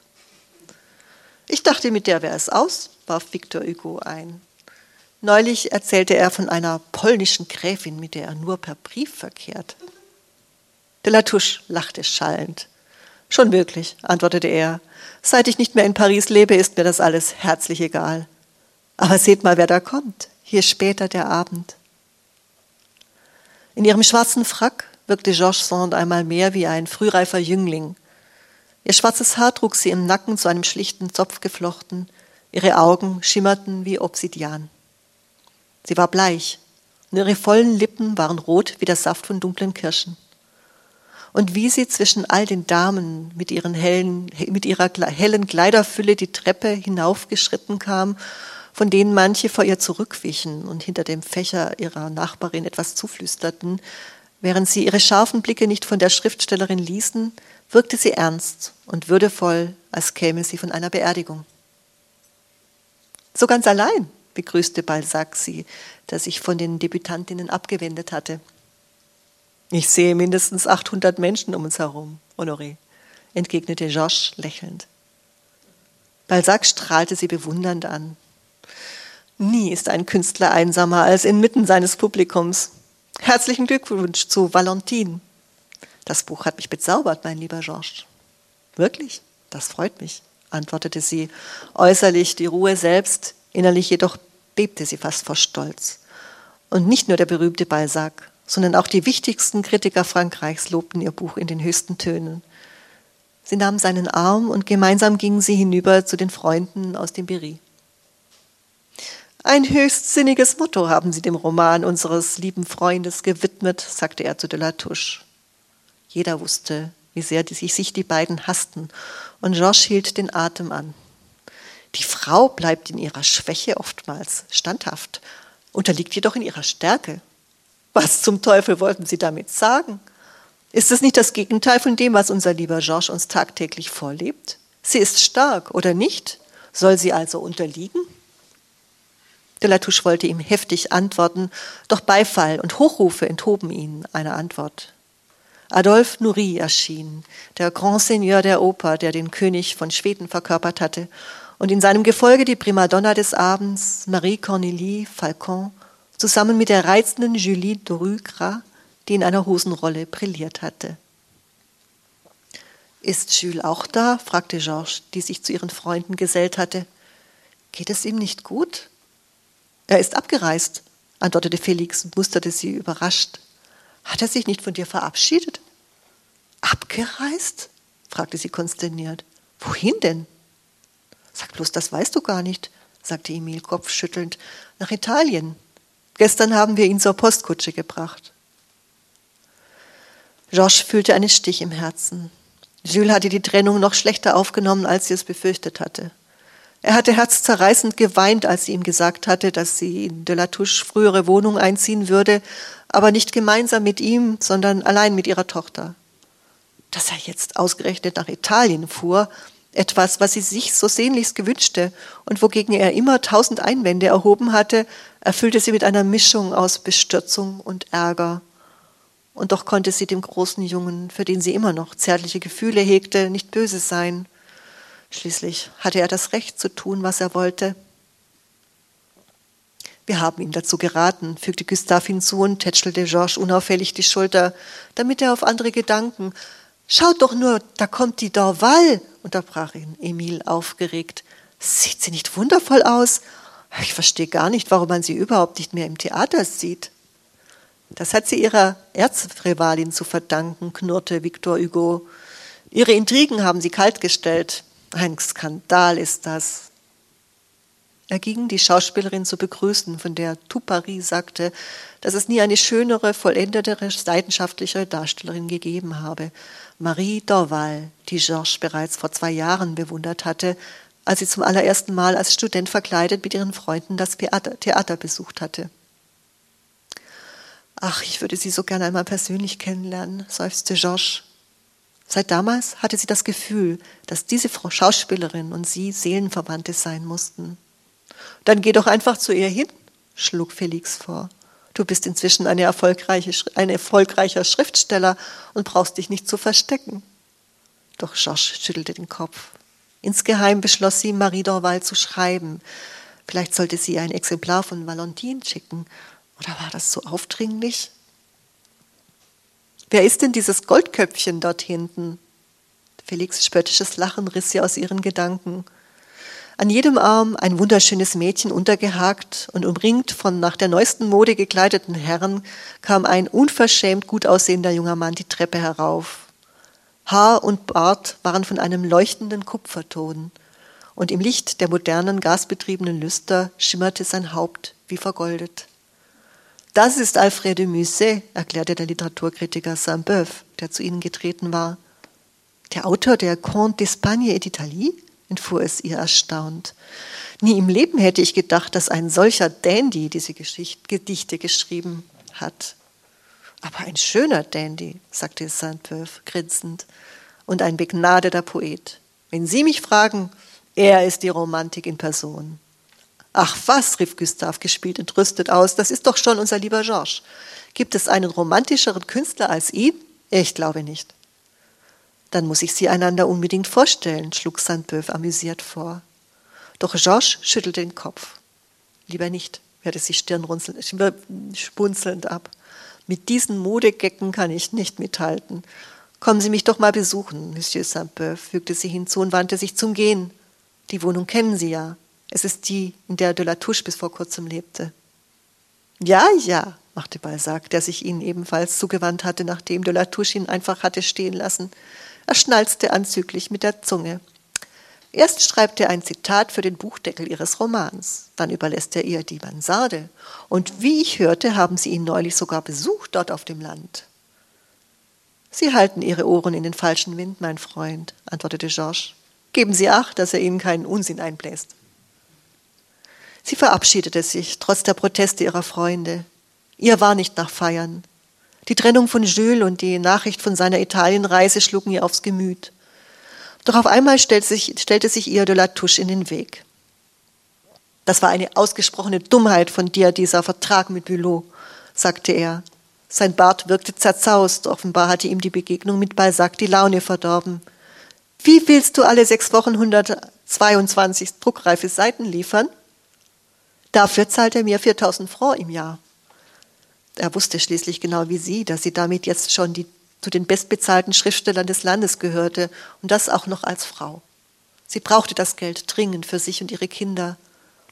Speaker 2: Ich dachte, mit der wäre es aus, warf Victor Hugo ein. Neulich erzählte er von einer polnischen Gräfin, mit der er nur per Brief verkehrt. De la Touche lachte schallend. Schon wirklich, antwortete er. Seit ich nicht mehr in Paris lebe, ist mir das alles herzlich egal. Aber seht mal, wer da kommt. Hier später der Abend. In ihrem schwarzen Frack wirkte Georges Sand einmal mehr wie ein frühreifer Jüngling. Ihr schwarzes Haar trug sie im Nacken zu einem schlichten Zopf geflochten, ihre Augen schimmerten wie Obsidian. Sie war bleich, und ihre vollen Lippen waren rot wie der Saft von dunklen Kirschen. Und wie sie zwischen all den Damen mit, ihren hellen, mit ihrer hellen Kleiderfülle die Treppe hinaufgeschritten kam, von denen manche vor ihr zurückwichen und hinter dem Fächer ihrer Nachbarin etwas zuflüsterten, während sie ihre scharfen Blicke nicht von der Schriftstellerin ließen, wirkte sie ernst und würdevoll, als käme sie von einer Beerdigung. So ganz allein begrüßte Balzac sie, der sich von den Debütantinnen abgewendet hatte. Ich sehe mindestens 800 Menschen um uns herum, Honoré, entgegnete Georges lächelnd. Balzac strahlte sie bewundernd an. Nie ist ein Künstler einsamer als inmitten seines Publikums. Herzlichen Glückwunsch zu Valentine. Das Buch hat mich bezaubert, mein lieber Georges. Wirklich? Das freut mich, antwortete sie, äußerlich die Ruhe selbst, innerlich jedoch bebte sie fast vor Stolz. Und nicht nur der berühmte Balzac, sondern auch die wichtigsten Kritiker Frankreichs lobten ihr Buch in den höchsten Tönen. Sie nahm seinen Arm und gemeinsam gingen sie hinüber zu den Freunden aus dem Berry. Ein höchst sinniges Motto haben Sie dem Roman unseres lieben Freundes gewidmet, sagte er zu de la Touche. Jeder wusste, wie sehr die, sich die beiden hassten, und Georges hielt den Atem an. Die Frau bleibt in ihrer Schwäche oftmals standhaft, unterliegt jedoch in ihrer Stärke. Was zum Teufel wollten Sie damit sagen? Ist es nicht das Gegenteil von dem, was unser lieber Georges uns tagtäglich vorlebt? Sie ist stark, oder nicht? Soll sie also unterliegen? De la Touche wollte ihm heftig antworten, doch Beifall und Hochrufe enthoben ihn einer Antwort. Adolphe Nourri erschien, der Grand Seigneur der Oper, der den König von Schweden verkörpert hatte, und in seinem Gefolge die Primadonna des Abends, Marie Cornélie Falcon, zusammen mit der reizenden Julie Dorugras, die in einer Hosenrolle brilliert hatte. Ist Jules auch da? fragte Georges, die sich zu ihren Freunden gesellt hatte. Geht es ihm nicht gut? Er ist abgereist, antwortete Felix und musterte sie überrascht. Hat er sich nicht von dir verabschiedet? Abgereist? fragte sie konsterniert. Wohin denn? Sag bloß, das weißt du gar nicht, sagte Emil kopfschüttelnd. Nach Italien. Gestern haben wir ihn zur Postkutsche gebracht. Georges fühlte einen Stich im Herzen. Jules hatte die Trennung noch schlechter aufgenommen, als sie es befürchtet hatte. Er hatte herzzerreißend geweint, als sie ihm gesagt hatte, dass sie in de la Touche frühere Wohnung einziehen würde, aber nicht gemeinsam mit ihm, sondern allein mit ihrer Tochter. Dass er jetzt ausgerechnet nach Italien fuhr, etwas, was sie sich so sehnlichst gewünschte und wogegen er immer tausend Einwände erhoben hatte, erfüllte sie mit einer Mischung aus Bestürzung und Ärger. Und doch konnte sie dem großen Jungen, für den sie immer noch zärtliche Gefühle hegte, nicht böse sein. Schließlich hatte er das Recht zu tun, was er wollte. Wir haben ihn dazu geraten, fügte Gustave hinzu und tätschelte Georges unauffällig die Schulter, damit er auf andere Gedanken. Schaut doch nur, da kommt die Dorval, unterbrach ihn Emil aufgeregt. Sieht sie nicht wundervoll aus? Ich verstehe gar nicht, warum man sie überhaupt nicht mehr im Theater sieht. Das hat sie ihrer Erzrivalin zu verdanken, knurrte Victor Hugo. Ihre Intrigen haben sie kaltgestellt. Ein Skandal ist das. Er ging, die Schauspielerin zu begrüßen, von der Tupari sagte, dass es nie eine schönere, vollendetere, leidenschaftlichere Darstellerin gegeben habe. Marie Dorval, die Georges bereits vor zwei Jahren bewundert hatte, als sie zum allerersten Mal als Student verkleidet mit ihren Freunden das Theater, besucht hatte. Ach, ich würde sie so gerne einmal persönlich kennenlernen, seufzte Georges. Seit damals hatte sie das Gefühl, dass diese Frau Schauspielerin und sie Seelenverwandte sein mussten. Dann geh doch einfach zu ihr hin, schlug Felix vor. Du bist inzwischen eine erfolgreiche, ein erfolgreicher Schriftsteller und brauchst dich nicht zu verstecken. Doch Josh schüttelte den Kopf. Insgeheim beschloss sie, Marie Dorval zu schreiben. Vielleicht sollte sie ein Exemplar von Valentine schicken. Oder war das so aufdringlich? Wer ist denn dieses Goldköpfchen dort hinten? Felix spöttisches Lachen riss sie aus ihren Gedanken. An jedem Arm ein wunderschönes Mädchen untergehakt und umringt von nach der neuesten Mode gekleideten Herren kam ein unverschämt gut aussehender junger Mann die Treppe herauf. Haar und Bart waren von einem leuchtenden Kupferton, und im Licht der modernen gasbetriebenen Lüster schimmerte sein Haupt wie vergoldet. Das ist Alfred de Musset, erklärte der Literaturkritiker Saint-Beuve, der zu ihnen getreten war. Der Autor der Conte d'Espagne et d'Italie? Entfuhr es ihr erstaunt. Nie im Leben hätte ich gedacht, dass ein solcher Dandy diese Geschichte, Gedichte geschrieben hat. Aber ein schöner Dandy, sagte Saint-Beuve grinsend, und ein begnadeter Poet. Wenn Sie mich fragen, er ist die Romantik in Person. Ach was, rief Gustav gespielt entrüstet aus, das ist doch schon unser lieber Georges. Gibt es einen romantischeren Künstler als ihn? Ich glaube nicht. Dann muss ich sie einander unbedingt vorstellen, schlug Saint-Beuve amüsiert vor. Doch Georges schüttelte den Kopf. Lieber nicht, wehrte sie stirnspunzelnd ab. Mit diesen Modegecken kann ich nicht mithalten. Kommen Sie mich doch mal besuchen, Monsieur Saint-Beuve, fügte sie hinzu und wandte sich zum Gehen. Die Wohnung kennen Sie ja. Es ist die, in der de la Touche bis vor kurzem lebte. Ja, ja, machte Balzac, der sich ihnen ebenfalls zugewandt hatte, nachdem de la Touche ihn einfach hatte stehen lassen. Er schnalzte anzüglich mit der Zunge. Erst schreibt er ein Zitat für den Buchdeckel ihres Romans, dann überlässt er ihr die Mansarde. Und wie ich hörte, haben sie ihn neulich sogar besucht dort auf dem Land. Sie halten Ihre Ohren in den falschen Wind, mein Freund, antwortete Georges. Geben Sie acht, dass er Ihnen keinen Unsinn einbläst. Sie verabschiedete sich, trotz der Proteste ihrer Freunde. Ihr war nicht nach Feiern. Die Trennung von Jules und die Nachricht von seiner Italienreise schlugen ihr aufs Gemüt. Doch auf einmal stellte sich, stellte sich ihr de la Touche in den Weg. Das war eine ausgesprochene Dummheit von dir, dieser Vertrag mit Bülow, sagte er. Sein Bart wirkte zerzaust, offenbar hatte ihm die Begegnung mit Balzac die Laune verdorben. Wie willst du alle sechs Wochen 122 druckreife Seiten liefern? Dafür zahlt er mir 4000 Francs im Jahr. Er wusste schließlich genau wie sie, dass sie damit jetzt schon die, zu den bestbezahlten Schriftstellern des Landes gehörte und das auch noch als Frau. Sie brauchte das Geld dringend für sich und ihre Kinder.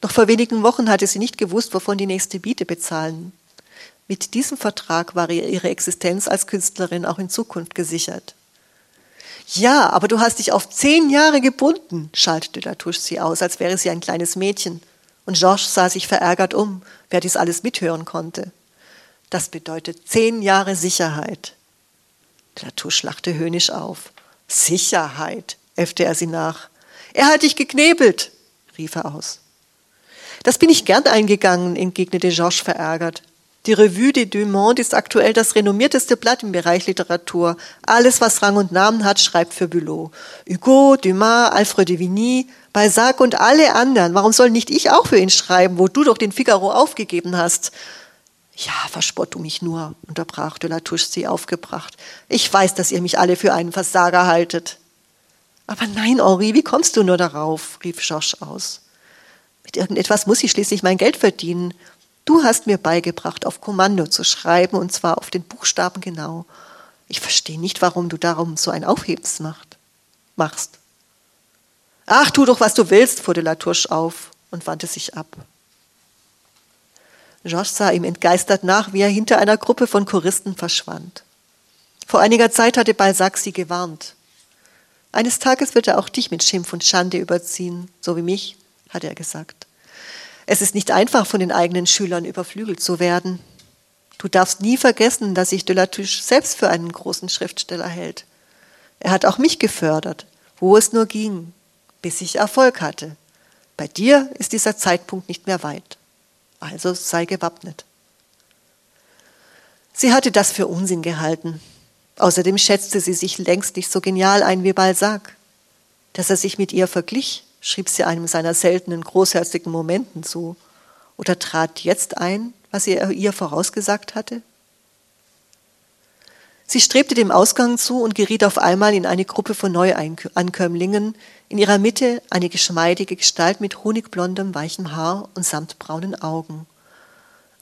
Speaker 2: Noch vor wenigen Wochen hatte sie nicht gewusst, wovon die nächste Biete bezahlen. Mit diesem Vertrag war ihr ihre Existenz als Künstlerin auch in Zukunft gesichert. Ja, aber du hast dich auf zehn Jahre gebunden, schaltete Latouche sie aus, als wäre sie ein kleines Mädchen. Und Georges sah sich verärgert um, wer dies alles mithören konnte. Das bedeutet zehn Jahre Sicherheit. Latouche lachte höhnisch auf. Sicherheit, äffte er sie nach. Er hat dich geknebelt, rief er aus. Das bin ich gern eingegangen, entgegnete Georges verärgert. Die Revue des Deux Mondes ist aktuell das renommierteste Blatt im Bereich Literatur. Alles, was Rang und Namen hat, schreibt für Bülow. Hugo, Dumas, Alfred de Vigny, Balzac und alle anderen. Warum soll nicht ich auch für ihn schreiben, wo du doch den Figaro aufgegeben hast? Ja, verspott du mich nur, unterbrach de la Touche sie aufgebracht. Ich weiß, dass ihr mich alle für einen Versager haltet. Aber nein, Henri, wie kommst du nur darauf? rief Georges aus. Mit irgendetwas muss ich schließlich mein Geld verdienen. Du hast mir beigebracht, auf Kommando zu schreiben, und zwar auf den Buchstaben genau. Ich verstehe nicht, warum du darum so ein Aufhebens macht, machst. Ach, tu doch, was du willst, fuhr de la Touche auf und wandte sich ab. Georges sah ihm entgeistert nach, wie er hinter einer Gruppe von Choristen verschwand. Vor einiger Zeit hatte Balzac sie gewarnt. Eines Tages wird er auch dich mit Schimpf und Schande überziehen, so wie mich, hatte er gesagt. Es ist nicht einfach, von den eigenen Schülern überflügelt zu werden. Du darfst nie vergessen, dass sich de la Touche selbst für einen großen Schriftsteller hält. Er hat auch mich gefördert, wo es nur ging, bis ich Erfolg hatte. Bei dir ist dieser Zeitpunkt nicht mehr weit. Also sei gewappnet. Sie hatte das für Unsinn gehalten. Außerdem schätzte sie sich längst nicht so genial ein wie Balzac. Dass er sich mit ihr verglich, schrieb sie einem seiner seltenen großherzigen Momenten zu, oder trat jetzt ein, was er ihr vorausgesagt hatte? Sie strebte dem Ausgang zu und geriet auf einmal in eine Gruppe von Neuankömmlingen, in ihrer Mitte eine geschmeidige Gestalt mit honigblondem, weichem Haar und samtbraunen Augen.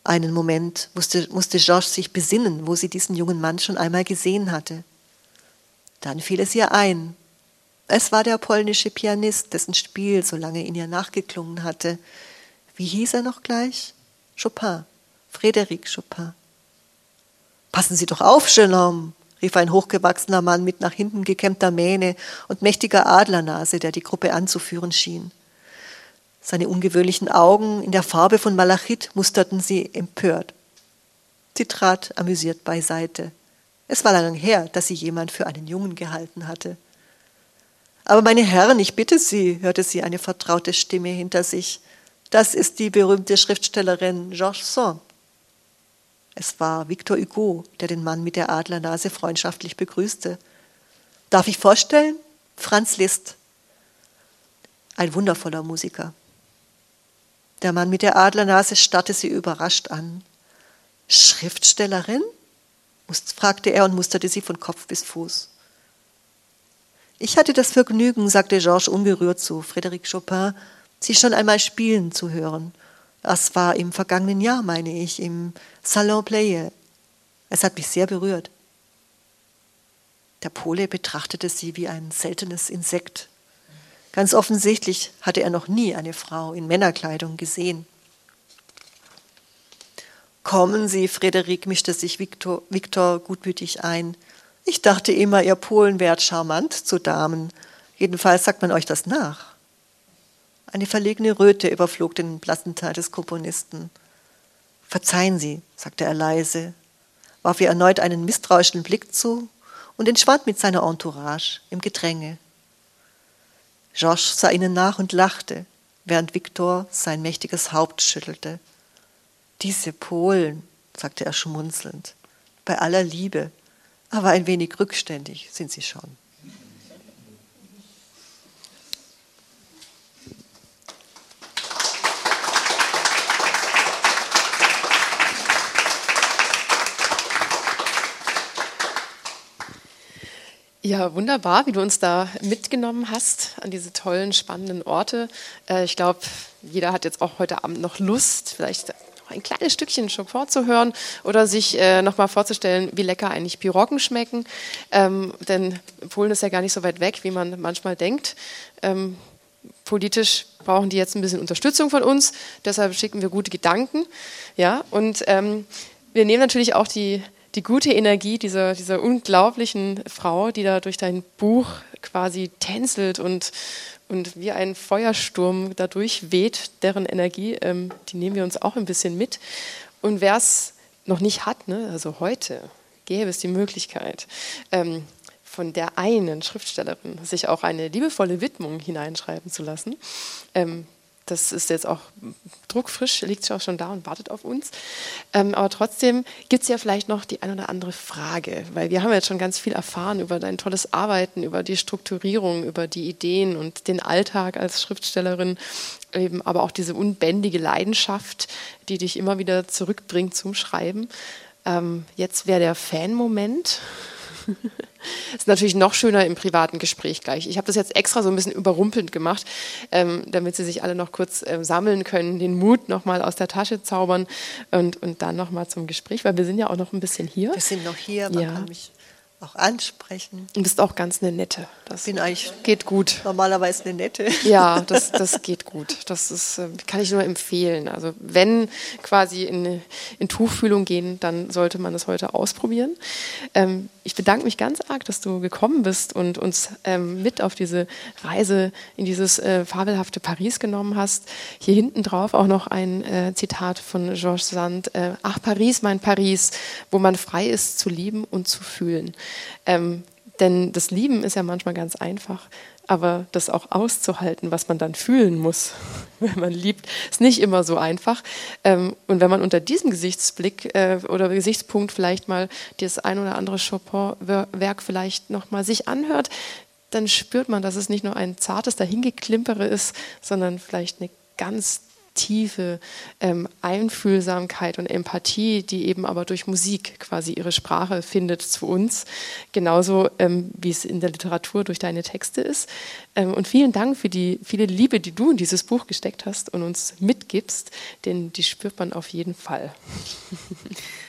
Speaker 2: Einen Moment musste, musste Georges sich besinnen, wo sie diesen jungen Mann schon einmal gesehen hatte. Dann fiel es ihr ein, es war der polnische Pianist, dessen Spiel so lange in ihr nachgeklungen hatte. Wie hieß er noch gleich? Chopin, Frédéric Chopin. Passen Sie doch auf, Genome, rief ein hochgewachsener Mann mit nach hinten gekämmter Mähne und mächtiger Adlernase, der die Gruppe anzuführen schien. Seine ungewöhnlichen Augen in der Farbe von Malachit musterten sie empört. Sie trat amüsiert beiseite. Es war lange her, dass sie jemand für einen Jungen gehalten hatte. Aber meine Herren, ich bitte Sie, hörte sie eine vertraute Stimme hinter sich. Das ist die berühmte Schriftstellerin Georges Sand. Es war Victor Hugo, der den Mann mit der Adlernase freundschaftlich begrüßte. Darf ich vorstellen? Franz Liszt. Ein wundervoller Musiker. Der Mann mit der Adlernase starrte sie überrascht an. Schriftstellerin? fragte er und musterte sie von Kopf bis Fuß. Ich hatte das Vergnügen, sagte Georges ungerührt zu Frédéric Chopin, Sie schon einmal spielen zu hören. Das war im vergangenen Jahr, meine ich, im Salon Playe. Es hat mich sehr berührt. Der Pole betrachtete sie wie ein seltenes Insekt. Ganz offensichtlich hatte er noch nie eine Frau in Männerkleidung gesehen. Kommen Sie, Frederik, mischte sich Viktor, Viktor gutmütig ein. Ich dachte immer, ihr Polen wärt charmant zu Damen. Jedenfalls sagt man euch das nach. Eine verlegene Röte überflog den blassen Teil des Komponisten. Verzeihen Sie, sagte er leise, warf ihr erneut einen misstrauischen Blick zu und entschwand mit seiner Entourage im Gedränge. Georges sah ihnen nach und lachte, während Viktor sein mächtiges Haupt schüttelte. Diese Polen, sagte er schmunzelnd, bei aller Liebe, aber ein wenig rückständig sind sie schon.
Speaker 1: Ja, wunderbar, wie du uns da mitgenommen hast an diese tollen, spannenden Orte. Äh, ich glaube, jeder hat jetzt auch heute Abend noch Lust, vielleicht noch ein kleines Stückchen Chopin zu hören oder sich äh, nochmal vorzustellen, wie lecker eigentlich Piroggen schmecken. Ähm, denn Polen ist ja gar nicht so weit weg, wie man manchmal denkt. Ähm, politisch brauchen die jetzt ein bisschen Unterstützung von uns, deshalb schicken wir gute Gedanken. Ja, und ähm, wir nehmen natürlich auch die die gute Energie dieser, dieser unglaublichen Frau, die da durch dein Buch quasi tänzelt und, und wie ein Feuersturm dadurch weht, deren Energie, ähm, die nehmen wir uns auch ein bisschen mit. Und wer es noch nicht hat, ne, also heute gäbe es die Möglichkeit, ähm, von der einen Schriftstellerin sich auch eine liebevolle Widmung hineinschreiben zu lassen. Ähm, das ist jetzt auch druckfrisch, liegt auch schon da und wartet auf uns. Ähm, aber trotzdem gibt es ja vielleicht noch die ein oder andere Frage, weil wir haben jetzt schon ganz viel erfahren über dein tolles Arbeiten, über die Strukturierung, über die Ideen und den Alltag als Schriftstellerin, eben aber auch diese unbändige Leidenschaft, die dich immer wieder zurückbringt zum Schreiben. Ähm, jetzt wäre der Fan-Moment. ist natürlich noch schöner im privaten Gespräch gleich. Ich habe das jetzt extra so ein bisschen überrumpelnd gemacht, ähm, damit Sie sich alle noch kurz ähm, sammeln können, den Mut nochmal aus der Tasche zaubern und, und dann nochmal zum Gespräch, weil wir sind ja auch noch ein bisschen hier.
Speaker 2: Wir sind noch hier, man ja. kann mich auch ansprechen.
Speaker 1: Du bist auch ganz eine Nette.
Speaker 2: Das bin eigentlich
Speaker 1: geht gut.
Speaker 2: Normalerweise eine Nette.
Speaker 1: Ja, das, das geht gut. Das ist, äh, kann ich nur empfehlen. Also wenn quasi in, in Tuchfühlung gehen, dann sollte man das heute ausprobieren. Ähm, ich bedanke mich ganz arg, dass du gekommen bist und uns ähm, mit auf diese Reise in dieses äh, fabelhafte Paris genommen hast. Hier hinten drauf auch noch ein äh, Zitat von Georges Sand. Äh, Ach, Paris, mein Paris, wo man frei ist zu lieben und zu fühlen. Ähm, denn das Lieben ist ja manchmal ganz einfach, aber das auch auszuhalten, was man dann fühlen muss, wenn man liebt, ist nicht immer so einfach. Ähm, und wenn man unter diesem Gesichtsblick äh, oder Gesichtspunkt vielleicht mal das ein oder andere Chopin-Werk vielleicht nochmal sich anhört, dann spürt man, dass es nicht nur ein zartes Dahingeklimpere ist, sondern vielleicht eine ganz tiefe ähm, Einfühlsamkeit und Empathie, die eben aber durch Musik quasi ihre Sprache findet zu uns, genauso ähm, wie es in der Literatur durch deine Texte ist. Ähm, und vielen Dank für die viele Liebe, die du in dieses Buch gesteckt hast und uns mitgibst, denn die spürt man auf jeden Fall.